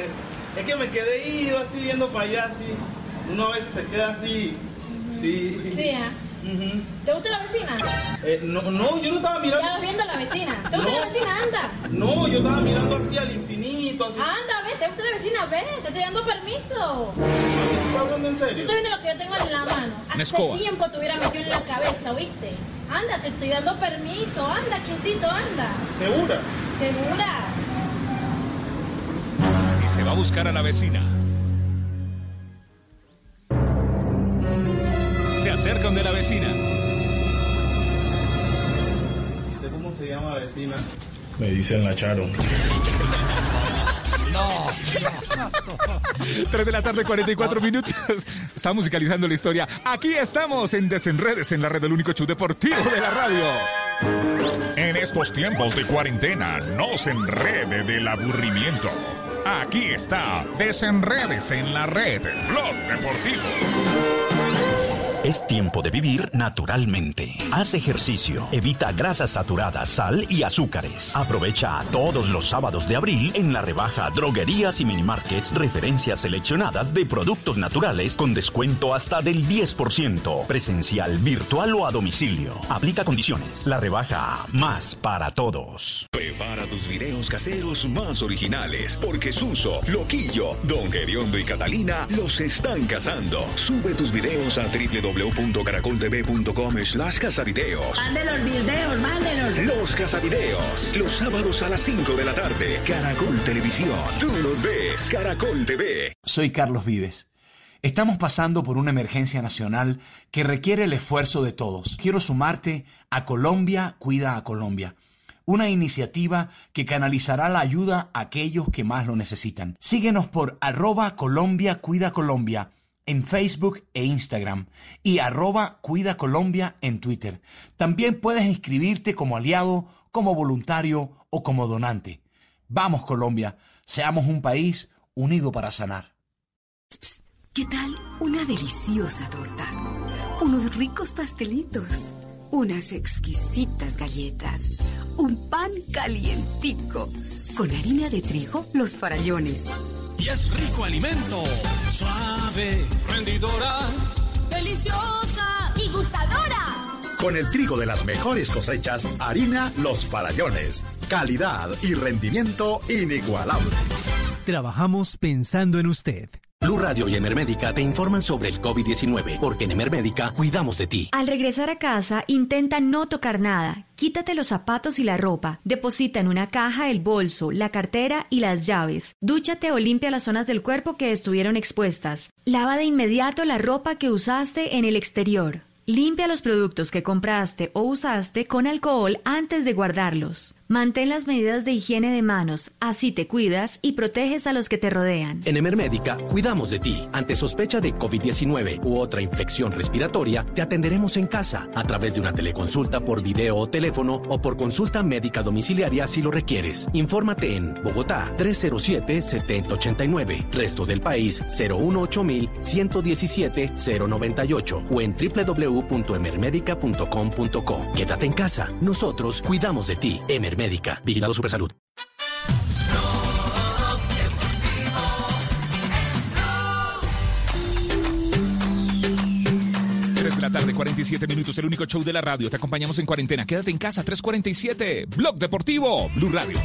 Es que me quedé ido así viendo para allá, así. Uno a veces se queda así. Sí. Sí, ¿Te gusta la vecina? Eh, no, no, yo no estaba mirando. Ya vas viendo a la vecina. ¿Te gusta No. la vecina? Anda. No, yo estaba mirando así al infinito, así. Anda, ve, ¿te gusta la vecina? Ve, te estoy dando permiso. ¿Estás hablando en ¿Tú serio? estás viendo lo que yo tengo en la mano? Hace escoba. tiempo te hubiera metido en la cabeza, ¿oíste? Anda, te estoy dando permiso. Anda, quincito, anda. ¿Segura? ¿Segura? Y se va a buscar a la vecina. Se acerca donde la vecina. ¿Y usted cómo se llama vecina? Me dicen la Charo. [LAUGHS] No. 3 de la tarde, 44 minutos. Está musicalizando la historia. Aquí estamos en Desenredes, en la red del único show deportivo de la radio. En estos tiempos de cuarentena, no se enrede del aburrimiento. Aquí está, Desenredes en la red, Blog Deportivo. Es tiempo de vivir naturalmente. Haz ejercicio, evita grasas saturadas, sal y azúcares. Aprovecha todos los sábados de abril en la rebaja Droguerías y Minimarkets referencias seleccionadas de productos naturales con descuento hasta del 10%. Presencial, virtual o a domicilio. Aplica condiciones. La rebaja más para todos. Prepara tus videos caseros más originales, porque Suso, Loquillo, Don Geriondo y Catalina los están cazando. Sube tus videos a www www.caracoltv.com slash casavideos. Mande los videos, mándelos. Los casavideos. Los sábados a las 5 de la tarde. Caracol Televisión. Tú nos ves. Caracol TV. Soy Carlos Vives. Estamos pasando por una emergencia nacional que requiere el esfuerzo de todos. Quiero sumarte a Colombia Cuida a Colombia, una iniciativa que canalizará la ayuda a aquellos que más lo necesitan. Síguenos por arroba Colombia Cuida Colombia en Facebook e Instagram y arroba Cuida Colombia en Twitter. También puedes inscribirte como aliado, como voluntario o como donante. Vamos Colombia, seamos un país unido para sanar. ¿Qué tal una deliciosa torta? Unos ricos pastelitos, unas exquisitas galletas, un pan calientico, con harina de trigo, los farallones. Y es rico alimento, suave, rendidora, Deliciosa y gustadora. Con el trigo de las mejores cosechas, harina Los Farallones. Calidad y rendimiento inigualable. Trabajamos pensando en usted. Blue Radio y Emermédica te informan sobre el COVID-19, porque en Emermédica cuidamos de ti. Al regresar a casa, intenta no tocar nada. Quítate los zapatos y la ropa. Deposita en una caja el bolso, la cartera y las llaves. Dúchate o limpia las zonas del cuerpo que estuvieron expuestas. Lava de inmediato la ropa que usaste en el exterior. Limpia los productos que compraste o usaste con alcohol antes de guardarlos. Mantén las medidas de higiene de manos, así te cuidas y proteges a los que te rodean. En Emermédica cuidamos de ti. Ante sospecha de COVID-19 u otra infección respiratoria, te atenderemos en casa a través de una teleconsulta por video o teléfono o por consulta médica domiciliaria si lo requieres. Infórmate en Bogotá 307-7089, resto del país 018-117-098 o en www.emermedica.com.co. Quédate en casa. Nosotros cuidamos de ti. Emermédica. Vigilado Supersalud. 3 de la tarde, 47 minutos, el único show de la radio. Te acompañamos en cuarentena. Quédate en casa, 347. Blog Deportivo, Blue Radio.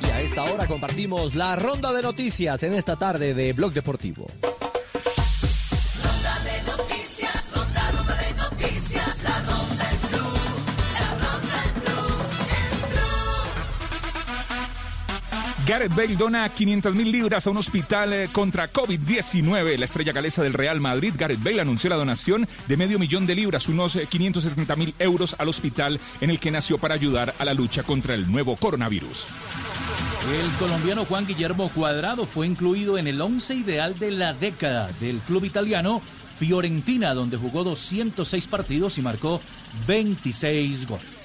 Y a esta hora compartimos la ronda de noticias en esta tarde de Blog Deportivo. Gareth Bale dona 500 mil libras a un hospital eh, contra COVID-19. La estrella galesa del Real Madrid, Gareth Bale, anunció la donación de medio millón de libras, unos eh, 570 mil euros al hospital en el que nació para ayudar a la lucha contra el nuevo coronavirus. El colombiano Juan Guillermo Cuadrado fue incluido en el once ideal de la década del club italiano Fiorentina, donde jugó 206 partidos y marcó 26 goles.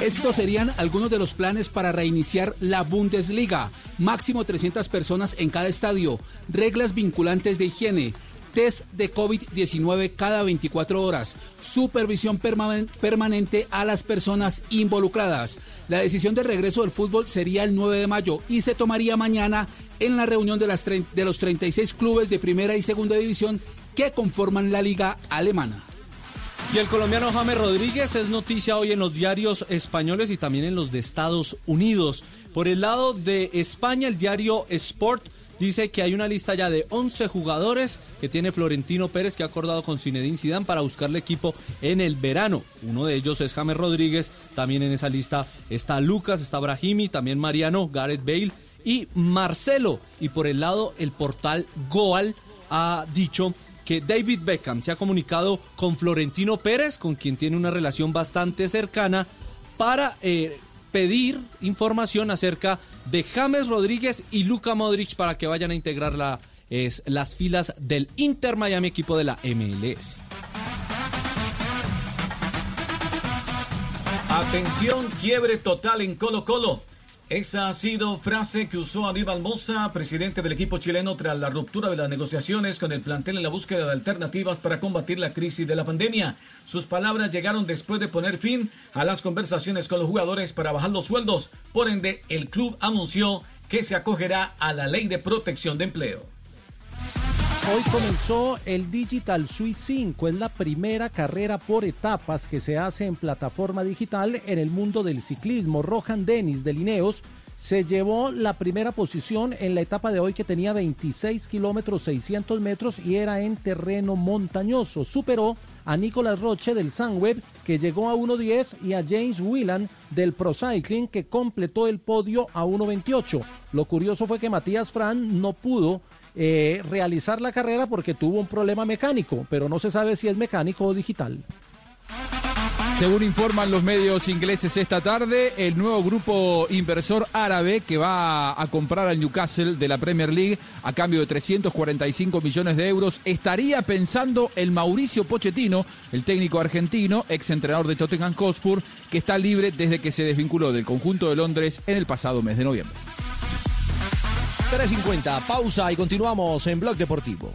Estos serían algunos de los planes para reiniciar la Bundesliga. Máximo 300 personas en cada estadio, reglas vinculantes de higiene, test de COVID-19 cada 24 horas, supervisión permanen- permanente a las personas involucradas. La decisión de regreso del fútbol sería el 9 de mayo y se tomaría mañana en la reunión de, de los 36 clubes de primera y segunda división que conforman la liga alemana. Y el colombiano James Rodríguez es noticia hoy en los diarios españoles y también en los de Estados Unidos. Por el lado de España, el diario Sport dice que hay una lista ya de 11 jugadores que tiene Florentino Pérez que ha acordado con Zinedine Zidane para buscarle equipo en el verano. Uno de ellos es James Rodríguez, también en esa lista está Lucas, está Brahimi, también Mariano, Gareth Bale y Marcelo. Y por el lado, el portal Goal ha dicho que David Beckham se ha comunicado con Florentino Pérez, con quien tiene una relación bastante cercana, para eh, pedir información acerca de James Rodríguez y Luka Modric para que vayan a integrar las filas del Inter Miami, equipo de la MLS. Atención, quiebre total en Colo Colo. Esa ha sido frase que usó Aníbal Moza, presidente del equipo chileno, tras la ruptura de las negociaciones con el plantel en la búsqueda de alternativas para combatir la crisis de la pandemia. Sus palabras llegaron después de poner fin a las conversaciones con los jugadores para bajar los sueldos. Por ende, el club anunció que se acogerá a la ley de protección de empleo. Hoy comenzó el Digital Suite 5, es la primera carrera por etapas que se hace en plataforma digital en el mundo del ciclismo. Rohan Dennis de Lineos se llevó la primera posición en la etapa de hoy que tenía 26 kilómetros 600 metros y era en terreno montañoso. Superó a Nicolás Roche del Sunweb que llegó a 1.10 y a James Whelan del Pro Cycling que completó el podio a 1.28. Lo curioso fue que Matías Fran no pudo eh, realizar la carrera porque tuvo un problema mecánico, pero no se sabe si es mecánico o digital. Según informan los medios ingleses esta tarde, el nuevo grupo inversor árabe que va a comprar al Newcastle de la Premier League a cambio de 345 millones de euros estaría pensando en Mauricio Pochettino, el técnico argentino, ex entrenador de Tottenham Hotspur, que está libre desde que se desvinculó del conjunto de Londres en el pasado mes de noviembre. 3.50, pausa y continuamos en Blog Deportivo.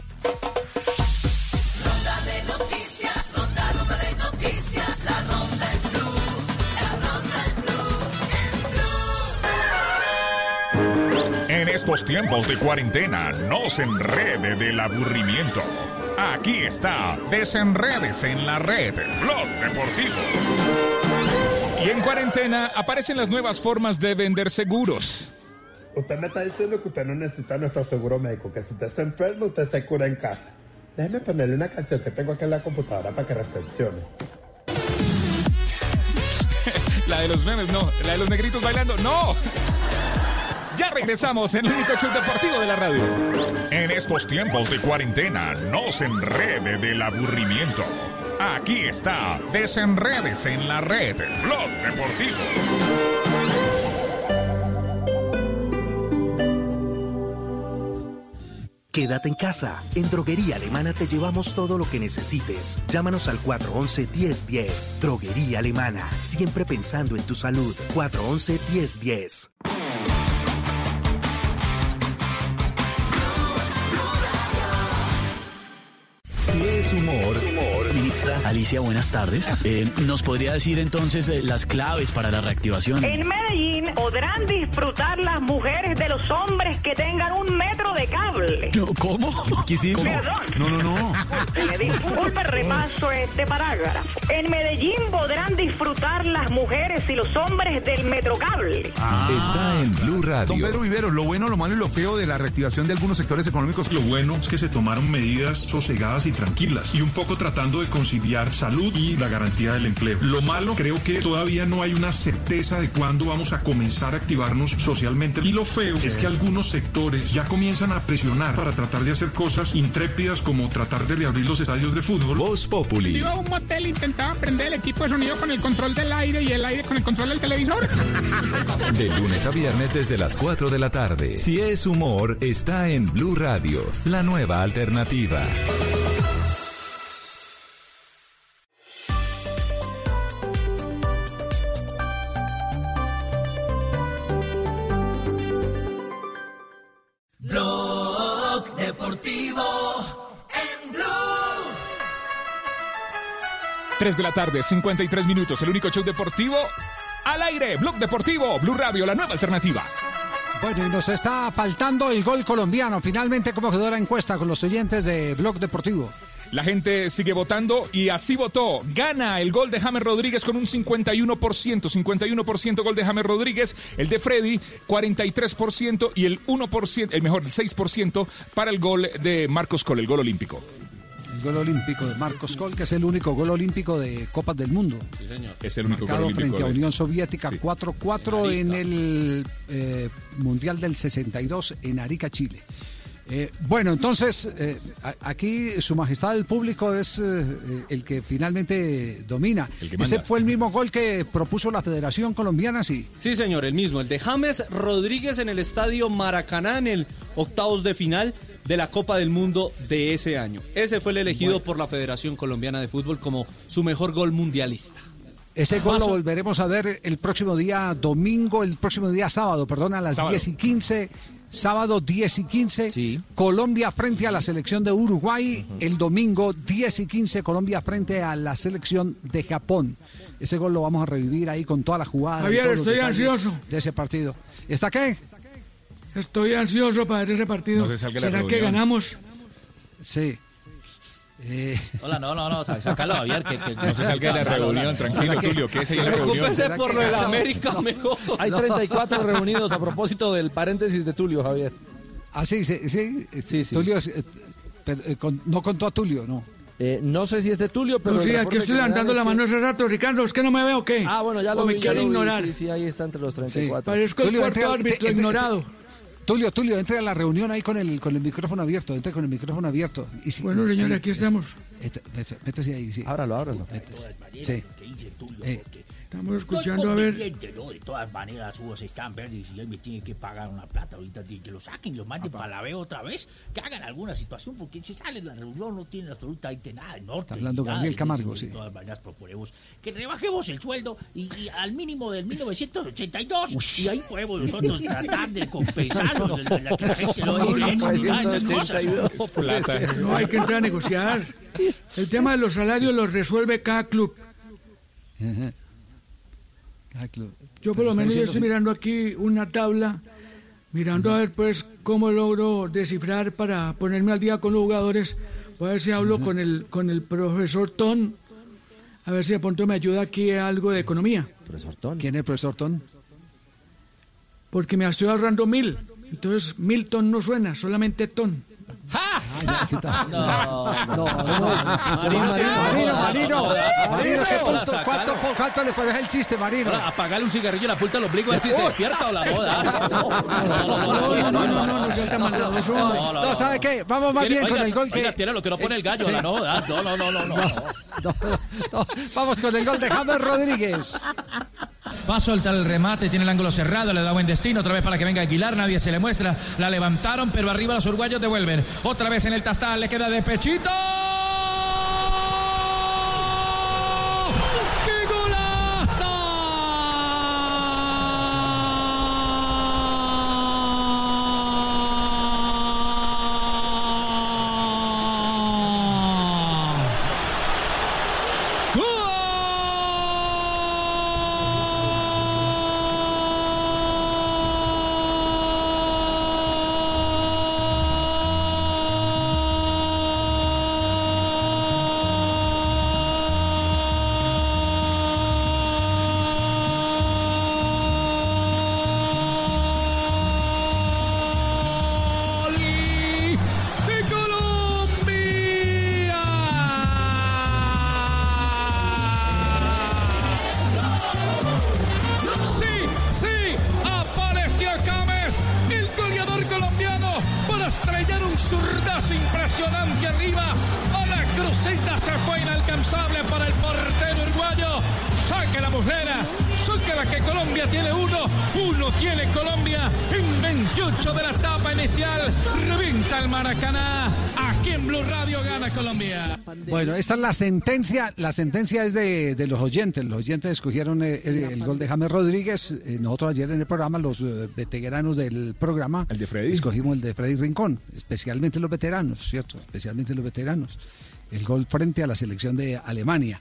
En estos tiempos de cuarentena, no se enrede del aburrimiento. Aquí está, desenredes en la red, Blog Deportivo. Y en cuarentena aparecen las nuevas formas de vender seguros. Usted me está diciendo que usted no necesita nuestro seguro médico, que si usted está enfermo, usted se cura en casa. Déjeme ponerle una canción que tengo aquí en la computadora para que reflexione. [LAUGHS] La de los memes, no. La de los negritos bailando, no. Ya regresamos en el único show deportivo de la radio. En estos tiempos de cuarentena, no se enrede del aburrimiento. Aquí está, desenredes en la red, Blog Deportivo. Quédate en casa. En Droguería Alemana te llevamos todo lo que necesites. Llámanos al 411-1010. Droguería Alemana. Siempre pensando en tu salud. 411-1010. Si es humor, Ministra Alicia, buenas tardes. Eh, ¿Nos podría decir entonces eh, las claves para la reactivación? En Medellín podrán disfrutar las mujeres de los hombres que tengan un metro de cable. ¿Cómo? ¿Qué eso? Perdón. No, no, no. Disculpe, repaso este parágrafo. En Medellín podrán disfrutar las mujeres y los hombres del metrocable. Está en Blue Radio. Don Pedro Vivero, lo bueno, lo malo y lo feo de la reactivación de algunos sectores económicos. Lo bueno es que se tomaron medidas sosegadas y tranquilas y un poco tratando de conciliar salud y la garantía del empleo. Lo malo, creo que todavía no hay una certeza de cuándo vamos a comenzar a activarnos socialmente. Y lo feo es que algunos sectores ya comienzan a presionar para tratar de hacer cosas intrépidas como tratar de reabrir los estadios de fútbol. Voz Populi. Iba a un motel, intentaba prender el equipo de sonido con el control del aire y el aire con el control del televisor. [LAUGHS] De lunes a viernes desde las 4 de la tarde. Si es humor, está en Blue Radio, la nueva alternativa. 3 de la tarde, 53 minutos, el único show deportivo al aire. Blog Deportivo, Blue Radio, la nueva alternativa. Bueno, y nos está faltando el gol colombiano. Finalmente, ¿cómo quedó la encuesta con los oyentes de Blog Deportivo? La gente sigue votando y así votó. Gana el gol de James Rodríguez con un 51%. 51% gol de James Rodríguez. El de Freddy, 43%. Y el 1%, el mejor, el 6% para el gol de Marcos Col, el gol olímpico. El gol olímpico de Marcos Col, que es el único gol olímpico de Copas del Mundo. Es el único gol Marcado olímpico. frente a Unión Soviética 4-4 en el eh, Mundial del 62 en Arica, Chile. Eh, bueno, entonces, eh, aquí Su Majestad el Público es eh, el que finalmente domina. Que Ese fue el mismo gol que propuso la Federación Colombiana, sí. Sí, señor, el mismo, el de James Rodríguez en el estadio Maracaná en el octavos de final de la Copa del Mundo de ese año. Ese fue el elegido por la Federación Colombiana de Fútbol como su mejor gol mundialista. Ese gol lo volveremos a ver el próximo día domingo, el próximo día sábado, perdón, a las Sábado. 10 y 15. Sábado 10 y 15, Colombia frente a la selección de Uruguay. El domingo 10 y 15, Colombia frente a la selección de Japón. Ese gol lo vamos a revivir ahí con toda la jugada. Javier, estoy ansioso. De ese partido. ¿Está qué? Estoy ansioso para ver ese partido. No se ¿Será que ganamos? Sí. Eh, Hola, no, no, no, sácalo, Javier. Que, que- No se salga de la reunión, tranquilo, Tulio, que es ahí la reunión. Preocúpese por lo de la América, mejor. Hay 34 reunidos a propósito del paréntesis de Tulio, Javier. Ah, sí, sí, sí. Sí, sí. Tulio, eh, pero, eh, con- no contó a Tulio, no. Eh, no sé si es de Tulio, pero. No, sí, el aquí estoy me levantando la mano hace rato, Ricardo. ¿Es que no me veo o qué? Ah, bueno, ya O lo me vi, ya quiere lo vi, ignorar. Sí, sí, ahí está entre los 34. Parezco el Tulio, cuarto entre- árbitro entre- ignorado. Tulio, Tulio, entre a la reunión ahí con el, con el micrófono abierto, entre con el micrófono abierto. Y si- Bueno, señor, aquí es- estamos. este, vete- Métese ahí, sí. Ábralo, ábralo. Sí. Eh, Estamos escuchando a ver. ¿no? De todas maneras, Hugo se están verdes y él me tiene que pagar una plata ahorita. Que que lo saquen, lo manden para la B otra vez. Que hagan alguna situación, porque si sale la reunión no tiene absolutamente nada de norte. Está hablando nada Gabriel Camargo, sí. De todas maneras, proponemos que rebajemos el sueldo y, y al mínimo del 1982. Y ahí podemos nosotros tratar de compensarlo. de la- [LAUGHS] de la que la gente lo No, diga, no, y todas esas [LAUGHS] cosas. 1982. Plata. No hay que entrar a negociar. El tema de los salarios los resuelve cada club. Yo por lo menos yo estoy mirando aquí una tabla, mirando a ver pues cómo logro descifrar para ponerme al día con los jugadores. Voy a ver si hablo con el con el profesor Ton, a ver si de pronto me ayuda aquí algo de economía, Profesor Ton. ¿Quién es el profesor Ton? porque me estoy ahorrando mil. Entonces Milton no suena, solamente Ton. Ah, ya, ¿qué tal? No, No. Marino, Marino, Marino, no, Marino, ¿qué no, punto- la ¿cuánto, cuánto le parece el chiste, Marino? Ahora, apagarle un cigarrillo en la punta del ombligo a ver si se despierta o la boda. No, no, no, no, no, no. No, no, No, no. ¿sabe qué? Vamos más bien con el gol que... Tiene lo que no pone el gallo, la no jodas. No, no, no, no, no. No, no, vamos con el gol de James Rodríguez. Va a soltar el remate, tiene el ángulo cerrado, le da buen destino, otra vez para que venga Aguilar, nadie se le muestra, la levantaron, pero arriba los uruguayos devuelven. Otra vez en el tastal, le queda de pechito. La sentencia. La sentencia es de, de los oyentes. Los oyentes escogieron eh, el, el gol de James Rodríguez. Eh, nosotros ayer en el programa, los eh, veteranos del programa, El de Freddy. escogimos el de Freddy Rincón. Especialmente los veteranos, ¿cierto? Especialmente los veteranos. El gol frente a la selección de Alemania.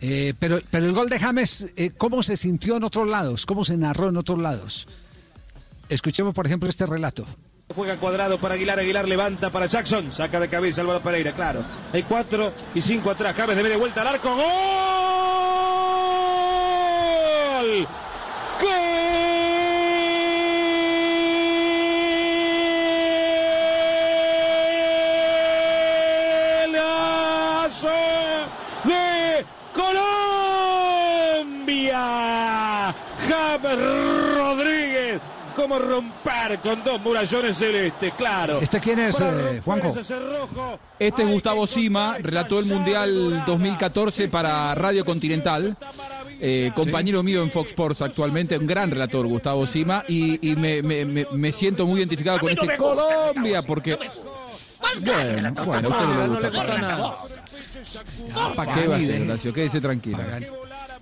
Eh, pero, pero el gol de James, eh, ¿cómo se sintió en otros lados? ¿Cómo se narró en otros lados? Escuchemos, por ejemplo, este relato. Juega cuadrado para Aguilar, Aguilar levanta para Jackson, saca de cabeza Álvaro Pereira, claro. Hay cuatro y cinco atrás, James de vuelta al arco, ¡Gol! ¡Golazo Como romper con dos murallones celestes, claro. ¿Este quién es, Para eh, Juanjo? Este es Gustavo Sima, relató el Mundial 2014 para Radio Continental. eh, compañero mío en Fox Sports actualmente, un gran relator, Gustavo Sima, y, y me, me- me- me siento muy identificado con ese Colombia, porque... Bueno, bueno, a usted no le gusta para nada. ¿Qué va a hacer, Horacio? Quédese tranquilo.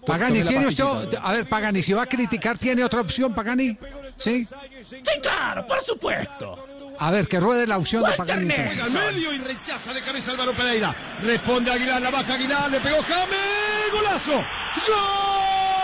Pagani, ¿tiene usted, a ver, Pagani, si va a criticar, ¿tiene otra opción, Pagani? ¿Sí? Sí, claro, por supuesto. A ver, que ruede la opción de Pagani entonces. Medio y rechaza de cabeza Álvaro Pereira. Responde Aguilar, la baja Aguilar, le pegó James. ¡Golazo! ¡Gol!